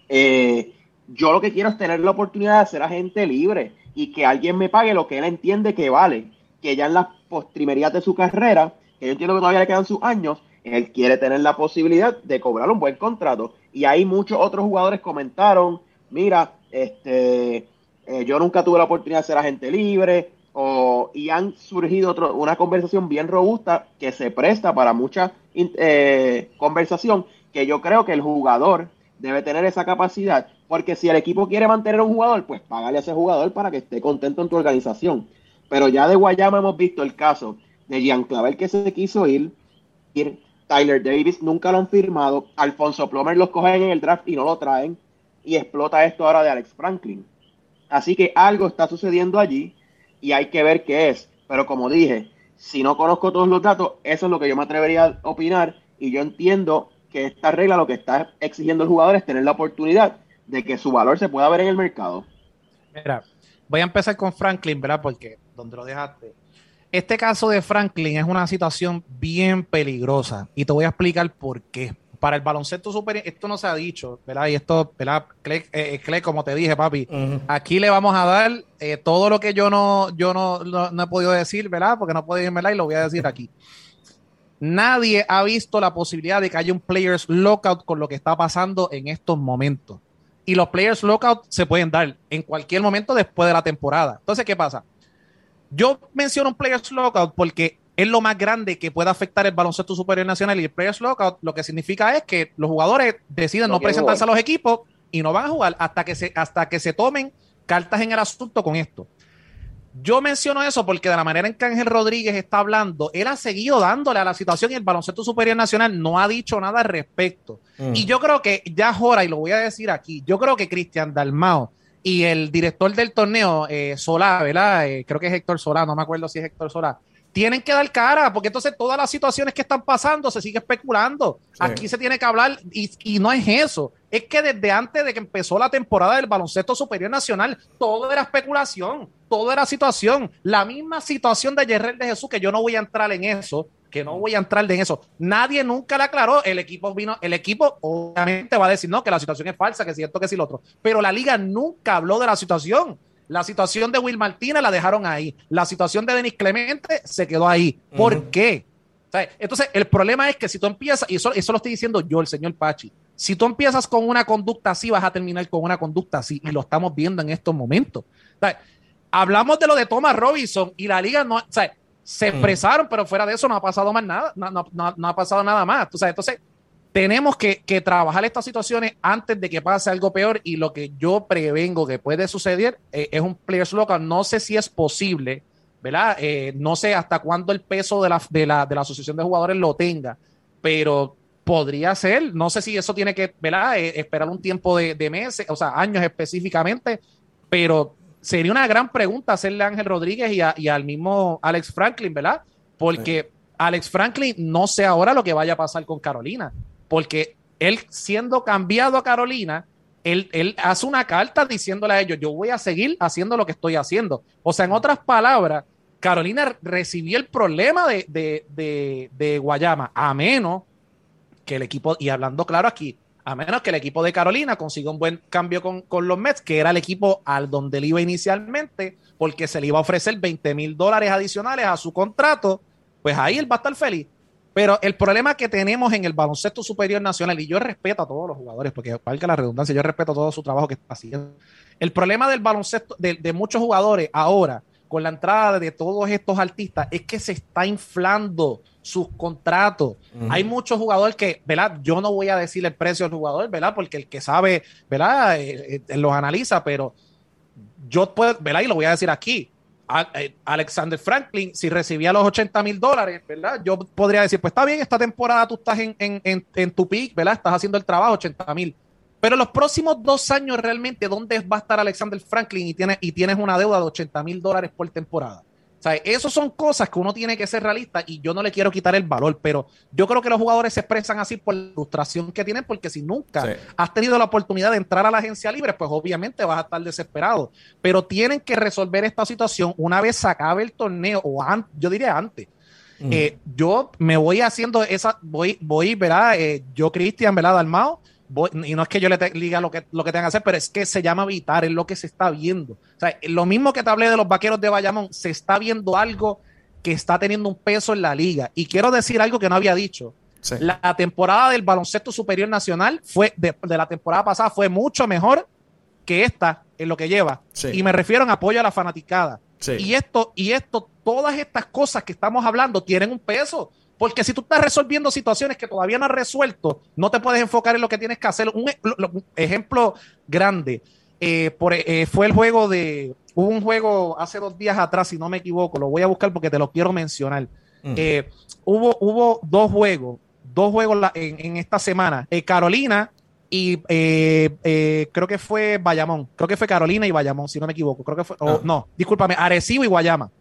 eh, yo lo que quiero es tener la oportunidad de ser agente libre y que alguien me pague lo que él entiende que vale, que ya en las postrimerías de su carrera, que yo entiendo que todavía le quedan sus años, él quiere tener la posibilidad de cobrar un buen contrato. Y ahí muchos otros jugadores comentaron, mira, este, eh, yo nunca tuve la oportunidad de ser agente libre, o, y han surgido una conversación bien robusta que se presta para mucha eh, conversación, que yo creo que el jugador debe tener esa capacidad, porque si el equipo quiere mantener a un jugador, pues págale a ese jugador para que esté contento en tu organización. Pero ya de Guayama hemos visto el caso de Jean Clavel que se quiso ir, ir, Tyler Davis nunca lo han firmado, Alfonso Plomer los cogen en el draft y no lo traen, y explota esto ahora de Alex Franklin. Así que algo está sucediendo allí y hay que ver qué es. Pero como dije, si no conozco todos los datos, eso es lo que yo me atrevería a opinar y yo entiendo que esta regla lo que está exigiendo el jugador es tener la oportunidad de que su valor se pueda ver en el mercado. Mira, voy a empezar con Franklin, ¿verdad? Porque donde lo dejaste. Este caso de Franklin es una situación bien peligrosa y te voy a explicar por qué. Para el baloncesto superior, esto no se ha dicho, ¿verdad? Y esto, ¿verdad? Clay, eh, eh, como te dije, papi, aquí le vamos a dar eh, todo lo que yo no, yo no, no, he podido decir, ¿verdad? Porque no puedo irme y lo voy a decir aquí. Nadie ha visto la posibilidad de que haya un players lockout con lo que está pasando en estos momentos. Y los players lockout se pueden dar en cualquier momento después de la temporada. Entonces, ¿qué pasa? Yo menciono un players lockout porque es lo más grande que puede afectar el baloncesto superior nacional y el players lockout lo que significa es que los jugadores deciden no, presentarse a los equipos y no van a jugar hasta que se hasta que se tomen cartas en el asunto con esto. Yo menciono eso porque de la manera en que Ángel Rodríguez está hablando, él ha seguido dándole a la situación y el baloncesto superior nacional no ha dicho nada al respecto. Mm. Y yo creo que ya ahora, y lo voy a decir aquí, yo creo que Cristian Dalmao y el director del torneo, eh, Solá, ¿verdad? Eh, creo que es Héctor Solá, no me acuerdo si es Héctor Solá, tienen que dar cara, porque entonces todas las situaciones que están pasando se sigue especulando. Aquí se tiene que hablar y, no es eso. Es que desde antes de que empezó la temporada del baloncesto superior nacional, todo era especulación, todo era situación. La misma situación de Yerrel de Jesús, que yo no voy a entrar en eso, que no voy a entrar en eso. Nadie nunca le aclaró. El equipo vino, el equipo obviamente va a decir no, que la situación es falsa, que es cierto, que es lo otro. Pero la liga nunca habló de la situación. La situación de Will Martínez la dejaron ahí. La situación de Denis Clemente se quedó ahí. ¿Por qué? entonces, el problema es que si tú empiezas, y eso, eso lo estoy diciendo yo, el señor Pachi, si tú empiezas con una conducta así, vas a terminar con una conducta así, y lo estamos viendo en estos momentos. hablamos de lo de Thomas Robinson y la liga no, se expresaron, pero fuera de eso no ha pasado más nada, no, ha pasado nada más. entonces, tenemos que, trabajar estas situaciones antes de que pase algo peor y lo que yo prevengo que puede suceder eh, es un players local. No sé si es posible ¿verdad? Eh, no sé hasta cuándo el peso de la, de, la, de la asociación de jugadores lo tenga, pero podría ser, no sé si eso tiene que, ¿verdad? Eh, esperar un tiempo de, meses, o sea, años específicamente, pero sería una gran pregunta hacerle a Ángel Rodríguez y, al mismo Alex Franklin, ¿verdad? Porque Alex Franklin no sé ahora lo que vaya a pasar con Carolina, porque él siendo cambiado a Carolina, él, él, hace una carta diciéndole a ellos, yo voy a seguir haciendo lo que estoy haciendo. O sea, en otras palabras, Carolina recibió el problema de, Guayama, a menos que el equipo, y hablando claro aquí, a menos que el equipo de Carolina consiga un buen cambio con, con, los Mets, que era el equipo al donde él iba inicialmente, porque se le iba a ofrecer 20 mil dólares adicionales a su contrato, pues ahí él va a estar feliz. Pero el problema que tenemos en el baloncesto superior nacional, y yo respeto a todos los jugadores, porque valga la redundancia, yo respeto todo su trabajo que está haciendo. El problema del baloncesto, de, muchos jugadores ahora, con la entrada de todos estos artistas, es que se está inflando sus contratos. Hay muchos jugadores que, ¿verdad? Yo no voy a decir el precio del jugador, ¿verdad? Porque el que sabe, ¿verdad? Eh, eh, los analiza, pero yo puedo, ¿verdad? Y lo voy a decir aquí. Eh, Alexander Franklin, si recibía los 80 mil dólares, ¿verdad? Yo podría decir, pues está bien, esta temporada tú estás en, en, tu peak, ¿verdad? Estás haciendo el trabajo, 80 mil. Pero los próximos dos años realmente, ¿dónde va a estar Alexander Franklin y tienes, y tienes una deuda de 80 mil dólares por temporada? O sea, esas son cosas que uno tiene que ser realista y yo no le quiero quitar el valor, pero yo creo que los jugadores se expresan así por la frustración que tienen, porque si nunca has tenido la oportunidad de entrar a la agencia libre, pues obviamente vas a estar desesperado. Pero tienen que resolver esta situación una vez se acabe el torneo, o yo diría antes. Eh, yo me voy haciendo esa, voy, voy, ¿verdad? Eh, yo, Cristian, ¿verdad? Dalmao, y no es que yo le diga lo que, lo que tengan que hacer, pero es que se llama evitar, es lo que se está viendo. O sea, lo mismo que te hablé de los vaqueros de Bayamón, se está viendo algo que está teniendo un peso en la liga. Y quiero decir algo que no había dicho. La temporada del baloncesto superior nacional fue de, la temporada pasada fue mucho mejor que esta en lo que lleva. Y me refiero en apoyo a la fanaticada. Y esto, y esto, todas estas cosas que estamos hablando tienen un peso. Porque si tú estás resolviendo situaciones que todavía no has resuelto, no te puedes enfocar en lo que tienes que hacer. Un, e, ejemplo grande eh, por, eh, fue el juego de. Hubo un juego hace dos días atrás, si no me equivoco, lo voy a buscar porque te lo quiero mencionar. Mm. Eh, hubo, hubo dos juegos, dos juegos en, esta semana. Carolina y creo que fue Bayamón. Creo que fue Carolina y Bayamón, si no me equivoco. Creo que fue. Ah. no, discúlpame, Arecibo y Guayama.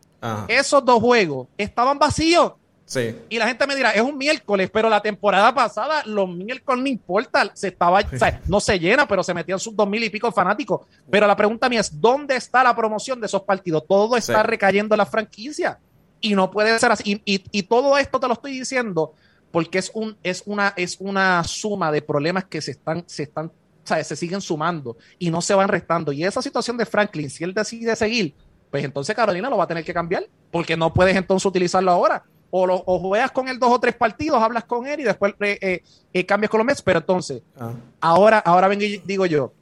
Esos dos juegos estaban vacíos. Y la gente me dirá, es un miércoles, pero la temporada pasada los miércoles no importa, se estaba, o sea, no se llena, pero se metían sus dos mil y pico fanáticos. Pero la pregunta mía es, ¿dónde está la promoción de esos partidos? Todo está recayendo en la franquicia y no puede ser así. Y, todo esto te lo estoy diciendo porque es, un, es, una, es una suma de problemas que se están, se están, o sea, se siguen sumando y no se van restando. Y esa situación de Franklin, si él decide seguir, pues entonces Carolina lo va a tener que cambiar, porque no puedes entonces utilizarlo ahora o, lo, juegas con él dos o tres partidos, hablas con él y después eh, eh, eh, cambias con los Mets. Pero entonces, ah. ahora, ahora vengo y digo yo,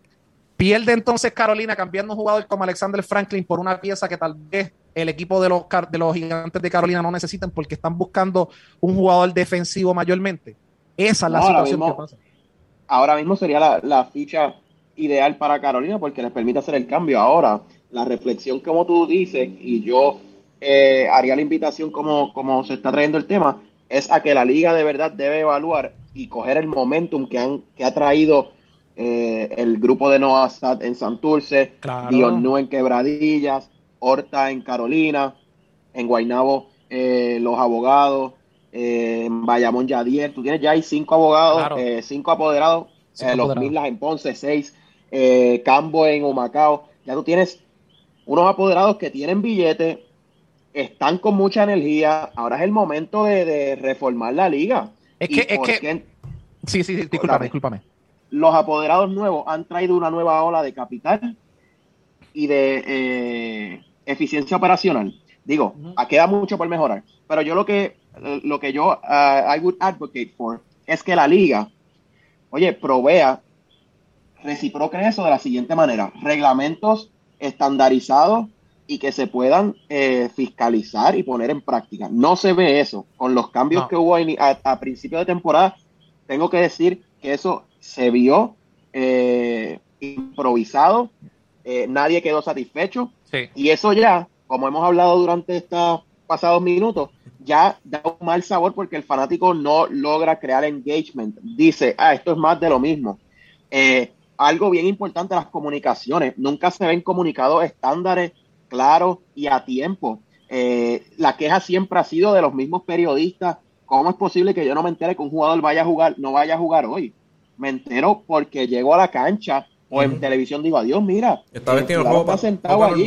pierde entonces Carolina cambiando un jugador como Alexander Franklin por una pieza que tal vez el equipo de los, de los gigantes de Carolina no necesitan porque están buscando un jugador defensivo mayormente. Esa es la situación que pasa. Ahora mismo sería la, la ficha ideal para Carolina porque les permite hacer el cambio. Ahora, la reflexión como tú dices, y yo eh, haría la invitación como, como se está trayendo el tema, es a que la liga de verdad debe evaluar y coger el momentum que, han, que ha traído eh, el grupo de Noah Sad en Santurce, claro. en Quebradillas, Horta en Carolina, en Guaynabo eh, los abogados, en Bayamón Yadier, tú tienes ya hay cinco abogados, cinco apoderados, los Milas en Ponce, seis, Cambo en Humacao, ya tú tienes unos apoderados que tienen billetes, están con mucha energía. Ahora es el momento de, reformar la liga. Es que, es que... Sí, sí, discúlpame, discúlpame. Los apoderados nuevos han traído una nueva ola de capital y de eh, eficiencia operacional. Digo, queda mucho por mejorar, pero yo lo que, lo que yo uh, I would advocate for es que la liga, oye, provea, reciproque eso de la siguiente manera, reglamentos estandarizados y que se puedan eh, fiscalizar y poner en práctica. No se ve eso. Con los cambios que hubo a, principio de temporada, tengo que decir que eso se vio eh, improvisado, eh, nadie quedó satisfecho y eso ya, como hemos hablado durante estos pasados minutos, ya da un mal sabor porque el fanático no logra crear engagement. Dice, ah, esto es más de lo mismo. algo bien importante, las comunicaciones. Nunca se ven comunicados estándares claro y a tiempo. Eh, la queja siempre ha sido de los mismos periodistas. ¿Cómo es posible que yo no me entere que un jugador vaya a jugar, no vaya a jugar hoy? Me entero porque llego a la cancha o en televisión digo, adiós, mira. Está vestido está sentado allí.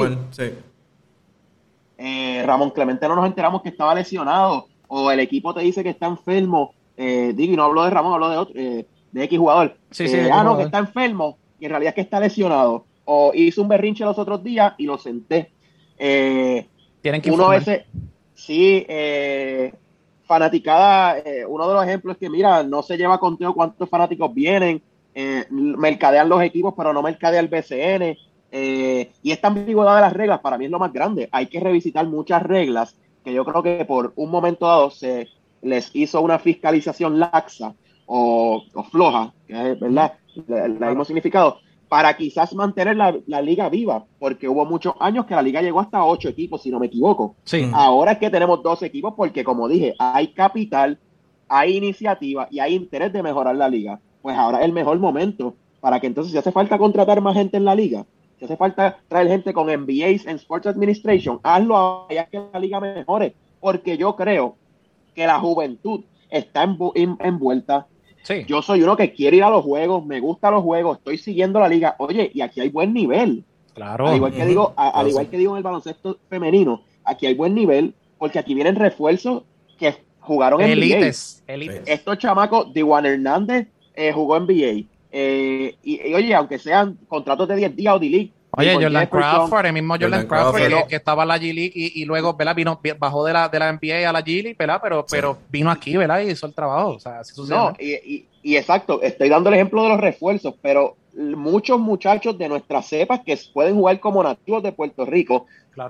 Eh, Ramón Clemente no nos enteramos que estaba lesionado o el equipo te dice que está enfermo. Eh, no hablo de Ramón, hablo de otro, eh, de X jugador. Sí, sí, ah, no, que está enfermo y en realidad es que está lesionado. O hizo un berrinche los otros días y lo senté. Eh, Tienen que uno ese, sí, eh, fanaticada, eh, uno de los ejemplos es que, mira, no se lleva conteo cuántos fanáticos vienen, mercadean los equipos, pero no mercadea el BCN. y esta ambigüedad de las reglas para mí es lo más grande. Hay que revisitar muchas reglas que yo creo que por un momento dado se les hizo una fiscalización laxa o, floja, que es verdad, el mismo significado, para quizás mantener la, liga viva, porque hubo muchos años que la liga llegó hasta ocho equipos, si no me equivoco. Sí. Ahora es que tenemos dos equipos, porque como dije, hay capital, hay iniciativa y hay interés de mejorar la liga. Pues ahora es el mejor momento para que entonces, si hace falta contratar más gente en la liga, si hace falta traer gente con MBAs en Sports Administration, hazlo allá que la liga mejore, porque yo creo que la juventud está envuelta yo soy uno que quiere ir a los juegos, me gustan los juegos, estoy siguiendo la liga. Oye, y aquí hay buen nivel. Claro. Al igual que digo, al igual que digo en el baloncesto femenino, aquí hay buen nivel porque aquí vienen refuerzos que jugaron en Elites. Estos chamacos, Juan Hernández eh, jugó en NBA. Eh, y, oye, aunque sean contratos de 10 días o de Oye, Jordan Crawford, el mismo Jordan, Crawford, que, estaba en la G-League y, luego, ¿verdad? Vino, bajó de la, de la NBA a la G-League, ¿verdad? Pero, pero vino aquí, ¿verdad? Y hizo el trabajo. O sea, así sucede. No, y, y, exacto, estoy dando el ejemplo de los refuerzos, pero muchos muchachos de nuestras cepas que pueden jugar como nativos de Puerto Rico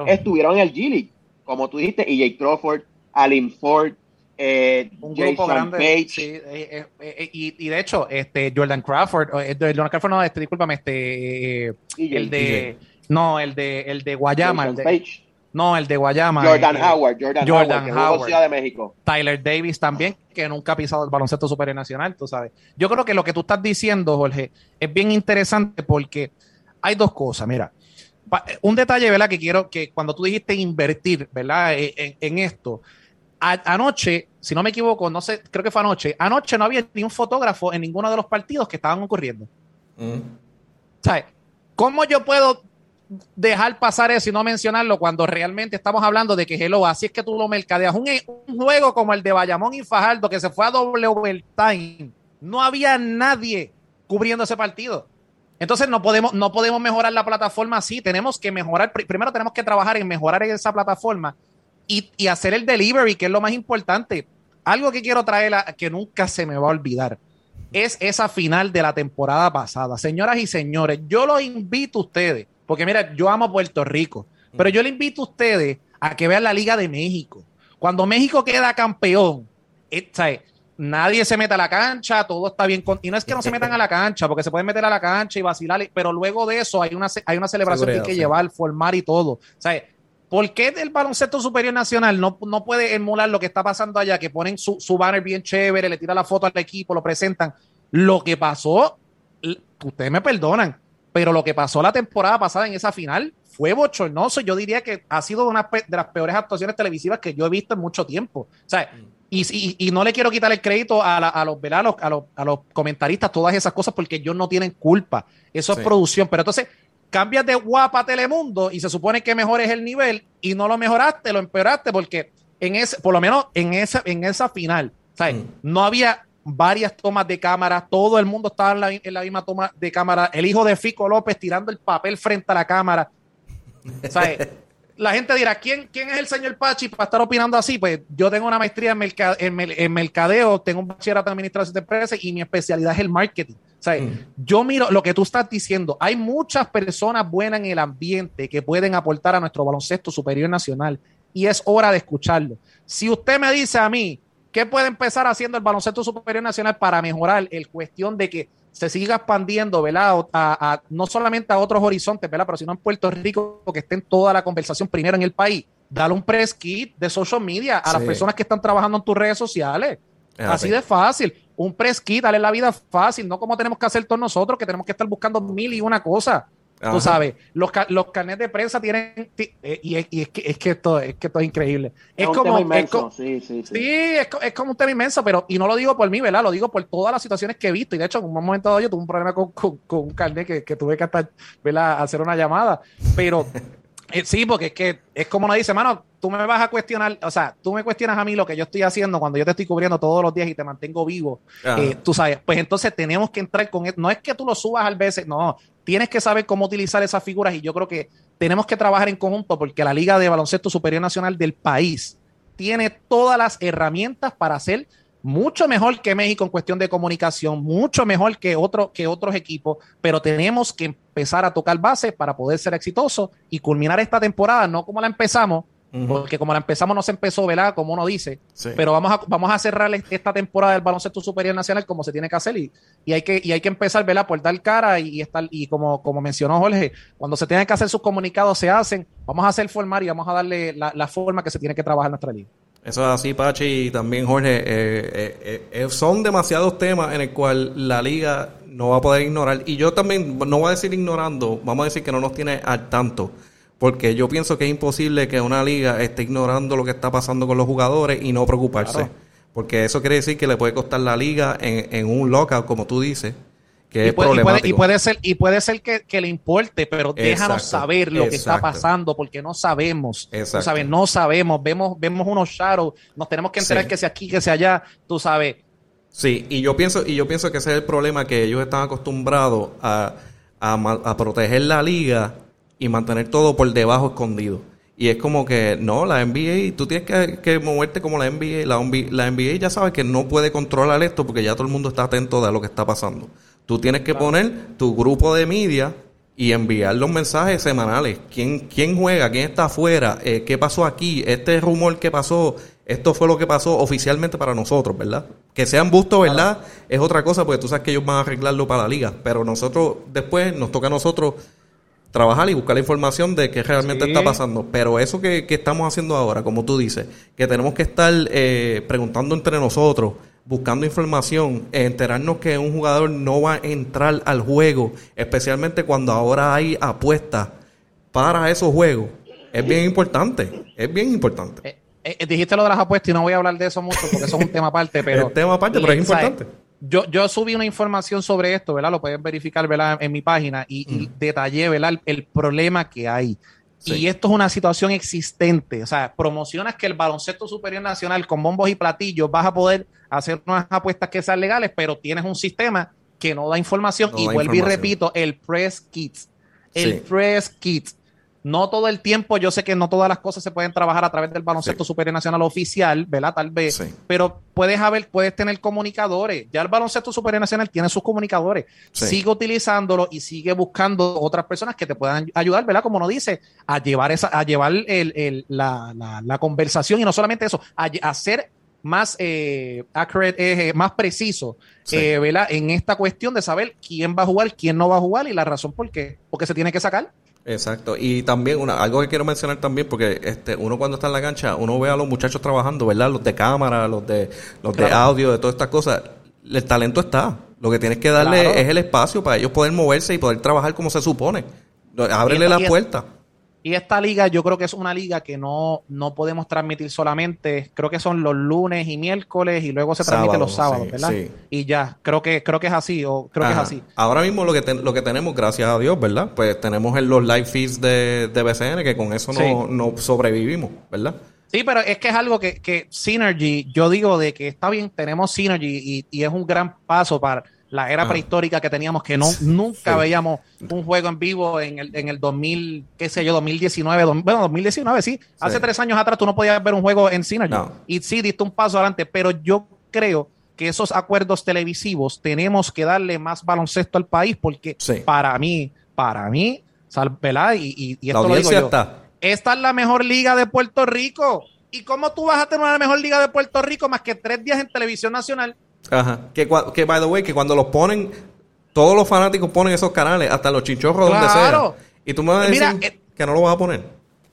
estuvieron en el G-League, como tú dijiste, y Jake Crawford, Alin Ford, eh, un grupo grande. Eh, eh, y, de hecho, este Jordan Crawford, Jordan Crawford no, este, discúlpame, este el de no, el de el de Guayama, el de, no, el de Guayama. Jordan Howard, Jordan, Howard, de México. Tyler Davis también, que nunca ha pisado el baloncesto superior nacional, tú sabes. Yo creo que lo que tú estás diciendo, Jorge, es bien interesante porque hay dos cosas, mira. Un detalle, ¿verdad? Que quiero que cuando tú dijiste invertir, ¿verdad? en esto, anoche, si no me equivoco, no sé, creo que fue anoche, anoche no había ni un fotógrafo en ninguno de los partidos que estaban ocurriendo. Mm. ¿Sabes? ¿Cómo yo puedo dejar pasar eso y no mencionarlo cuando realmente estamos hablando de que hello, así es que tú lo mercadeas? Un, un juego como el de Bayamón y Fajardo que se fue a doble overtime, no había nadie cubriendo ese partido. Entonces no podemos, no podemos mejorar la plataforma así, tenemos que mejorar, primero tenemos que trabajar en mejorar esa plataforma y, hacer el delivery, que es lo más importante. Algo que quiero traer a, que nunca se me va a olvidar es esa final de la temporada pasada. Señoras y señores, yo los invito a ustedes, porque mira, yo amo Puerto Rico, pero yo les invito a ustedes a que vean la Liga de México. Cuando México queda campeón, eh, nadie se mete a la cancha, todo está bien. y no es que no se metan a la cancha, porque se pueden meter a la cancha y vacilar, pero luego de eso hay una, hay una celebración que hay que llevar, formar y todo. ¿sabes? ¿Por qué el baloncesto superior nacional no, no puede emular lo que está pasando allá? Que ponen su, banner bien chévere, le tiran la foto al equipo, lo presentan. Lo que pasó, ustedes me perdonan, pero lo que pasó la temporada pasada en esa final fue bochornoso. Yo diría que ha sido una de las peores actuaciones televisivas que yo he visto en mucho tiempo. O sea, y, y, no le quiero quitar el crédito a, a los, a, los, a los comentaristas, todas esas cosas, porque ellos no tienen culpa. Eso es producción. Pero entonces, cambias de guapa a Telemundo y se supone que mejores el nivel y no lo mejoraste, lo empeoraste porque en ese, por lo menos en esa, en esa final, ¿sabes? Mm. No había varias tomas de cámara, todo el mundo estaba en la, misma toma de cámara, el hijo de Fico López tirando el papel frente a la cámara. ¿Sabes? la gente dirá, ¿quién, ¿quién es el señor Pachi para estar opinando así? Pues yo tengo una maestría en, en, mercadeo, tengo un bachillerato en administración de empresas y mi especialidad es el marketing. O sea, mm. yo miro lo que tú estás diciendo. Hay muchas personas buenas en el ambiente que pueden aportar a nuestro baloncesto superior nacional y es hora de escucharlo. Si usted me dice a mí, ¿qué puede empezar haciendo el baloncesto superior nacional para mejorar el cuestión de que se siga expandiendo, ¿verdad? A, no solamente a otros horizontes, ¿verdad? Pero sino en Puerto Rico, que esté en toda la conversación primero en el país. Dale un press kit de social media a las personas que están trabajando en tus redes sociales. Así de fácil. Un press kit, dale la vida fácil, no como tenemos que hacer todos nosotros, que tenemos que estar buscando mil y una cosa. Tú sabes, los, los carnets de prensa tienen. Eh, y, es, que, es, que esto, es que esto es increíble. Es, como. inmenso. sí, sí, sí. sí es, es, como un tema inmenso, pero. Y no lo digo por mí, ¿verdad? Lo digo por todas las situaciones que he visto. Y de hecho, en un momento dado yo tuve un problema con, con, un carnet que, que, tuve que hasta, ¿verdad? hacer una llamada. Pero. Eh, sí, porque es que es como nos dice, mano, tú me vas a cuestionar, o sea, tú me cuestionas a mí lo que yo estoy haciendo cuando yo te estoy cubriendo todos los días y te mantengo vivo. Eh, tú sabes, pues entonces tenemos que entrar con, no es que tú lo subas al veces, no, tienes que saber cómo utilizar esas figuras y yo creo que tenemos que trabajar en conjunto porque la Liga de Baloncesto Superior Nacional del país tiene todas las herramientas para hacer mucho mejor que México en cuestión de comunicación, mucho mejor que, otro, que otros equipos, pero tenemos que empezar a tocar base para poder ser exitosos y culminar esta temporada, no como la empezamos, porque como la empezamos no se empezó, ¿verdad? Como uno dice. Pero vamos a, vamos a cerrar esta temporada del baloncesto superior nacional como se tiene que hacer y, y hay que y hay que empezar, ¿verdad? Por dar cara y, estar y como, como mencionó Jorge, cuando se tienen que hacer sus comunicados se hacen. Vamos a hacer formar y vamos a darle la, forma que se tiene que trabajar en nuestra liga. Eso es así, Pachi, y también Jorge. Eh, eh, eh, son demasiados temas en el cual la liga no va a poder ignorar. Y yo también, no voy a decir ignorando, vamos a decir que no nos tiene al tanto porque yo pienso que es imposible que una liga esté ignorando lo que está pasando con los jugadores y no preocuparse. Porque eso quiere decir que le puede costar la liga en, un lockout, como tú dices, que es problemático. Y puede, ser, y puede ser que, le importe, pero déjanos saber lo que está pasando, porque no sabemos. Tú sabes, no sabemos. Vemos, vemos unos shadows, nos tenemos que enterar que sea aquí, que sea allá, tú sabes. Sí, y yo pienso, y yo pienso que ese es el problema que ellos están acostumbrados a, a, a proteger la liga y mantener todo por debajo escondido. Y es como que, no, la NBA, tú tienes que, moverte como la NBA. La, la, NBA ya sabe que no puede controlar esto porque ya todo el mundo está atento de lo que está pasando. Tú tienes que poner tu grupo de media y enviar los mensajes semanales. ¿Quién, quién juega? ¿Quién está afuera? Eh, ¿Qué pasó aquí? Este rumor que pasó, esto fue lo que pasó oficialmente para nosotros, ¿verdad? Que sean bustos, ¿verdad? Es otra cosa porque tú sabes que ellos van a arreglarlo para la liga. Pero nosotros, después, nos toca a nosotros trabajar y buscar la información de qué realmente está pasando. Pero eso que, estamos haciendo ahora, como tú dices, que tenemos que estar eh, preguntando entre nosotros, buscando información, enterarnos que un jugador no va a entrar al juego, especialmente cuando ahora hay apuestas para esos juegos, es bien importante. Es bien importante. Eh, eh, dijiste lo de las apuestas y no voy a hablar de eso mucho porque eso es un tema aparte, pero... es un tema aparte, pero es importante yo, yo subí una información sobre esto, ¿verdad? Lo pueden verificar, ¿verdad? En mi página y, detallé, ¿verdad? El, problema que hay. Y esto es una situación existente. O sea, promocionas que el baloncesto superior nacional con bombos y platillos vas a poder hacer unas apuestas que sean legales, pero tienes un sistema que no da información. y vuelvo y repito, el press kits. El press kits no todo el tiempo, yo sé que no todas las cosas se pueden trabajar a través del baloncesto superior nacional oficial, ¿verdad? Tal vez, pero puedes haber, puedes tener comunicadores. Ya el baloncesto superior nacional tiene sus comunicadores. Sigue utilizándolo y sigue buscando otras personas que te puedan ayudar, ¿verdad? Como nos dice, a llevar esa, a llevar el, la, conversación y no solamente eso, a, hacer más eh, accurate, eh, más preciso, eh, ¿verdad? En esta cuestión de saber quién va a jugar, quién no va a jugar y la razón por qué, porque se tiene que sacar. Exacto. Y también una, algo que quiero mencionar también, porque este, uno cuando está en la cancha, uno ve a los muchachos trabajando, ¿verdad? Los de cámara, los de, los de audio, de todas estas cosas. El talento está. Lo que tienes que darle es el espacio para ellos poder moverse y poder trabajar como se supone. Ábrele la puerta. Y esta liga yo creo que es una liga que no, no podemos transmitir solamente, creo que son los lunes y miércoles y luego se transmite los sábados, ¿verdad? Y ya, creo que creo que es así o creo que es así. Ahora mismo lo que lo que tenemos, gracias a Dios, ¿verdad? Pues tenemos en los live feeds de, de BCN que con eso no, no sobrevivimos, ¿verdad? Sí, pero es que es algo que, que Synergy, yo digo de que está bien, tenemos Synergy y, y es un gran paso para la era prehistórica que teníamos, que no nunca veíamos un juego en vivo en el, en el 2000, qué sé yo, 2019, bueno, 2019, sí. Hace tres años atrás tú no podías ver un juego en cine Y sí, diste un paso adelante, pero yo creo que esos acuerdos televisivos tenemos que darle más baloncesto al país porque para mí, para mí, ¿verdad? Y, y, esto lo digo yo, esta es la mejor liga de Puerto Rico. ¿Y cómo tú vas a tener una mejor liga de Puerto Rico más que tres días en televisión nacional? Ajá. Que, que by the way, que cuando los ponen, todos los fanáticos ponen esos canales, hasta los chichorros donde sea. Y tú me vas a decir eh, que no lo vas a poner.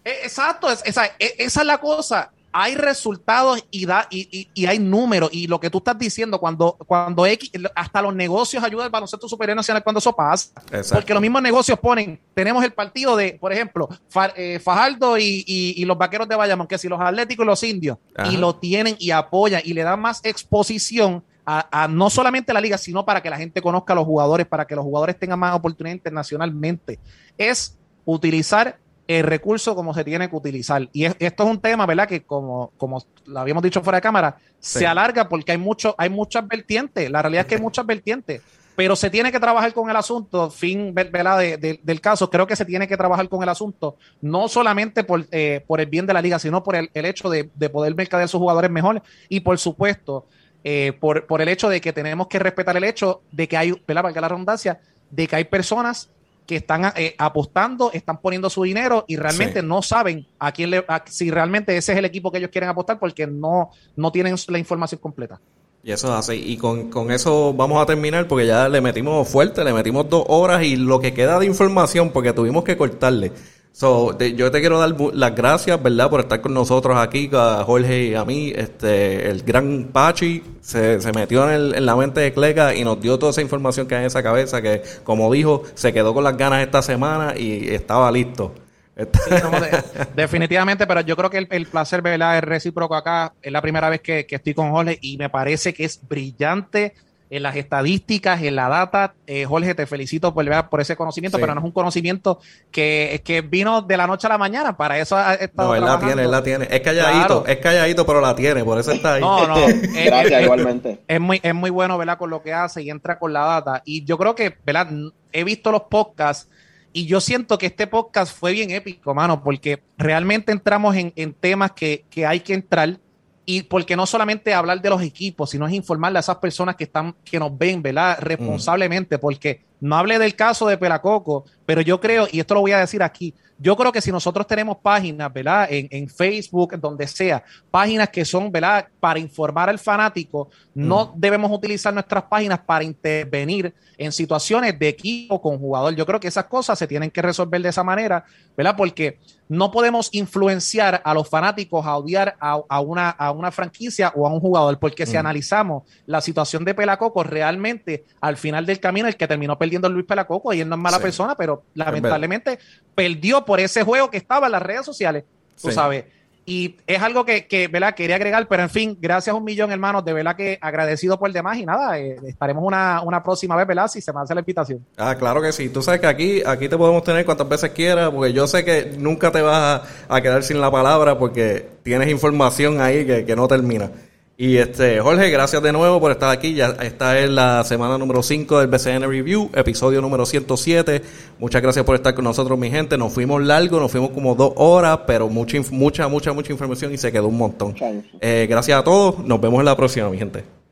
Eh, exacto, esa, e, esa es la cosa hay resultados y, da, y, y, hay números. Y lo que tú estás diciendo, cuando, cuando X, hasta los negocios ayudan al baloncesto superior nacional cuando eso pasa. Porque los mismos negocios ponen, tenemos el partido de, por ejemplo, eh, Fajardo y, los vaqueros de Bayamón, que si los atléticos y los indios, y lo tienen y apoyan y le dan más exposición. A, a, no solamente la liga, sino para que la gente conozca a los jugadores, para que los jugadores tengan más oportunidades internacionalmente. Es utilizar el recurso como se tiene que utilizar. Y esto es un tema, ¿verdad? Que como, como lo habíamos dicho fuera de cámara, se alarga porque hay, mucho, hay muchas vertientes. La realidad es que hay muchas vertientes. Pero se tiene que trabajar con el asunto, fin ¿verdad? del caso, creo que se tiene que trabajar con el asunto, no solamente por, eh, por el bien de la liga, sino por el, hecho de, poder mercadear sus jugadores mejor y por supuesto, eh, por, por el hecho de que tenemos que respetar el hecho de que hay, ¿verdad? Valga la redundancia, de que hay personas que están eh, apostando, están poniendo su dinero y realmente no saben a quién le, si realmente ese es el equipo que ellos quieren apostar porque no, no tienen la información completa. Y eso es así. Y con, con, eso vamos a terminar porque ya le metimos fuerte, le metimos dos horas y lo que queda de información porque tuvimos que cortarle. So, yo te quiero dar las gracias, ¿verdad? Por estar con nosotros aquí, a Jorge y a mí. Este, el gran Pachi se, se metió en, el, en, la mente de Cleca y nos dio toda esa información que hay en esa cabeza, que como dijo, se quedó con las ganas esta semana y estaba listo. definitivamente, pero yo creo que el, placer, ¿verdad? Es recíproco acá. Es la primera vez que, que estoy con Jorge y me parece que es brillante en las estadísticas, en la data. Eh, Jorge, te felicito por, por ese conocimiento, pero no es un conocimiento que, que vino de la noche a la mañana. Para eso ha estado No, él la tiene, él la tiene. Es calladito, es calladito, pero la tiene, por eso está ahí. No, no. Gracias, igualmente. Es muy, es muy bueno, ¿verdad? Con lo que hace y entra con la data. Y yo creo que, ¿verdad? He visto los podcasts y yo siento que este podcast fue bien épico, mano, porque realmente entramos en, en temas que, que hay que entrar y porque no solamente hablar de los equipos, sino es informarle a esas personas que están, que nos ven, ¿verdad? Responsablemente, porque no hable del caso de Pelacoco, pero yo creo, y esto lo voy a decir aquí, yo creo que si nosotros tenemos páginas, ¿verdad? En, en Facebook, donde sea, páginas que son, ¿verdad? Para informar al fanático, no debemos utilizar nuestras páginas para intervenir en situaciones de equipo con jugador. Yo creo que esas cosas se tienen que resolver de esa manera, ¿verdad? Porque no podemos influenciar a los fanáticos a odiar a, una, a una franquicia o a un jugador, porque si analizamos la situación de Pelacoco, realmente al final del camino el que terminó perdiendo Luis Pelacoco, y él no es mala persona, pero lamentablemente perdió por ese juego que estaba en las redes sociales, tú sabes. Y es algo que, que ¿verdad? quería agregar, pero en fin, gracias un millón, hermanos. De verdad que agradecido por el demás y nada, eh, estaremos una, una, próxima vez, ¿verdad? Si se me hace la invitación. Ah, claro que sí. Tú sabes que aquí, aquí te podemos tener cuantas veces quieras, porque yo sé que nunca te vas a, quedar sin la palabra porque tienes información ahí que, que no termina. Y este, Jorge, gracias de nuevo por estar aquí. Ya esta es la semana número 5 del BCN Review, episodio número 107. Muchas gracias por estar con nosotros, mi gente. Nos fuimos largo, nos fuimos como dos horas, pero mucha, mucha, mucha, mucha información y se quedó un montón. Eh, gracias a todos. Nos vemos en la próxima, mi gente.